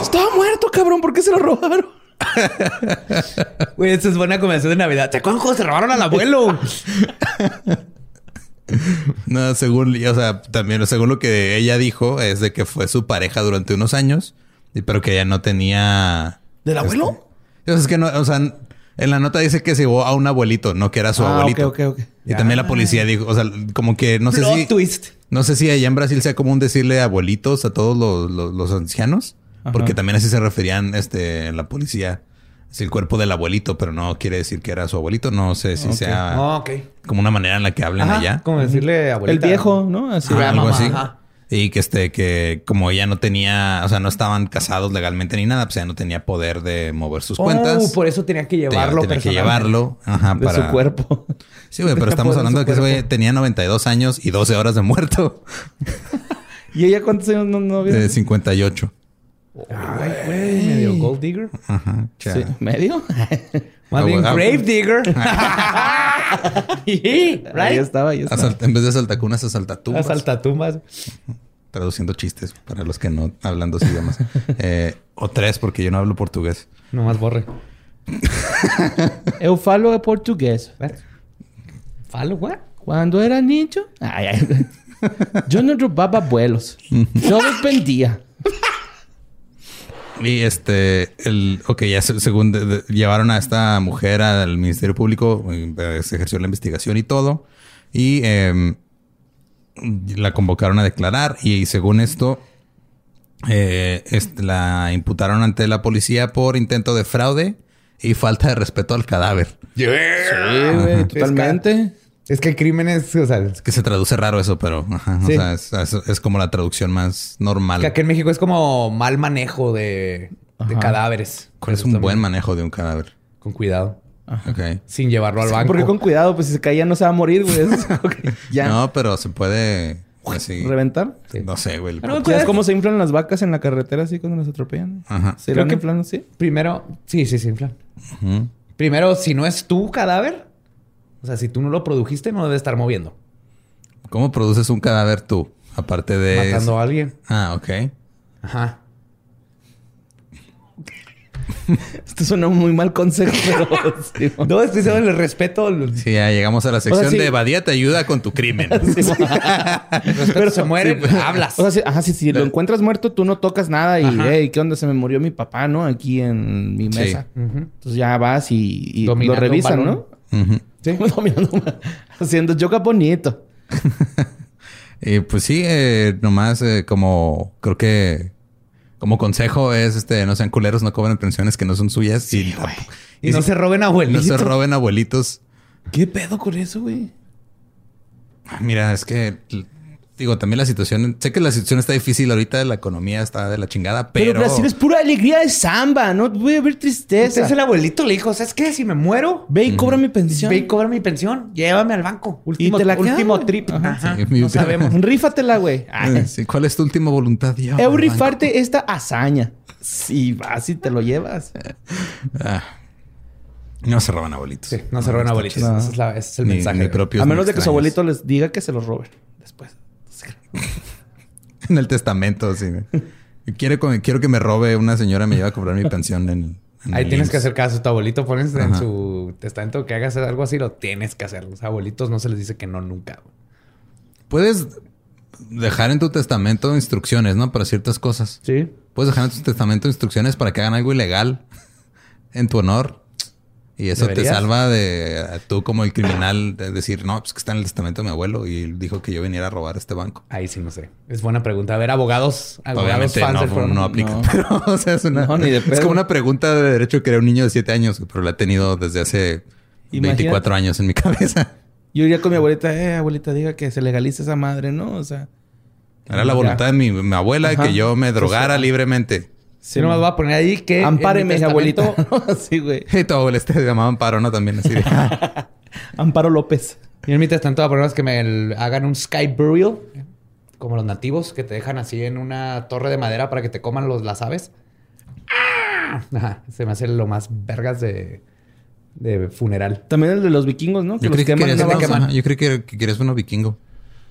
Estaba muerto, cabrón. ¿Por qué se lo robaron? Güey, esa es buena conversación de Navidad. ¿Te acuerdas cuando se robaron al abuelo? No, según, o sea, también según lo que ella dijo, es de que fue su pareja durante unos años, pero que ella no tenía. ¿Del abuelo? O sea, es que no, o sea, en la nota dice que se llevó a un abuelito, no que era su Ah, abuelito. ok, ok, ok. Y también la policía dijo, o sea, como que no sé si. twist. No sé si allá en Brasil sea común decirle abuelitos a todos los, los- los ancianos, Ajá. porque también así se referían este, en la policía. Es el cuerpo del abuelito, pero no quiere decir que era su abuelito. No sé si sea Ah, ok. como una manera en la que hablan Ajá, allá. Como decirle El abuelita. viejo, ¿no? Así. Ah, algo mamá, así. ajá. Y que este, que como ella no tenía, o sea, no estaban casados legalmente ni nada, pues ella no tenía poder de mover sus Oh, cuentas. por eso tenía que Tenía- llevarlo tenía que personalmente. llevarlo. Ajá, De para... su cuerpo. Sí, güey, pero Tenía estamos hablando de que ese güey tenía 92 años y 12 horas de muerto. ¿Y ella cuántos años no, no había? De 58. Ay, güey, medio gold digger. Ajá. Sí. ¿Medio? Más bien grave digger. Ahí right? estaba, ahí estaba. Asalt- en vez de saltacunas, asaltatumbas. Asaltatumbas. Traduciendo chistes para los que no hablan dos idiomas. Eh, o tres, porque yo no hablo portugués. Nomás borre. Eu falo portugués. ¿Falo, what? Cuando era niño, ay, ay, yo no robaba vuelos. Yo los vendía. Y este, el, ok, ya se- según de- de- llevaron a esta mujer al Ministerio Público, eh, se ejerció la investigación y todo, y em, la convocaron a declarar y, según esto, eh, este, la imputaron ante la policía por intento de fraude y falta de respeto al cadáver. Sí, güey, totalmente. Es que el crimen es, o sea, Es que se traduce raro eso, pero ajá, o Sí. sea, es, es- es como la traducción más normal. que aquí en México es como mal manejo de, de Ajá. cadáveres. ¿Cuál es un buen manejo de un cadáver? Con cuidado. Ok. Sin llevarlo al banco. Porque con cuidado, pues si se caía no se va a morir, güey. Que ya. No, pero se puede así. ¿Reventar? No sé, güey. Pero- ¿Sabes cómo se inflan las vacas en la carretera así cuando las atropellan? Ajá. ¿Se Creo que- inflando así? Primero, sí, sí, sí, inflan. Ujú. Primero, si no es tu cadáver, o sea, si tú no lo produjiste, no lo debe estar moviendo. ¿Cómo produces un cadáver tú? Aparte de. Matando a alguien. Ah, ok. Ajá. Esto suena un muy mal consejo, pero sí. No, estoy diciendo el respeto. Sí, ya llegamos a la sección sí. de Badía te ayuda con tu crimen. respeto se muere, pues, hablas. O sea, si, ajá, si, si lo encuentras muerto, tú no tocas nada y, Ajá. hey, ¿qué onda? Se me murió mi papá, ¿no? Aquí en mi Sí. mesa. Ujú. Entonces ya vas y, y lo revisan. ¿no? Ujú. Sí. Haciendo yoga bonito. Y pues sí, eh, nomás eh, como creo que como consejo es este no sean culeros, no cobren pensiones que no son suyas y, Y, no si- se roben no abuelitos. se roben abuelitos. ¿Qué pedo con eso, güey? Ah, Mira, es que digo, también la situación, sé que la situación está difícil ahorita, la economía está de la chingada, Pero, pero, Brasil es pura alegría de samba, no voy a ver tristeza. Entonces el abuelito le dijo, ¿sabes qué? Si me muero, Ve y cobra mi pensión. ve y cobra mi pensión. Llévame al banco. Último, te la quedas, último güey. trip. Ajá. Sí, no sabemos. Rífatela, güey. Eh, sí, ¿cuál es tu última voluntad? Yo, Eu rifarte esta hazaña. Si vas y te lo llevas. Ah. No se roban abuelitos. Sí, no se roben está abuelitos. Ese es, la- ese es el Ni- mensaje. ni A menos de que su abuelito les diga que se los roben después. En el testamento, así. Quiero, quiero que me robe una señora me lleva a cobrar mi pensión en, en Ahí tienes que hacer caso. Tu abuelito pones en su testamento que hagas algo así, lo tienes que hacer. Los abuelitos no se les dice que no nunca. Puedes dejar en tu testamento instrucciones, ¿no? Para ciertas cosas. Sí. Puedes dejar en tu testamento instrucciones para que hagan algo ilegal en tu honor. Y eso te salva de tú como el criminal de decir, no, pues que está en el testamento de mi abuelo y dijo que yo viniera a robar este banco. Ahí sí no sé. Es buena pregunta. A ver, abogados, abogados Obviamente fans no, del no aplica. No. Pero, o sea, es, una, No, ni de es como una pregunta de derecho que era un niño de 7 años, pero la he tenido desde hace Imagínate. 24 años en mi cabeza. Yo iría con mi abuelita, eh, abuelita, diga que se legalice esa madre, ¿no? O sea. Era la voluntad de mi, mi abuela Ajá. que yo me drogara libremente. Sí, nomás voy a poner ahí que. Ampáreme, testamento- Así, güey. Y tu abuela este se llamaba Amparo, ¿no? También así de... Amparo López. Y en mi testamento voy a poner es que me el- hagan un sky burial, como los nativos, que te dejan así en una torre de madera para que te coman los, las aves. ¡Ah! Ajá, se me hace lo más vergas de, de funeral. También el de los vikingos, ¿no? Yo creí que querías yo que, que querías uno vikingo.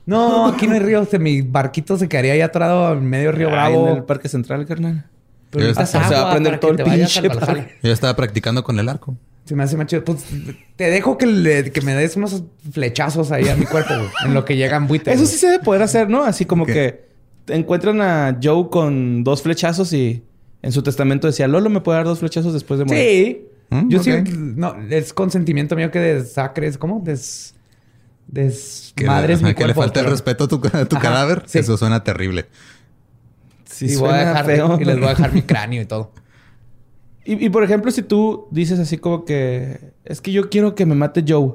No, aquí no hay río. Se- mi barquito se quedaría ahí atorado en medio río Ahí Bravo. en el Parque Central, carnal. Pero Yo- necesitas sea, va a prender todo el pinche. Yo estaba practicando con el arco. Se me hace más chido. Pues te dejo que, le- que me des unos flechazos ahí a mi cuerpo, güey, en lo que llegan buitres. Eso sí se debe poder hacer, ¿no? Así como ¿Qué? que encuentran a Joe con dos flechazos y en su testamento decía, Lolo me puede dar dos flechazos después de morir. Sí. Mm, Yo sí. No, es consentimiento mío que desacres. ¿Cómo? Des. Des. Que, madres ajá, mi que le falta el respeto a tu, a tu cadáver. sí. Eso suena terrible. Sí, y, voy a suena dejar, feo. y les voy a dejar mi cráneo y todo. Y, y, por ejemplo, si tú dices así como que es que yo quiero que me mate Joe,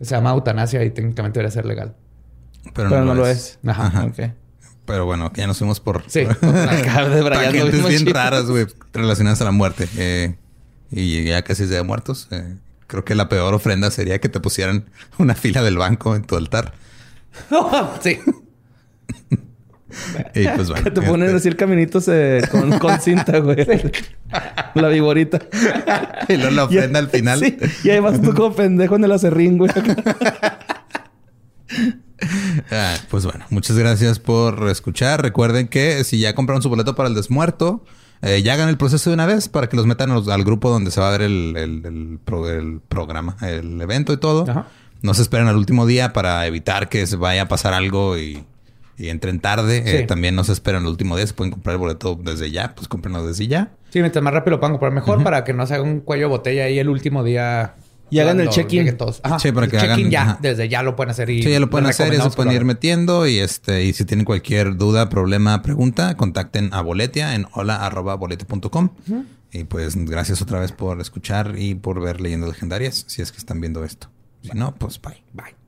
Se llama eutanasia y técnicamente debería ser legal. Pero, pero no, lo es. Ajá. Ajá. Ok. Pero bueno, que ya nos fuimos por Sí. De bien raras, güey, relacionadas a la muerte. Eh, y ya casi es Día de Muertos. Eh, creo que la peor ofrenda sería que te pusieran una fila del banco en tu altar. sí. Y pues bueno. Que te ponen este, así el caminito se- con, con cinta, güey. La viborita. Y luego la ofrenda al final. Sí. Y ahí vas tú como pendejo en el acerrín, güey. Ah, pues bueno, muchas gracias por escuchar. Recuerden que si ya compraron su boleto para el desmuerto, eh, ya hagan el proceso de una vez para que los metan los- al grupo donde se va a ver el, el- el pro- el programa, el evento y todo. Ajá. No se esperen al último día para evitar que se vaya a pasar algo y, y entren tarde. Sí. Eh, también no se esperan al último día. Se pueden comprar el boleto desde ya. Pues cómprenlo desde ya. Sí, mientras más rápido lo puedan comprar mejor para que no se haga un cuello de botella ahí el último día. Y hagan el check-in. Sí, para el que check-in hagan- ya. ajá. Desde ya lo pueden hacer. Y Sí, ya lo pueden hacer, ya se pueden ir metiendo y este y si tienen cualquier duda, problema, pregunta, contacten a Boletia en hola@boletia.com. Y pues gracias otra vez por escuchar y por ver leyendas legendarias, si es que están viendo esto. Si no, pues bye. Bye.